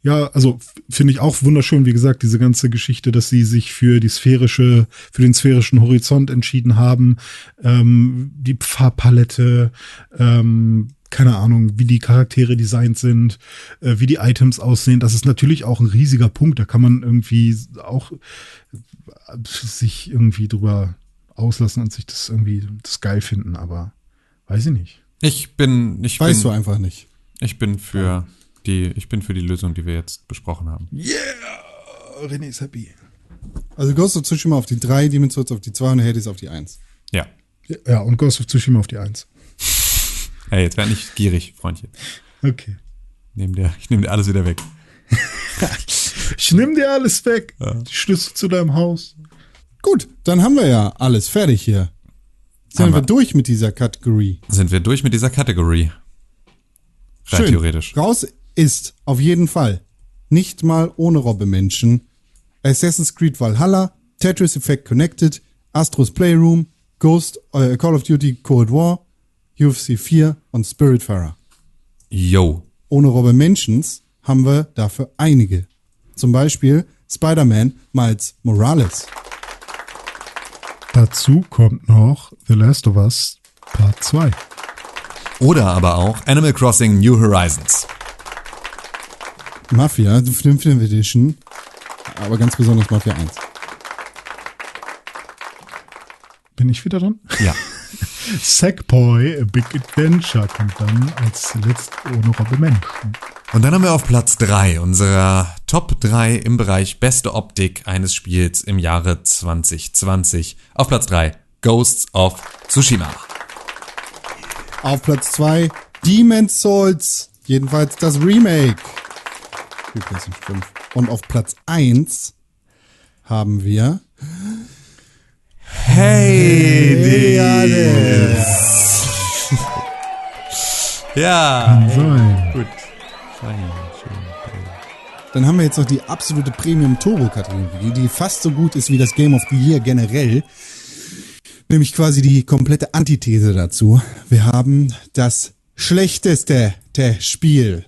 ja, also finde ich auch wunderschön, wie gesagt, diese ganze Geschichte, dass sie sich für die sphärische, für den sphärischen Horizont entschieden haben, ähm, die Farbpalette, ähm, keine Ahnung, wie die Charaktere designt sind, äh, wie die Items aussehen. Das ist natürlich auch ein riesiger Punkt. Da kann man irgendwie auch äh, sich irgendwie drüber auslassen und sich das irgendwie das geil finden, aber weiß ich nicht. Ich bin, ich Weißt du bin, einfach nicht. ich bin für die, ich bin für die Lösung, die wir jetzt besprochen haben. Yeah! René ist happy. Also Ghost of Tsushima auf die 3, Demon's Souls auf die 2 und Hades auf die 1. Ja. Ja, und Ghost of Tsushima auf die Eins. Hey, jetzt werd nicht gierig, Freundchen. Okay. Nehm dir, ich nehme dir alles wieder weg. Ich nimm dir alles weg. Die Schlüssel zu deinem Haus. Gut, dann haben wir ja alles fertig hier. Sind Haben wir wir. durch mit dieser Kategorie. Sind wir durch mit dieser Kategorie? Rein Schön. theoretisch. Raus ist auf jeden Fall nicht mal ohne Robbe-Menschen Assassin's Creed Valhalla, Tetris Effect Connected, Astros Playroom, Ghost, äh, Call of Duty Cold War, UFC 4 und Spiritfarer. Yo. Ohne Robbe-Menschens haben wir dafür einige. Zum Beispiel Spider-Man Miles Morales. Dazu kommt noch The Last of Us Part 2. Oder aber auch Animal Crossing New Horizons. Mafia, die 5. Edition, aber ganz besonders Mafia 1. Bin ich wieder dran? Ja. Sackboy, A Big Adventure kommt dann als letzt ohne Robbe Menschen. Und dann haben wir auf Platz 3 unserer Top 3 im Bereich beste Optik eines Spiels im Jahre 2020. Auf Platz 3 Ghosts of Tsushima. Auf Platz 2 Demon's Souls, jedenfalls das Remake. PlayStation 5. Und auf Platz 1 haben wir Ja. Sein. Gut. Fein, schön. Dann haben wir jetzt noch die absolute Premium-Turbo-Kategorie, die fast so gut ist wie das Game of the Year generell. Nämlich quasi die komplette Antithese dazu. Wir haben das schlechteste Spiel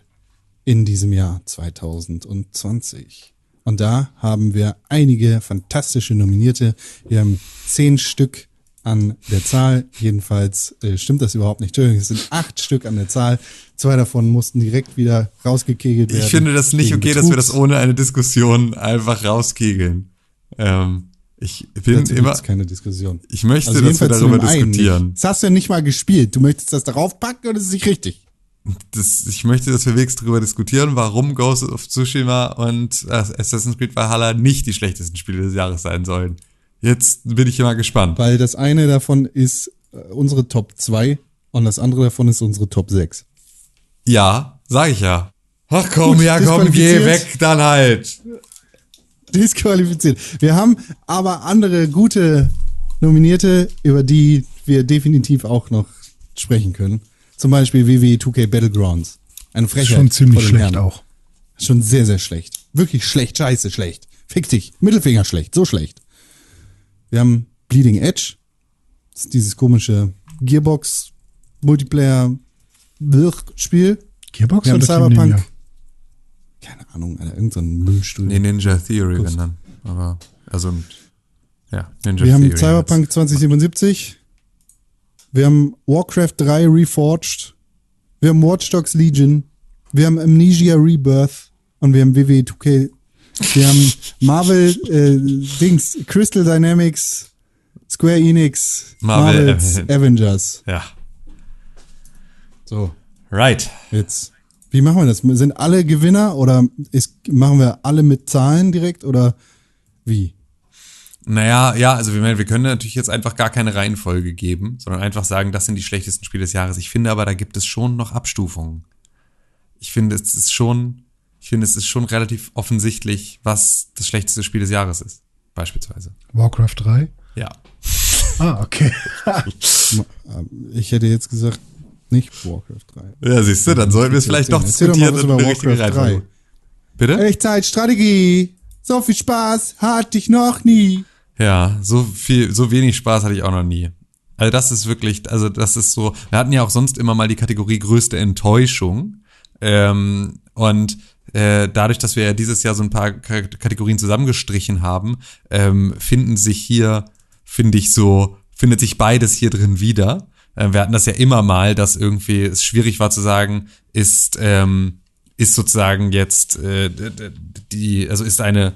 in diesem Jahr 2020. Und da haben wir einige fantastische Nominierte. Wir haben zehn Stück an der Zahl. Jedenfalls äh, stimmt das überhaupt nicht. Entschuldigung, es sind acht Stück an der Zahl. Zwei davon mussten direkt wieder rausgekegelt werden. Ich finde das nicht okay, dass wir das Betrugs. ohne eine Diskussion einfach rauskegeln. Ähm, ich bin Dazu immer, keine Diskussion. ich möchte, Also dass wir darüber diskutieren. nicht. Das hast du ja nicht mal gespielt. Du möchtest das darauf packen und ist nicht richtig. Das, ich möchte, dass wir wenigstens darüber diskutieren, warum Ghost of Tsushima und äh, Assassin's Creed Valhalla nicht die schlechtesten Spiele des Jahres sein sollen. Jetzt bin ich mal gespannt. Weil das eine davon ist äh, unsere Top 2 und das andere davon ist unsere Top 6. Ja, sag ich ja. Ach komm, Gut, ja komm, geh weg dann halt. Disqualifiziert. Wir haben aber andere gute Nominierte, über die wir definitiv auch noch sprechen können. Zum Beispiel WWE 2K Battlegrounds. Eine Frechheit. Schon ziemlich schlecht Herren. auch. Schon sehr, sehr schlecht. Wirklich schlecht, scheiße schlecht. Fick dich. Mittelfinger schlecht, so schlecht. Wir haben Bleeding Edge. Das ist dieses komische Gearbox Multiplayer Spiel. Gearbox Wir haben oder Team Cyberpunk. Ninja? Keine Ahnung, Alter, irgend so ein Müllstudio. Nee, Ninja Theory, wenn dann. Aber, also, ja, Ninja Wir haben Theory. Cyberpunk 2077. Wir haben Warcraft 3 Reforged. Wir haben Watch Dogs Legion. Wir haben Amnesia Rebirth. Und wir haben WWE 2K Wir haben Marvel, äh, Dings, Crystal Dynamics, Square Enix, Marvel, Marvels, äh, Avengers. Ja. So, Right. jetzt. Wie machen wir das? Sind alle Gewinner oder ist, machen wir alle mit Zahlen direkt oder wie? Naja, ja, also wir, wir können natürlich jetzt einfach gar keine Reihenfolge geben, sondern einfach sagen, das sind die schlechtesten Spiele des Jahres. Ich finde aber, da gibt es schon noch Abstufungen. Ich finde, es ist schon, ich finde, es ist schon relativ offensichtlich, was das schlechteste Spiel des Jahres ist. Beispielsweise. Warcraft 3? Ja. Ah, okay. Ich hätte jetzt gesagt, nicht Warcraft 3. Ja, siehst du, dann sollten wir es vielleicht doch Erzähl doch diskutieren mal was und über eine richtige Warcraft Reihenfolge. 3. Bitte? Echtzeitstrategie. So viel Spaß hatte ich noch nie. Ja, so viel, so wenig Spaß hatte ich auch noch nie. Also das ist wirklich, also das ist so, wir hatten ja auch sonst immer mal die Kategorie größte Enttäuschung. Ähm, und äh, dadurch, dass wir ja dieses Jahr so ein paar K Kategorien zusammengestrichen haben, ähm, finden sich hier, finde ich so, findet sich beides hier drin wieder. Äh, wir hatten das ja immer mal, dass irgendwie es schwierig war zu sagen, ist, ähm, ist sozusagen jetzt äh, die, also ist eine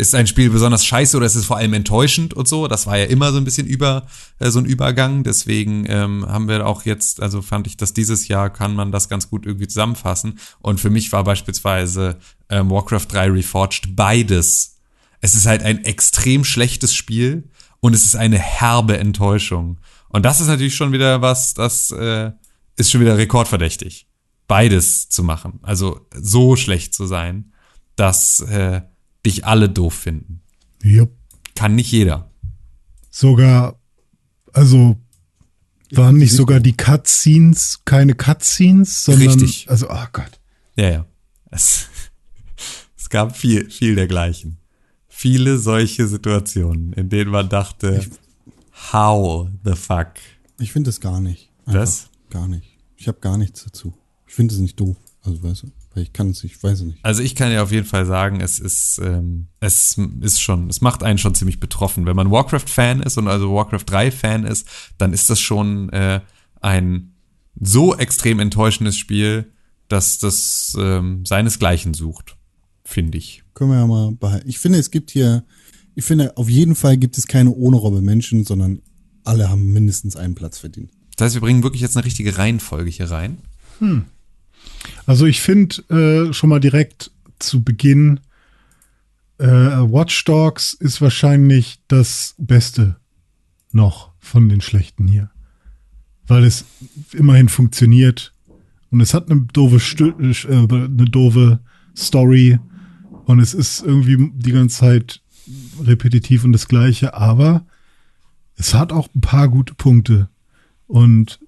ist ein Spiel besonders scheiße oder ist es vor allem enttäuschend und so? Das war ja immer so ein bisschen über äh, so ein Übergang. Deswegen ähm, haben wir auch jetzt, also fand ich, dass dieses Jahr kann man das ganz gut irgendwie zusammenfassen. Und für mich war beispielsweise ähm, Warcraft 3 Reforged beides. Es ist halt ein extrem schlechtes Spiel und es ist eine herbe Enttäuschung. Und das ist natürlich schon wieder was, das äh, ist schon wieder rekordverdächtig. Beides zu machen. Also so schlecht zu sein, dass äh, dich alle doof finden. Jupp. Kann nicht jeder. Sogar, also waren nicht sogar die Cutscenes keine Cutscenes, sondern Richtig. also oh Gott. Ja, ja. Es, es gab viel, viel dergleichen. Viele solche Situationen, in denen man dachte, how the fuck? Ich finde das gar nicht. Einfach Das? Gar nicht. Ich habe gar nichts dazu. Ich finde es nicht doof. Also weißt du, weil ich kann es nicht, ich weiß es nicht. Also ich kann ja auf jeden Fall sagen, es ist, ähm, es ist schon, es macht einen schon ziemlich betroffen. Wenn man Warcraft-Fan ist und also Warcraft 3-Fan ist, dann ist das schon äh, ein so extrem enttäuschendes Spiel, dass das ähm, seinesgleichen sucht, finde ich. Können wir ja mal behalten. Ich finde, es gibt hier, ich finde, auf jeden Fall gibt es keine ohne Robbe Menschen, sondern alle haben mindestens einen Platz verdient. Das heißt, wir bringen wirklich jetzt eine richtige Reihenfolge hier rein. Also ich finde äh, schon mal direkt zu Beginn, äh, Watch Dogs ist wahrscheinlich das Beste noch von den schlechten hier. Weil es immerhin funktioniert und es hat eine doofe, Stö äh, eine doofe Story und es ist irgendwie die ganze Zeit repetitiv und das gleiche, aber es hat auch ein paar gute Punkte und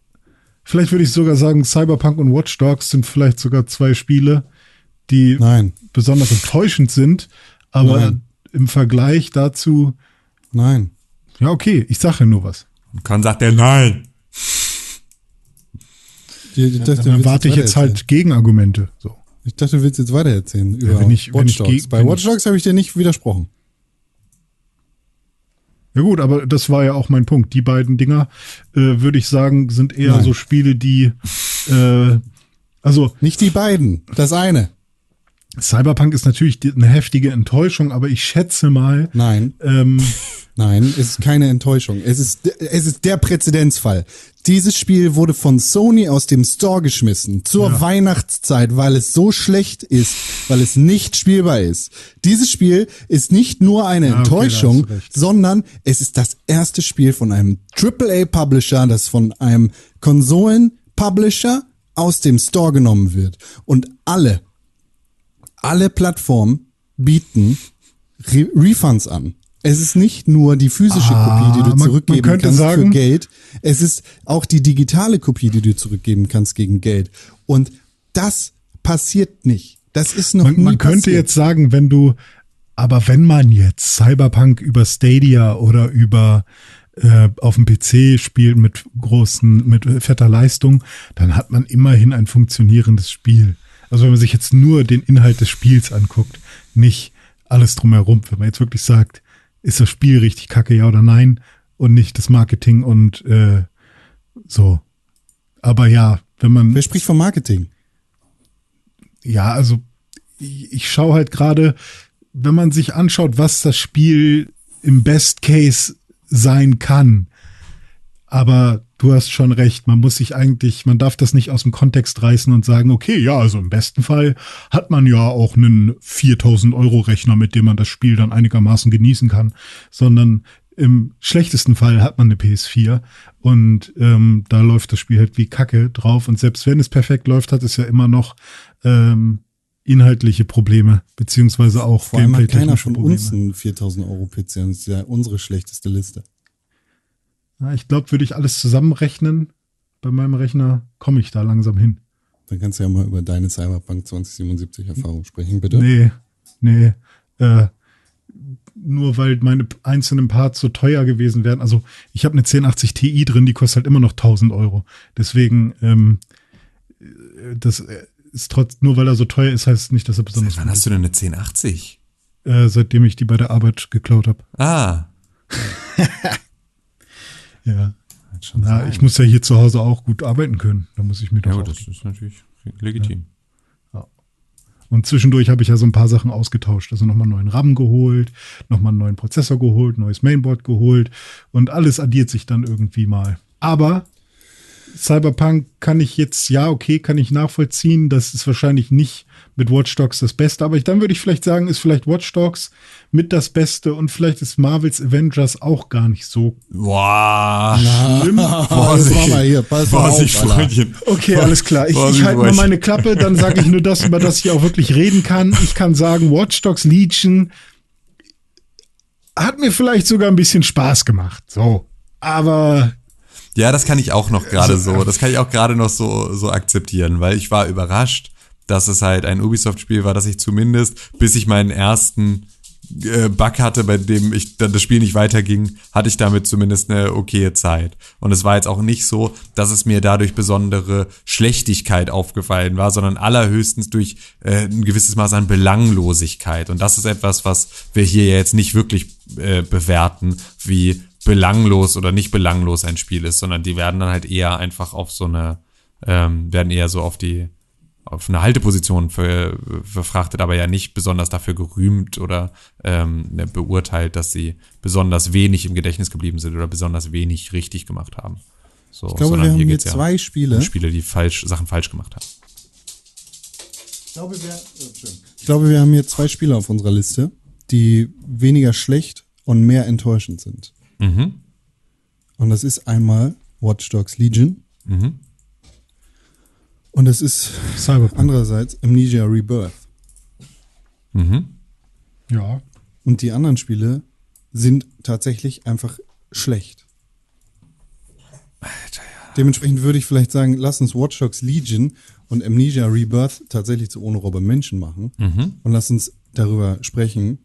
vielleicht würde ich sogar sagen, Cyberpunk und Watch Dogs sind vielleicht sogar zwei Spiele, die Nein, besonders enttäuschend sind, aber Nein. im Vergleich dazu, nein. ja, okay, ich sage ja nur was. Und Con sagt der Nein. Ich dachte, du Dann warte ich jetzt halt Gegenargumente. So. Ich dachte, du willst jetzt weitererzählen über wenn ich- Watch Dogs. Bei Watch Dogs habe ich dir nicht widersprochen. Ja gut, aber das war ja auch mein Punkt. Die beiden Dinger, äh, würde ich sagen, sind eher Nein. so Spiele, die, äh, also Nicht die beiden, das eine. Cyberpunk ist natürlich eine heftige Enttäuschung, aber ich schätze mal, Nein, ähm, nein, es ist keine Enttäuschung. Es ist, es ist der Präzedenzfall. Dieses Spiel wurde von Sony aus dem Store geschmissen zur Weihnachtszeit, weil es so schlecht ist, weil es nicht spielbar ist. Dieses Spiel ist nicht nur eine Ja, okay, Enttäuschung, recht. sondern es ist das erste Spiel von einem AAA-Publisher, das von einem Konsolen-Publisher aus dem Store genommen wird. Und alle, alle Plattformen bieten Re Refunds an. Es ist nicht nur die physische Ah, Kopie, die du man- man zurückgeben könnte kannst für sagen- Geld. Es ist auch die digitale Kopie, die du zurückgeben kannst gegen Geld. Und das passiert nicht. Das ist noch man, nie man könnte passiert. jetzt sagen, wenn du, aber wenn man jetzt Cyberpunk über Stadia oder über äh, auf dem PC spielt mit großen, mit fetter Leistung, dann hat man immerhin ein funktionierendes Spiel. Also wenn man sich jetzt nur den Inhalt des Spiels anguckt, nicht alles drumherum, wenn man jetzt wirklich sagt, ist das Spiel richtig kacke, ja oder nein, und nicht das Marketing und äh, so. Aber ja, wenn man Wer spricht vom Marketing? ja, also ich, ich schaue halt gerade, wenn man sich anschaut, was das Spiel im Best Case sein kann. Aber du hast schon recht, man muss sich eigentlich, man darf das nicht aus dem Kontext reißen und sagen, okay, ja, also im besten Fall hat man ja auch einen 4000 Euro Rechner, mit dem man das Spiel dann einigermaßen genießen kann, sondern im schlechtesten Fall hat man eine PS4 und ähm, da läuft das Spiel halt wie Kacke drauf und selbst wenn es perfekt läuft, hat es ja immer noch ähm, inhaltliche Probleme, beziehungsweise auch Vor allem hat keiner von Probleme. uns einen 4000 Euro PC das ist ja unsere schlechteste Liste. Ja, ich glaube, würde ich alles zusammenrechnen, bei meinem Rechner komme ich da langsam hin. Dann kannst du ja mal über deine Cyberpunk 2077 Erfahrung sprechen, bitte. Nee, nee. Äh, nur weil meine einzelnen Parts so teuer gewesen wären. Also ich habe eine 1080 Ti drin, die kostet halt immer noch 1000 Euro. Deswegen, ähm, äh, das äh, ist trotz, nur weil er so teuer ist, heißt nicht, dass er besonders Wann hast du denn eine 1080? gut ist. Äh, seitdem ich die bei der Arbeit geklaut habe. Ah, Ja. Na, sein. ich muss ja hier zu Hause auch gut arbeiten können. Da muss ich mir doch Ja, das ist natürlich legitim. Und zwischendurch habe ich ja so ein paar Sachen ausgetauscht. Also nochmal einen neuen RAM geholt, nochmal einen neuen Prozessor geholt, neues Mainboard geholt und alles addiert sich dann irgendwie mal. Aber Cyberpunk kann ich jetzt, ja, okay, kann ich nachvollziehen. Das ist wahrscheinlich nicht mit Watch Dogs das Beste. Aber ich, dann würde ich vielleicht sagen, ist vielleicht Watch Dogs mit das Beste und vielleicht ist Marvels Avengers auch gar nicht so Boah. schlimm. Pass mal hier, pass mal Vorsicht, auf. Freundchen. Okay, alles klar. Ich, Vorsicht, ich halte mal meine Klappe, dann sage ich nur das, über das ich auch wirklich reden kann. Ich kann sagen, Watch Dogs Legion hat mir vielleicht sogar ein bisschen Spaß gemacht. So. Aber Ja, das kann ich auch noch gerade so. Das kann ich auch gerade noch so, so akzeptieren, weil ich war überrascht, dass es halt ein Ubisoft-Spiel war, dass ich zumindest, bis ich meinen ersten äh, Bug hatte, bei dem ich dann das Spiel nicht weiterging, hatte ich damit zumindest eine okaye Zeit. Und es war jetzt auch nicht so, dass es mir dadurch besondere Schlechtigkeit aufgefallen war, sondern allerhöchstens durch äh, ein gewisses Maß an Belanglosigkeit. Und das ist etwas, was wir hier ja jetzt nicht wirklich äh, bewerten, wie belanglos oder nicht belanglos ein Spiel ist, sondern die werden dann halt eher einfach auf so eine, ähm, werden eher so auf die, auf eine Halteposition ver, verfrachtet, aber ja nicht besonders dafür gerühmt oder ähm, beurteilt, dass sie besonders wenig im Gedächtnis geblieben sind oder besonders wenig richtig gemacht haben. So, Ich glaube, wir haben hier geht's zwei Spiele. um Spiele, die falsch, Sachen falsch gemacht haben. Ich glaube, wir, ich glaube, wir haben hier zwei Spiele auf unserer Liste, die weniger schlecht und mehr enttäuschend sind. Mhm. Und das ist einmal Watch Dogs Legion. Mhm. Und das ist Cyberpunk. andererseits Amnesia Rebirth. Mhm. Ja. Und die anderen Spiele sind tatsächlich einfach schlecht. Dementsprechend würde ich vielleicht sagen, lass uns Watch Dogs Legion und Amnesia Rebirth tatsächlich zu Ohne Robbe Menschen machen. Mhm. Und lass uns darüber sprechen,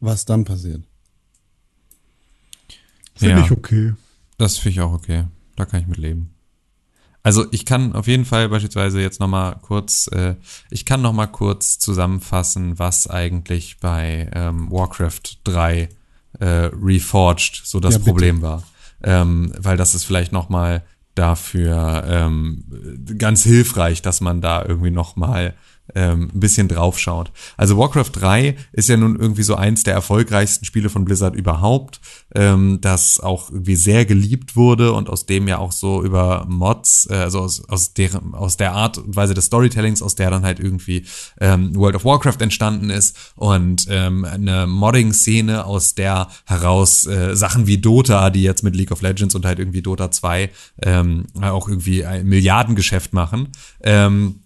was dann passiert. Finde Ja. ich okay. Das finde ich auch okay. Da kann ich mit leben. Also ich kann auf jeden Fall beispielsweise jetzt noch mal kurz, äh, ich kann noch mal kurz zusammenfassen, was eigentlich bei ähm, Warcraft 3 äh, Reforged so das Ja. Problem war, ähm, weil das ist vielleicht noch mal dafür ähm, ganz hilfreich, dass man da irgendwie noch mal ähm, ein bisschen draufschaut. Also Warcraft 3 ist ja nun irgendwie so eins der erfolgreichsten Spiele von Blizzard überhaupt, ähm, das auch irgendwie sehr geliebt wurde und aus dem ja auch so über Mods, äh, also aus, aus, deren, aus der Art und Weise des Storytellings, aus der dann halt irgendwie ähm, World of Warcraft entstanden ist und ähm, eine Modding-Szene, aus der heraus äh, Sachen wie Dota, die jetzt mit League of Legends und halt irgendwie Dota 2 ähm, auch irgendwie ein Milliardengeschäft machen. Ähm,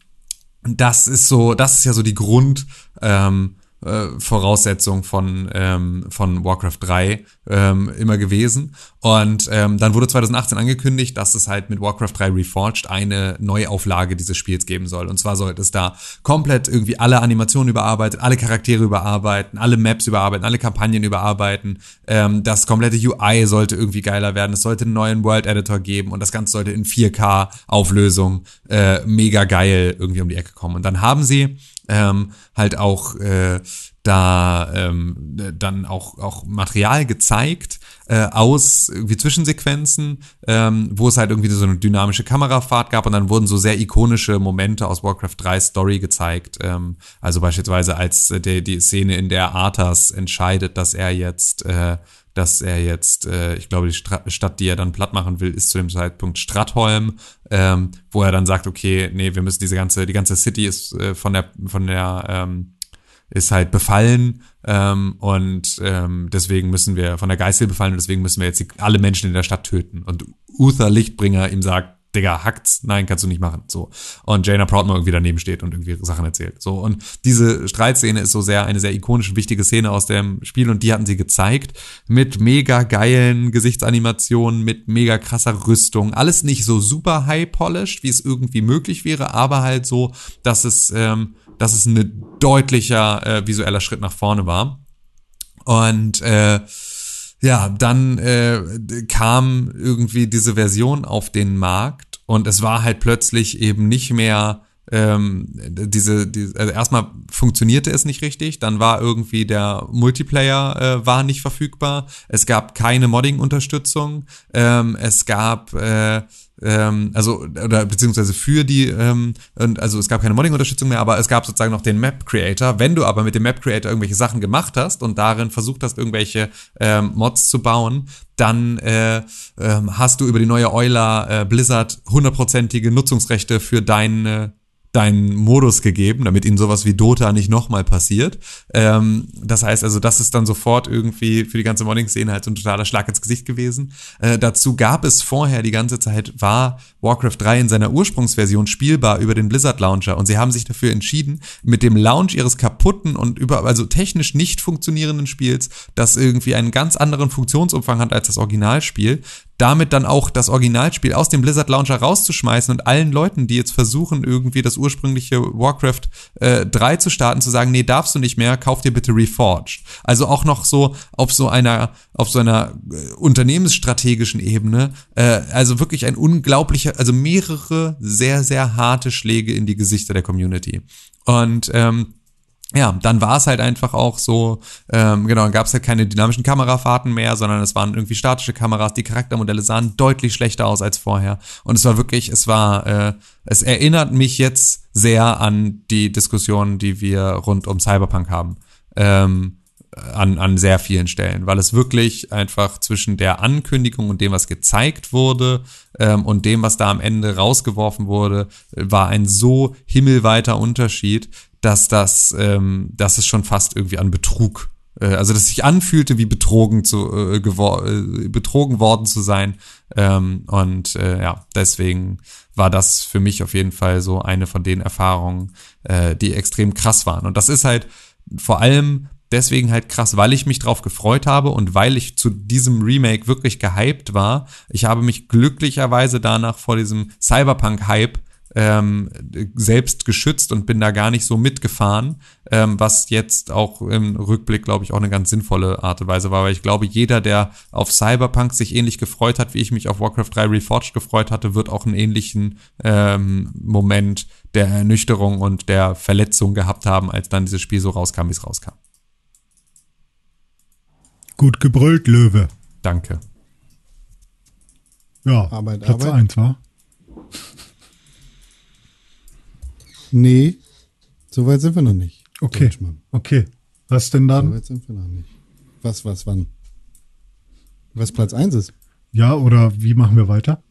das ist so, das ist ja so die Grund, ähm, äh, Voraussetzung von, ähm, von Warcraft 3 ähm, immer gewesen. Und ähm, dann wurde 2018 angekündigt, dass es halt mit Warcraft 3 Reforged eine Neuauflage dieses Spiels geben soll. Und zwar sollte es da komplett irgendwie alle Animationen überarbeitet, alle Charaktere überarbeiten, alle Maps überarbeiten, alle Kampagnen überarbeiten. Ähm, das komplette UI sollte irgendwie geiler werden. Es sollte einen neuen World Editor geben und das Ganze sollte in 4K Auflösung äh, mega geil irgendwie um die Ecke kommen. Und dann haben sie ähm, halt auch äh, da ähm, dann auch auch Material gezeigt äh, aus irgendwie Zwischensequenzen, ähm, wo es halt irgendwie so eine dynamische Kamerafahrt gab und dann wurden so sehr ikonische Momente aus Warcraft 3 Story gezeigt. Ähm, also beispielsweise als äh, der, die Szene, in der Arthas entscheidet, dass er jetzt äh, dass er jetzt, äh, ich glaube, die Stra Stadt, die er dann platt machen will, ist zu dem Zeitpunkt Stratholm, ähm, wo er dann sagt, okay, nee, wir müssen diese ganze, die ganze City ist äh, von der, von der, ähm, ist halt befallen ähm, und ähm, deswegen müssen wir von der Geißel befallen und deswegen müssen wir jetzt die, alle Menschen in der Stadt töten. Und Uther Lichtbringer ihm sagt, Digga, hackt's, nein, kannst du nicht machen. So. Und Jaina Proudmore irgendwie daneben steht und irgendwie Sachen erzählt. So. Und diese Streitszene ist so sehr, eine sehr ikonische, wichtige Szene aus dem Spiel und die hatten sie gezeigt mit mega geilen Gesichtsanimationen, mit mega krasser Rüstung. Alles nicht so super high polished, wie es irgendwie möglich wäre, aber halt so, dass es, ähm, dass es ein deutlicher äh, visueller Schritt nach vorne war. Und äh, ja, dann äh, kam irgendwie diese Version auf den Markt und es war halt plötzlich eben nicht mehr ähm, diese, diese also erstmal funktionierte es nicht richtig, dann war irgendwie der Multiplayer äh, war nicht verfügbar, es gab keine Modding-Unterstützung, ähm, es gab äh, ähm, also oder beziehungsweise für die ähm, und also es gab keine Modding-Unterstützung mehr, aber es gab sozusagen noch den Map Creator. Wenn du aber mit dem Map Creator irgendwelche Sachen gemacht hast und darin versucht hast, irgendwelche ähm, Mods zu bauen, dann äh, ähm, hast du über die neue Euler äh, Blizzard hundertprozentige Nutzungsrechte für deine deinen Modus gegeben, damit ihnen sowas wie Dota nicht nochmal passiert. Ähm, das heißt also, das ist dann sofort irgendwie für die ganze Modding-Szene halt so ein totaler Schlag ins Gesicht gewesen. Äh, dazu gab es vorher die ganze Zeit, war Warcraft 3 in seiner Ursprungsversion spielbar über den Blizzard Launcher und sie haben sich dafür entschieden, mit dem Launch ihres kaputten und über, also technisch nicht funktionierenden Spiels, das irgendwie einen ganz anderen Funktionsumfang hat als das Originalspiel, damit dann auch das Originalspiel aus dem Blizzard Launcher rauszuschmeißen und allen Leuten, die jetzt versuchen, irgendwie das ursprüngliche Warcraft äh, 3 zu starten, zu sagen, nee, darfst du nicht mehr, kauf dir bitte Reforged. Also auch noch so auf so einer, auf so einer äh, unternehmensstrategischen Ebene, äh, also wirklich ein unglaublicher, also mehrere sehr, sehr harte Schläge in die Gesichter der Community. Und ähm, ja, dann war es halt einfach auch so, ähm, genau, dann gab es halt keine dynamischen Kamerafahrten mehr, sondern es waren irgendwie statische Kameras. Die Charaktermodelle sahen deutlich schlechter aus als vorher. Und es war wirklich, es war, äh, es erinnert mich jetzt sehr an die Diskussionen, die wir rund um Cyberpunk haben. Ähm, an, an sehr vielen Stellen, weil es wirklich einfach zwischen der Ankündigung und dem, was gezeigt wurde ähm, und dem, was da am Ende rausgeworfen wurde, war ein so himmelweiter Unterschied, dass das, ähm, dass es schon fast irgendwie an Betrug, äh, also dass es sich anfühlte, wie betrogen zu äh, äh, betrogen worden zu sein. Ähm, und äh, ja, deswegen war das für mich auf jeden Fall so eine von den Erfahrungen, äh, die extrem krass waren. Und das ist halt vor allem deswegen halt krass, weil ich mich drauf gefreut habe und weil ich zu diesem Remake wirklich gehypt war. Ich habe mich glücklicherweise danach vor diesem Cyberpunk-Hype ähm, selbst geschützt und bin da gar nicht so mitgefahren, ähm, was jetzt auch im Rückblick, glaube ich, auch eine ganz sinnvolle Art und Weise war, weil ich glaube, jeder, der auf Cyberpunk sich ähnlich gefreut hat, wie ich mich auf Warcraft 3 Reforged gefreut hatte, wird auch einen ähnlichen ähm, Moment der Ernüchterung und der Verletzung gehabt haben, als dann dieses Spiel so rauskam, wie es rauskam. Gut gebrüllt, Löwe. Danke. Ja, Arbeit, Platz Arbeit. eins, war. Nee, so weit sind wir noch nicht. Okay. Deutschmann. Okay. Was denn So dann? weit sind wir noch nicht. Was, was, wann? Was Platz 1 ist? Ja, oder wie machen wir weiter?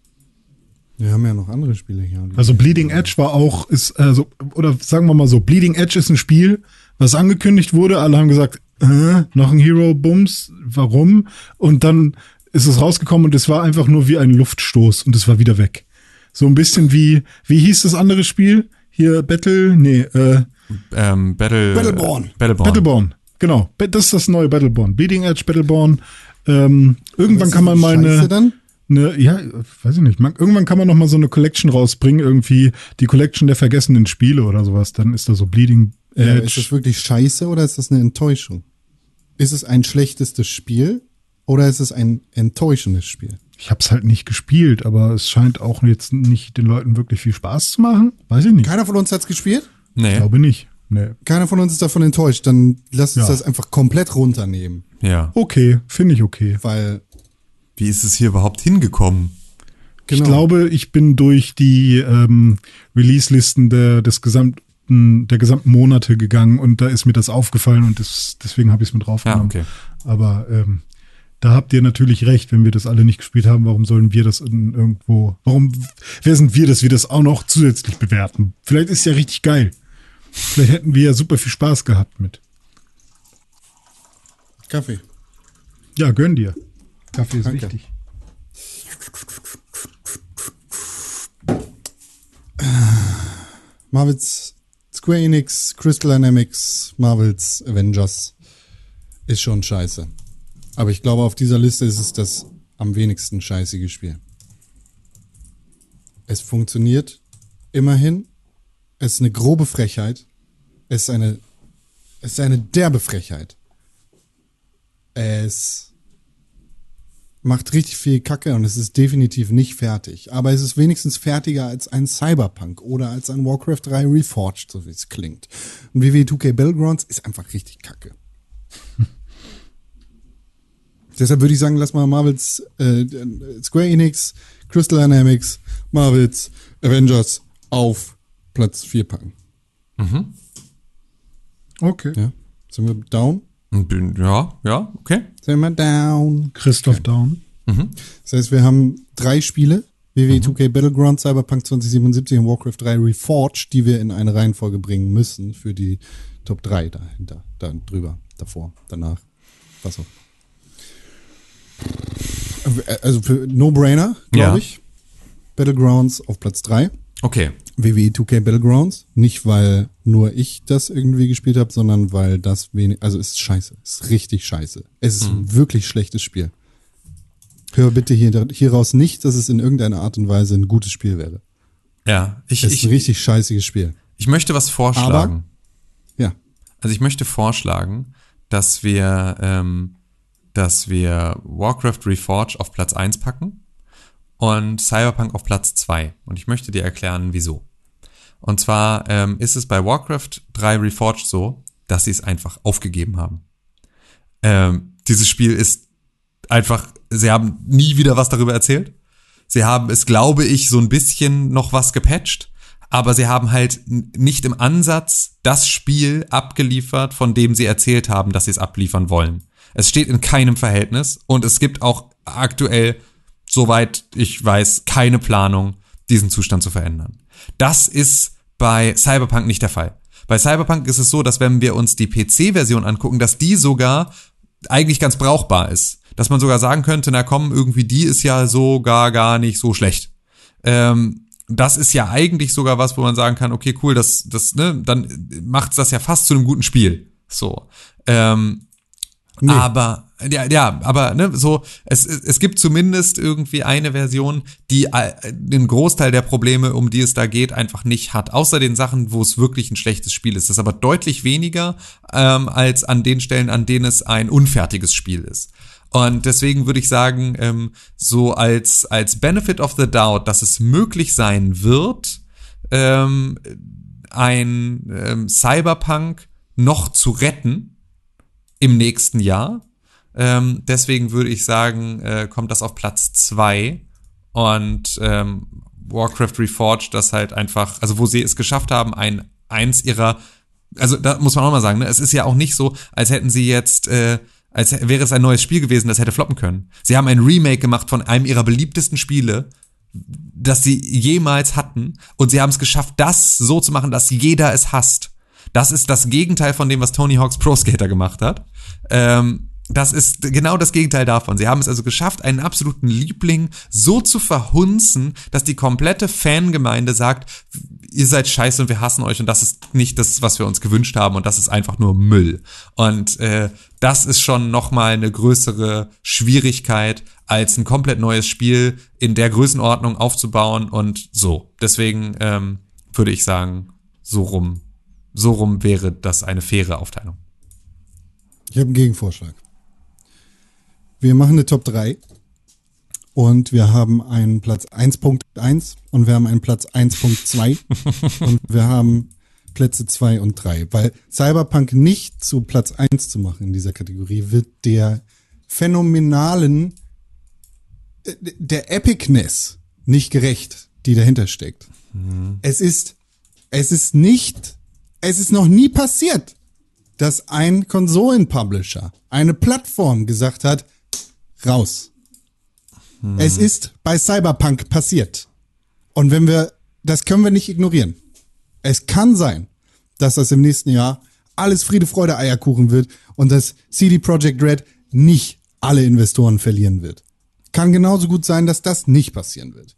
Wir haben ja noch andere Spiele hier. Also Bleeding Edge war auch, ist, also, oder sagen wir mal so, Bleeding Edge ist ein Spiel, was angekündigt wurde. Alle haben gesagt, äh, noch ein Hero Bums, warum? Und dann ist es rausgekommen und es war einfach nur wie ein Luftstoß und es war wieder weg. So ein bisschen wie, wie hieß das andere Spiel? Hier Battle, nee, äh, Ähm, Battle, Battleborn. Battleborn. Battleborn. Genau, das ist das neue Battleborn. Bleeding Edge, Battleborn. Ähm, irgendwann kann man mal eine, dann? eine, ja, weiß ich nicht. Man, irgendwann kann man noch mal so eine Collection rausbringen, irgendwie die Collection der vergessenen Spiele oder sowas. Dann ist da so Bleeding Ja, Edge. ist das wirklich scheiße oder ist das eine Enttäuschung? Ist es ein schlechtestes Spiel oder ist es ein enttäuschendes Spiel? Ich habe es halt nicht gespielt, aber es scheint auch jetzt nicht den Leuten wirklich viel Spaß zu machen. Weiß ich nicht. Keiner von uns hat's gespielt? Ich Nee. glaube nicht. Nee. Keiner von uns ist davon enttäuscht. Dann lass uns Ja. das einfach komplett runternehmen. Ja. Okay, finde ich okay. Weil, Wie ist es hier überhaupt hingekommen? genau. Ich glaube, ich bin durch die ähm, Release-Listen der, des gesamten, der gesamten Monate gegangen und da ist mir das aufgefallen und das, deswegen habe ich es mit draufgenommen. Ja, okay. Aber ähm, da habt ihr natürlich recht, wenn wir das alle nicht gespielt haben, warum sollen wir das in irgendwo, warum, wer sind wir, dass wir das auch noch zusätzlich bewerten? Vielleicht ist ja richtig geil. Vielleicht hätten wir ja super viel Spaß gehabt mit. Kaffee. Ja, gönn dir. Kaffee ist Danke. wichtig. Marvels Square Enix, Crystal Dynamics, Marvels Avengers ist schon scheiße. Aber ich glaube, auf dieser Liste ist es das am wenigsten scheißige Spiel. Es funktioniert immerhin. Es ist eine grobe Frechheit. Es ist eine, es ist eine derbe Frechheit. Es macht richtig viel Kacke und es ist definitiv nicht fertig. Aber es ist wenigstens fertiger als ein Cyberpunk oder als ein Warcraft 3 Reforged, so wie es klingt. Und WWE 2K Battlegrounds ist einfach richtig Kacke. Deshalb würde ich sagen, lass mal Marvels äh, Square Enix, Crystal Dynamics, Marvels Avengers auf Platz 4 packen. Okay. Ja? Sind wir down? Ja, ja, okay. Sind wir down? Christoph Down. Das heißt, wir haben drei Spiele, WWE 2K Battleground, Cyberpunk 2077 und Warcraft 3 Reforged, die wir in eine Reihenfolge bringen müssen für die Top 3 dahinter, da drüber, davor, danach, was auch. Also für No-Brainer, glaube Ja. ich. Battlegrounds auf Platz 3. Okay. WWE 2K Battlegrounds. Nicht, weil nur ich das irgendwie gespielt habe, sondern weil das wenig, also es ist scheiße. Es ist richtig scheiße. Es ist ein wirklich schlechtes Spiel. Hör bitte hier, hieraus nicht, dass es in irgendeiner Art und Weise ein gutes Spiel wäre. Ja, ich, Es ist ich, ein richtig scheißiges Spiel. ich möchte was vorschlagen. Ja. Also ich möchte vorschlagen, dass wir, ähm, dass wir Warcraft Reforged auf Platz 1 packen und Cyberpunk auf Platz 2. Und ich möchte dir erklären, wieso. Und zwar ähm, ist es bei Warcraft 3 Reforged so, dass sie es einfach aufgegeben haben. Ähm, dieses Spiel ist einfach, sie haben nie wieder was darüber erzählt. Sie haben es, glaube ich, so ein bisschen noch was gepatcht, aber sie haben halt nicht im Ansatz das Spiel abgeliefert, von dem sie erzählt haben, dass sie es abliefern wollen. Es steht in keinem Verhältnis und es gibt auch aktuell, soweit ich weiß, keine Planung, diesen Zustand zu verändern. Das ist bei Cyberpunk nicht der Fall. Bei Cyberpunk ist es so, dass wenn wir uns die PC-Version angucken, dass die sogar eigentlich ganz brauchbar ist. Dass man sogar sagen könnte, na komm, irgendwie die ist ja sogar gar nicht so schlecht. Ähm, das ist ja eigentlich sogar was, wo man sagen kann, okay, cool, das, das, ne, dann macht's das ja fast zu einem guten Spiel. So. Ähm, Aber, ja, ja, aber ne, so, es, es es gibt zumindest irgendwie eine Version, die äh, den Großteil der Probleme, um die es da geht, einfach nicht hat. Außer den Sachen, wo es wirklich ein schlechtes Spiel ist. Das ist aber deutlich weniger ähm, als an den Stellen, an denen es ein unfertiges Spiel ist. Und deswegen würde ich sagen, ähm, so als, als Benefit of the Doubt, dass es möglich sein wird, ähm, ein ähm, Cyberpunk noch zu retten im nächsten Jahr. Ähm, deswegen würde ich sagen, äh, kommt das auf Platz zwei und ähm, Warcraft Reforged, das halt einfach, also wo sie es geschafft haben, ein eins ihrer, also da muss man auch mal sagen, ne, es ist ja auch nicht so, als hätten sie jetzt, äh, als wäre es ein neues Spiel gewesen, das hätte floppen können. Sie haben ein Remake gemacht von einem ihrer beliebtesten Spiele, das sie jemals hatten und sie haben es geschafft, das so zu machen, dass jeder es hasst. Das ist das Gegenteil von dem, was Tony Hawk's Pro Skater gemacht hat. Ähm, das ist genau das Gegenteil davon. Sie haben es also geschafft, einen absoluten Liebling so zu verhunzen, dass die komplette Fangemeinde sagt, ihr seid scheiße und wir hassen euch und das ist nicht das, was wir uns gewünscht haben und das ist einfach nur Müll. Und äh, das ist schon nochmal eine größere Schwierigkeit, als ein komplett neues Spiel in der Größenordnung aufzubauen und so. Deswegen ähm, würde ich sagen, so rum, so rum wäre das eine faire Aufteilung. Ich habe einen Gegenvorschlag. Wir machen eine Top 3 und wir haben einen Platz 1.1 und wir haben einen Platz 1.2 und wir haben Plätze zwei und drei, weil Cyberpunk nicht zu Platz eins zu machen in dieser Kategorie wird der phänomenalen, äh, der Epicness nicht gerecht, die dahinter steckt. Es ist, es ist nicht, es ist noch nie passiert, dass ein Konsolenpublisher, eine Plattform gesagt hat, raus. Es ist bei Cyberpunk passiert. Und wenn wir, das können wir nicht ignorieren. Es kann sein, dass das im nächsten Jahr alles Friede, Freude, Eierkuchen wird und dass CD Projekt Red nicht alle Investoren verlieren wird. Kann genauso gut sein, dass das nicht passieren wird.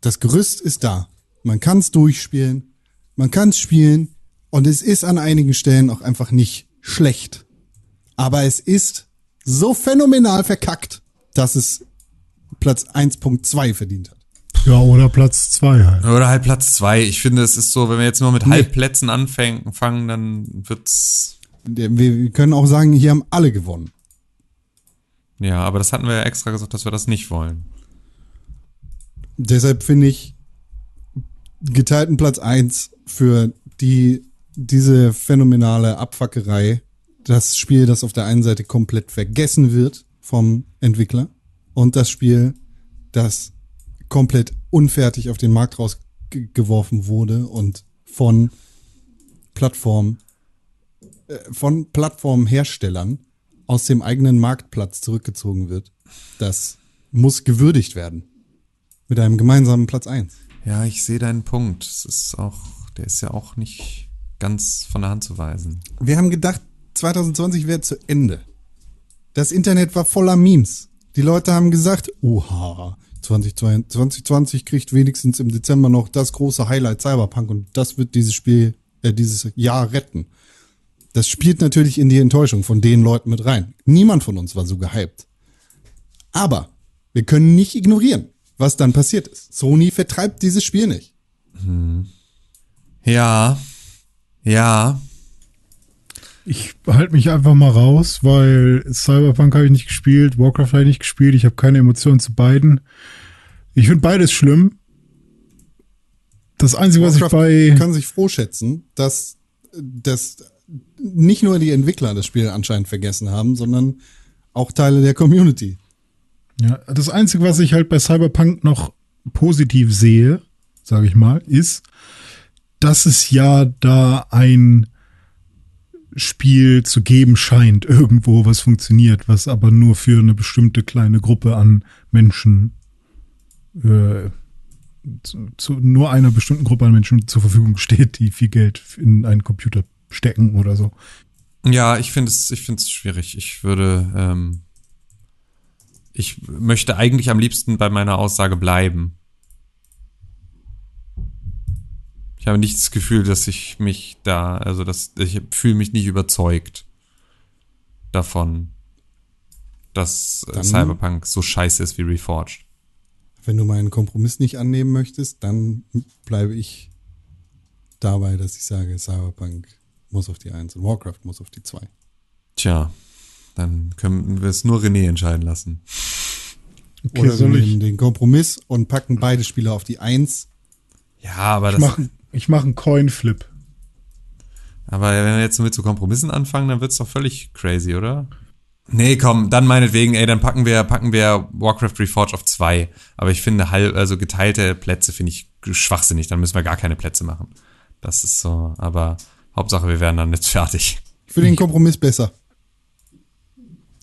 Das Gerüst ist da. Man kann es durchspielen, man kann es spielen und es ist an einigen Stellen auch einfach nicht schlecht. Aber es ist so phänomenal verkackt, dass es Platz 1.2 verdient hat. Ja, oder Platz zwei halt. Oder halt Platz zwei. Ich finde, es ist so, wenn wir jetzt nur mit Halbplätzen anfangen, fangen, dann wird's. Wir können auch sagen, hier haben alle gewonnen. Ja, aber das hatten wir ja extra gesagt, dass wir das nicht wollen. Deshalb finde ich geteilten Platz 1 für die, diese phänomenale Abfackerei. Das Spiel, das auf der einen Seite komplett vergessen wird vom Entwickler und das Spiel, das komplett unfertig auf den Markt rausgeworfen wurde und von Plattform, äh, von Plattformherstellern aus dem eigenen Marktplatz zurückgezogen wird. Das muss gewürdigt werden. Mit einem gemeinsamen Platz 1. Ja, ich sehe deinen Punkt. Es ist auch, der ist ja auch nicht ganz von der Hand zu weisen. Wir haben gedacht, 2020 wäre zu Ende. Das Internet war voller Memes. Die Leute haben gesagt, oha, 2022 2020 kriegt wenigstens im Dezember noch das große Highlight Cyberpunk und das wird dieses Spiel, äh, dieses Jahr retten. Das spielt natürlich in die Enttäuschung von den Leuten mit rein. Niemand von uns war so gehypt. Aber wir können nicht ignorieren, was dann passiert ist. Sony vertreibt dieses Spiel nicht. Ja, ja, Ich halte mich einfach mal raus, weil Cyberpunk habe ich nicht gespielt, Warcraft habe ich nicht gespielt, ich habe keine Emotionen zu beiden. Ich finde beides schlimm. Das Einzige, was ich Warcraft bei. kann sich froh schätzen, dass, dass nicht nur die Entwickler das Spiel anscheinend vergessen haben, sondern auch Teile der Community. Ja, das Einzige, was ich halt bei Cyberpunk noch positiv sehe, sage ich mal, ist, dass es ja da ein Spiel zu geben scheint, irgendwo, was funktioniert, was aber nur für eine bestimmte kleine Gruppe an Menschen, äh, zu, zu nur einer bestimmten Gruppe an Menschen zur Verfügung steht, die viel Geld in einen Computer stecken oder so. Ja, ich finde es, ich finde es schwierig. Ich würde, ähm, ich möchte eigentlich am liebsten bei meiner Aussage bleiben. Ich habe nicht das Gefühl, dass ich mich da, also dass ich fühle mich nicht überzeugt davon, dass äh, Dann- Cyberpunk so scheiße ist wie Reforged. Wenn du meinen Kompromiss nicht annehmen möchtest, dann bleibe ich dabei, dass ich sage, Cyberpunk muss auf die 1 und Warcraft muss auf die 2. Tja, dann können wir es nur René entscheiden lassen. Okay, Oder wir nehmen den Kompromiss und packen beide Spieler auf die 1. Ja, aber das, mache ich mach einen Coinflip. Aber wenn wir jetzt mit so Kompromissen anfangen, dann wird's doch völlig crazy, oder? Nee, komm, dann meinetwegen, ey, dann packen wir, packen wir Warcraft Reforged auf zwei. Aber ich finde halb, also geteilte Plätze finde ich schwachsinnig, dann müssen wir gar keine Plätze machen. Das ist so, aber Hauptsache, wir werden dann jetzt fertig. Ich finde den Kompromiss besser.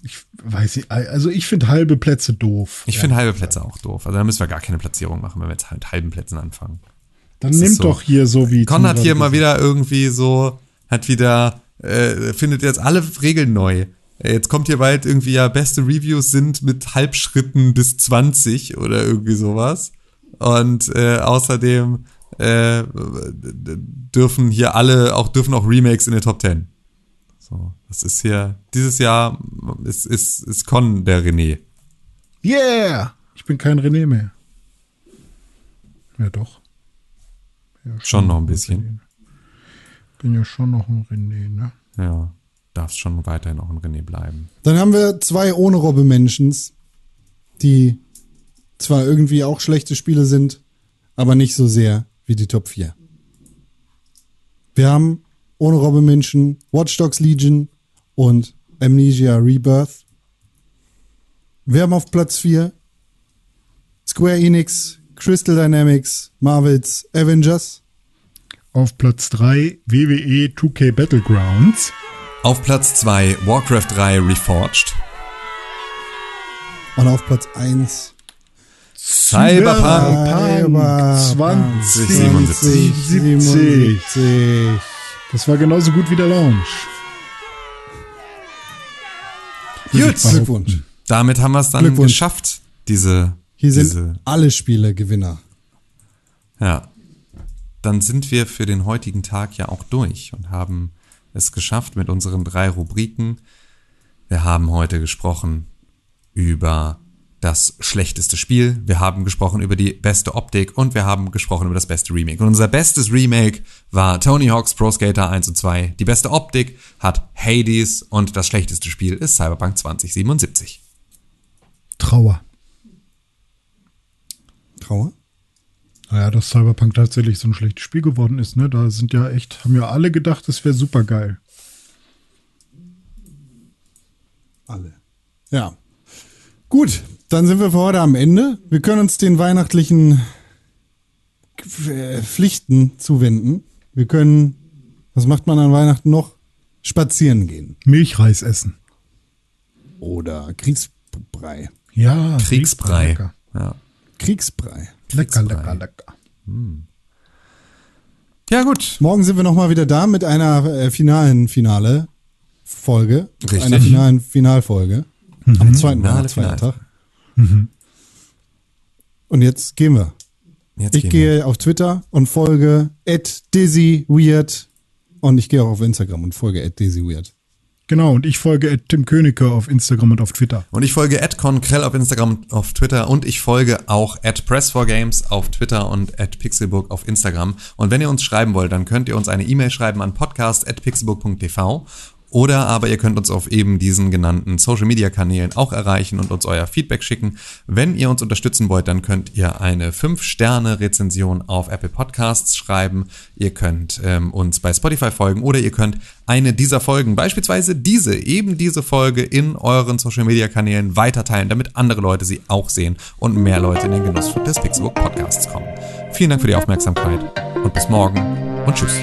Ich weiß nicht, also ich finde halbe Plätze doof. Ich finde halbe Plätze auch doof. Also dann müssen wir gar keine Platzierung machen, wenn wir jetzt mit halben Plätzen anfangen. Dann das nimmt so. doch hier so wie. Con hat hier mal wieder irgendwie so, hat wieder, äh, findet jetzt alle Regeln neu. Jetzt kommt hier bald irgendwie ja, beste Reviews sind mit Halbschritten bis 20 oder irgendwie sowas. Und äh, außerdem äh, dürfen hier alle, auch dürfen auch Remakes in der Top 10. So, das ist hier, dieses Jahr ist, ist, ist Con der René. Yeah! Ich bin kein René mehr. Ja, doch. Ja, Schon noch ein bisschen. Bin ja schon noch ein René, ne? Ja, darfst schon weiterhin auch ein René bleiben. Dann haben wir zwei ohne Robbe Mentions, die zwar irgendwie auch schlechte Spiele sind, aber nicht so sehr wie die Top 4. Wir haben ohne Robbenmenschen Watch Dogs Legion und Amnesia Rebirth. Wir haben auf Platz 4 Square Enix, Crystal Dynamics, Marvels Avengers. Auf Platz 3 WWE 2K Battlegrounds. Auf Platz 2 Warcraft 3 Reforged. Und auf Platz 1 Cyberpunk Cyberpunk 2077. 2077. Das war genauso gut wie der Launch. Gut, Glückwunsch. damit haben wir es dann geschafft, diese, Hier sind diese alle Spiele Gewinner. Ja. Dann sind wir für den heutigen Tag ja auch durch und haben es geschafft mit unseren drei Rubriken. Wir haben heute gesprochen über das schlechteste Spiel, wir haben gesprochen über die beste Optik und wir haben gesprochen über das beste Remake. Und unser bestes Remake war Tony Hawk's Pro Skater 1 und 2. Die beste Optik hat Hades und das schlechteste Spiel ist Cyberpunk 2077. Trauer. Trauer? Naja, dass Cyberpunk tatsächlich so ein schlechtes Spiel geworden ist, ne? Da sind ja echt, haben ja alle gedacht, das wäre super geil. Alle. Ja. Gut, dann sind wir für heute am Ende. Wir können uns den weihnachtlichen äh, Pflichten zuwenden. Wir können, was macht man an Weihnachten noch? Spazieren gehen. Milchreis essen. Oder Kriegsbrei. Ja, Kriegsbrei. Lecker, Ja. Kriegsbrei. lecker, Kriegsbrei. lecker. lecker. ja, gut. Morgen sind wir nochmal wieder da mit einer äh, finalen Finale Folge. Richtig. Einer finalen Finalfolge. Am zweiten Finale, Weihnachtsfeiertag. Und jetzt gehen wir. Jetzt Ich gehen gehe auf Twitter und folge at dizzyweird und ich gehe auch auf Instagram und folge at dizzyweird. Genau, und ich folge Tim Königke auf Instagram und auf Twitter. Und ich folge @conkrell auf Instagram und auf Twitter und ich folge auch @press4games auf Twitter und @pixelburg auf Instagram. Und wenn ihr uns schreiben wollt, dann könnt ihr uns eine E-Mail schreiben an podcast@pixelburg.tv oder aber ihr könnt uns auf eben diesen genannten Social Media Kanälen auch erreichen und uns euer Feedback schicken. Wenn ihr uns unterstützen wollt, dann könnt ihr eine 5-Sterne-Rezension auf Apple Podcasts schreiben. Ihr könnt ähm, uns bei Spotify folgen oder ihr könnt eine dieser Folgen, beispielsweise diese, eben diese Folge in euren Social Media Kanälen weiterteilen, damit andere Leute sie auch sehen und mehr Leute in den Genuss des Pixelbook Podcasts kommen. Vielen Dank für die Aufmerksamkeit und bis morgen und tschüss.